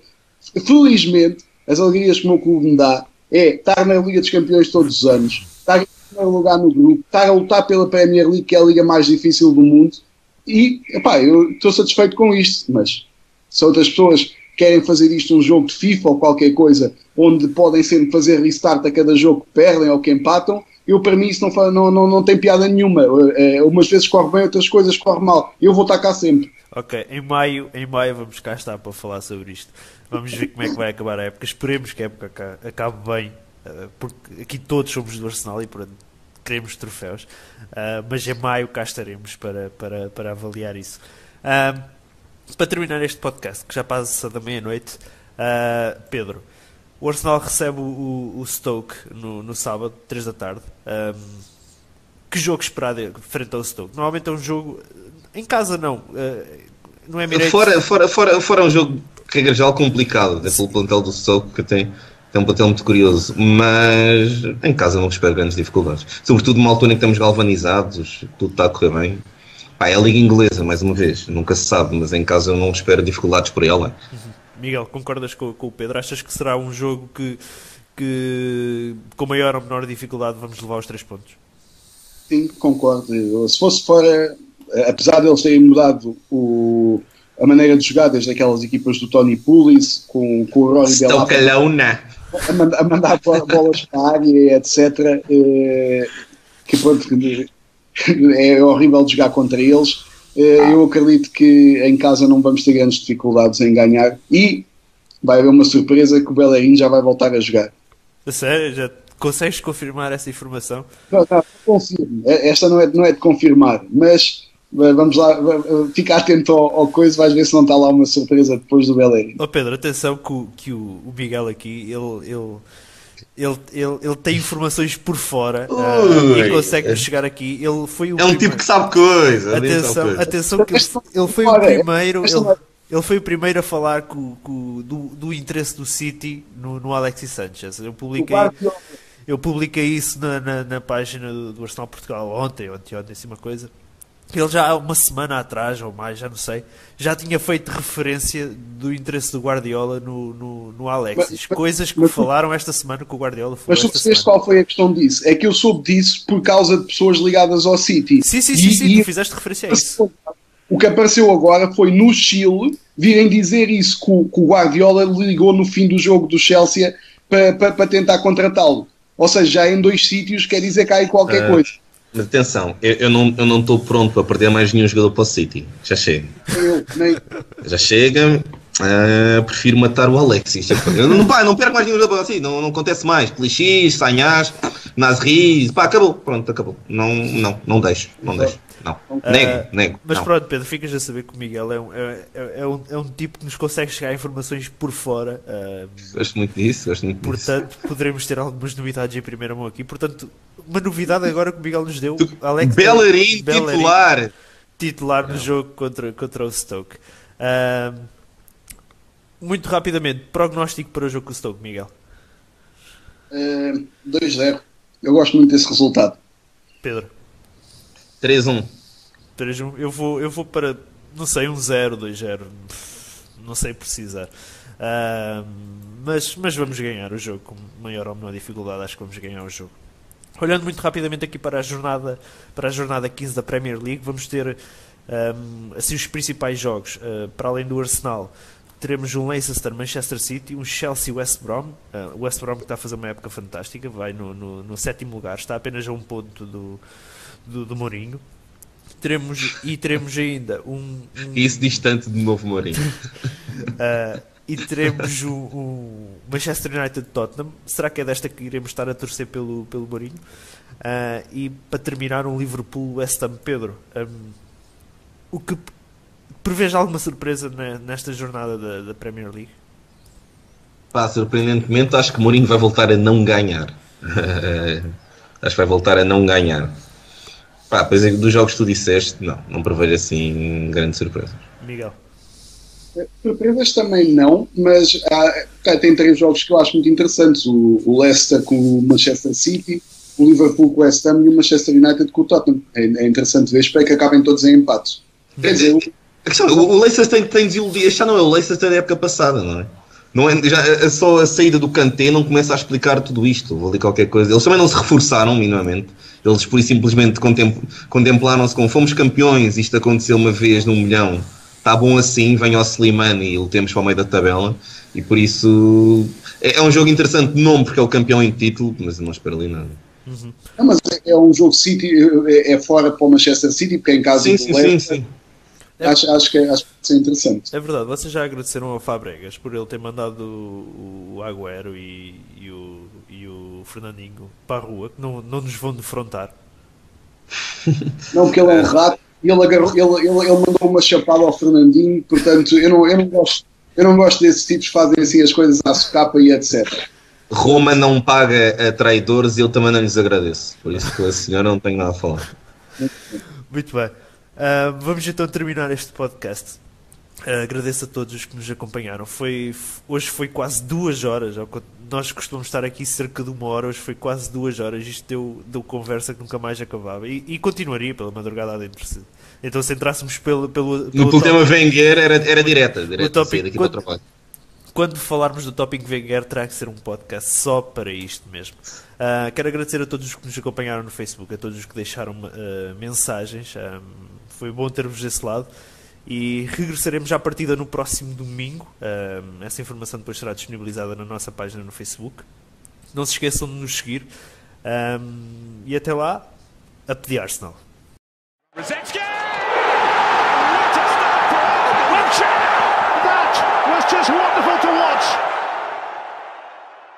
Felizmente, as alegrias que o meu clube me dá é estar na Liga dos Campeões todos os anos, estar em primeiro lugar no grupo, estar a lutar pela Premier League, que é a liga mais difícil do mundo, e epá, eu estou satisfeito com isto, mas se outras pessoas querem fazer isto um jogo de FIFA ou qualquer coisa, onde podem sempre fazer restart a cada jogo que perdem ou que empatam, eu para mim isso não, não, não, não tem piada nenhuma. É, umas vezes corre bem, outras coisas corre mal. Eu vou estar cá sempre. Ok, em maio, em maio vamos cá estar para falar sobre isto. Vamos ver como é que vai acabar a época. Esperemos que a época acabe bem, eh, porque aqui todos somos do Arsenal e pronto, queremos troféus. Eh, mas em maio cá estaremos para, para, para avaliar isso. Uh, para terminar este podcast, que já passa da meia-noite, uh, Pedro, o Arsenal recebe o, o Stoke no, no sábado, 3 da tarde. Um, que jogo esperado frente ao Stoke? Normalmente é um jogo. Em casa, não. Uh, não é Fora, fora, fora, fora um jogo, regra geral, complicado. É pelo plantel do Stoke que tem tem um plantel muito curioso, mas em casa não espero grandes dificuldades. Sobretudo numa altura em que estamos galvanizados, tudo está a correr bem. Pá, é a Liga Inglesa, mais uma vez, nunca se sabe, mas em casa eu não espero dificuldades por ela. Uhum. Miguel, concordas com, com, o Pedro? Achas que será um jogo que, que com maior ou menor dificuldade vamos levar os três pontos? Sim, concordo. Se fosse fora, apesar de eles terem mudado o, a maneira de jogar desde aquelas equipas do Tony Pulis com, com o Rory Delapa a, mand a mandar bolas para a área, etc. Eh, que pronto, é horrível de jogar contra eles. Eh, eu acredito que em casa não vamos ter grandes dificuldades em ganhar e vai haver uma surpresa que o Bellerin já vai voltar a jogar. A sério? Já consegues confirmar essa informação? Não, não, confirmo. É, esta não é, não é de confirmar, mas eh, vamos lá, fica atento ao, ao coisa, vais ver se não está lá uma surpresa depois do Bellerin. Oh Pedro, atenção que o, que o Miguel aqui, ele, ele ele, ele, ele tem informações por fora uh, e consegue chegar aqui. Ele foi o é um primeiro... tipo que sabe coisa. Atenção, coisa. atenção que ele, ele foi o primeiro. Ele, ele foi o primeiro a falar com, com, do, do interesse do City no, no Alexis Sanchez. Eu publiquei, eu publiquei isso na, na, na página do, do Arsenal Portugal ontem, ontem, ontem, assim uma coisa. Ele já há uma semana atrás, ou mais, já não sei, já tinha feito referência do interesse do Guardiola no, no, no Alexis. Mas, Coisas que mas, falaram esta semana que o Guardiola falou. Mas tu percebes qual foi a questão disso? É que eu soube disso por causa de pessoas ligadas ao City. Sim, sim, sim, e, sim, e, tu fizeste referência a isso. O que apareceu agora foi no Chile virem dizer isso que o, que o Guardiola ligou no fim do jogo do Chelsea para, para, para tentar contratá-lo. Ou seja, já em dois sítios quer dizer que há aí qualquer uh, coisa. Mas atenção, eu, eu não eu não estou pronto para perder mais nenhum jogador para o City. Já chega. Já chega. Ah, prefiro matar o Alexis. Eu não, pá, não perco mais nenhum jogador para o City. Não, não acontece mais. Clichy, Sanhas, Nasri. Pá, acabou. Pronto, acabou. Não, não, não deixo. Não deixo. Não. Nego, Ah, nego. Mas não. pronto, Pedro, ficas a saber que o Miguel é um, é, é- é um, é um tipo que nos consegue chegar a informações por fora. ah, Gosto muito disso, gosto muito disso. portanto, poderemos ter algumas novidades em primeira mão aqui. Portanto, uma novidade agora que o Miguel nos deu: Alex Bellerin, Bellerin, titular. titular no jogo contra, contra o Stoke. Ah, muito rapidamente, prognóstico para o jogo com o Stoke, Miguel. eh, 2-0. Eu gosto muito desse resultado. Pedro, 3-1. 3-1. Eu vou, eu vou para, não sei, um 0, 2-0. Não sei precisar. Ah, mas, mas vamos ganhar o jogo com maior ou menor dificuldade. Acho que vamos ganhar o jogo. Olhando muito rapidamente aqui para a jornada, para a jornada 15 da Premier League, vamos ter ahm, assim os principais jogos. Ah, para além do Arsenal, teremos um Leicester Manchester City, um Chelsea West Brom. Ah, o West Brom que está a fazer uma época fantástica, vai no, no, no sétimo lugar, está apenas a um ponto do, do, do Mourinho. Teremos, e teremos ainda um, um- Isso distante de novo Mourinho. *laughs* ah, e teremos o, o Manchester United Tottenham. Será que é desta que iremos estar a torcer pelo, pelo Mourinho? Ah, e para terminar, um Liverpool West Ham Pedro. hum, o que prevês alguma surpresa ne- nesta jornada da, da Premier League? Pá, surpreendentemente, acho que Mourinho vai voltar a não ganhar. *laughs* acho que vai voltar a não ganhar. Pá, pois é, dos jogos que tu disseste, não, não prevejo assim grande surpresa. Miguel. Surpresas também não, mas há, cá tem três jogos que eu acho muito interessantes: o, o Leicester com o Manchester City, o Liverpool com o West Ham e o Manchester United com o Tottenham. É, é interessante ver, espero que acabem todos em empates. Quer dizer, o- A questão, o Leicester tem, tem desiludido. Já não é o Leicester da época passada, não é? Não é já, é só a saída do Kanté não começa a explicar tudo isto. Houve ali qualquer coisa. Eles também não se reforçaram minimamente. Eles por simplesmente contem- contemplaram-se como fomos campeões, isto aconteceu uma vez num milhão. Está bom assim, venha ao Slimani e lutemos para o meio da tabela. E por isso é, é um jogo interessante de nome porque é o campeão em título, mas não espero ali nada. não, mas é, é um jogo City, é, é fora para o Manchester City, porque é em casa Sim, do sim, sim, Sim. Acho, acho, que, é- acho que ser interessante. É verdade, vocês já agradeceram ao Fabregas por ele ter mandado o, o Agüero e, e o, e o Fernandinho para a rua, que não, não nos vão defrontar. Não, porque ele é um rato e ele, agarrou, ele, ele, ele mandou uma chapada ao Fernandinho, portanto, eu não, eu não gosto. Eu não gosto desses tipos que fazem assim as coisas à socapa e etc. Roma não paga a traidores e eu também não lhes agradeço. Por isso que a senhora não tenho nada a falar. Muito bem. Ah, vamos então terminar este podcast. Ah, agradeço a todos os que nos acompanharam. Foi, hoje foi quase duas horas. Nós costumamos estar aqui cerca de uma hora. Hoje foi quase duas horas. Isto deu, deu conversa que nunca mais acabava. E, e continuaria pela madrugada adentro. se- Então, se entrássemos pelo, pelo, No pelo pelo tema tópico- Wenger era, era direta, direta tópico- daqui quando- quando falarmos do Topic Wenger, terá que ser um podcast só para isto mesmo. Ah, quero agradecer a todos os que nos acompanharam no Facebook, a todos os que deixaram ah, mensagens. Foi bom ter-vos desse lado. E regressaremos à partida no próximo domingo. Essa informação depois será disponibilizada na nossa página no Facebook. Não se esqueçam de nos seguir. Ah, e até lá, a pedir Arsenal. That was just one.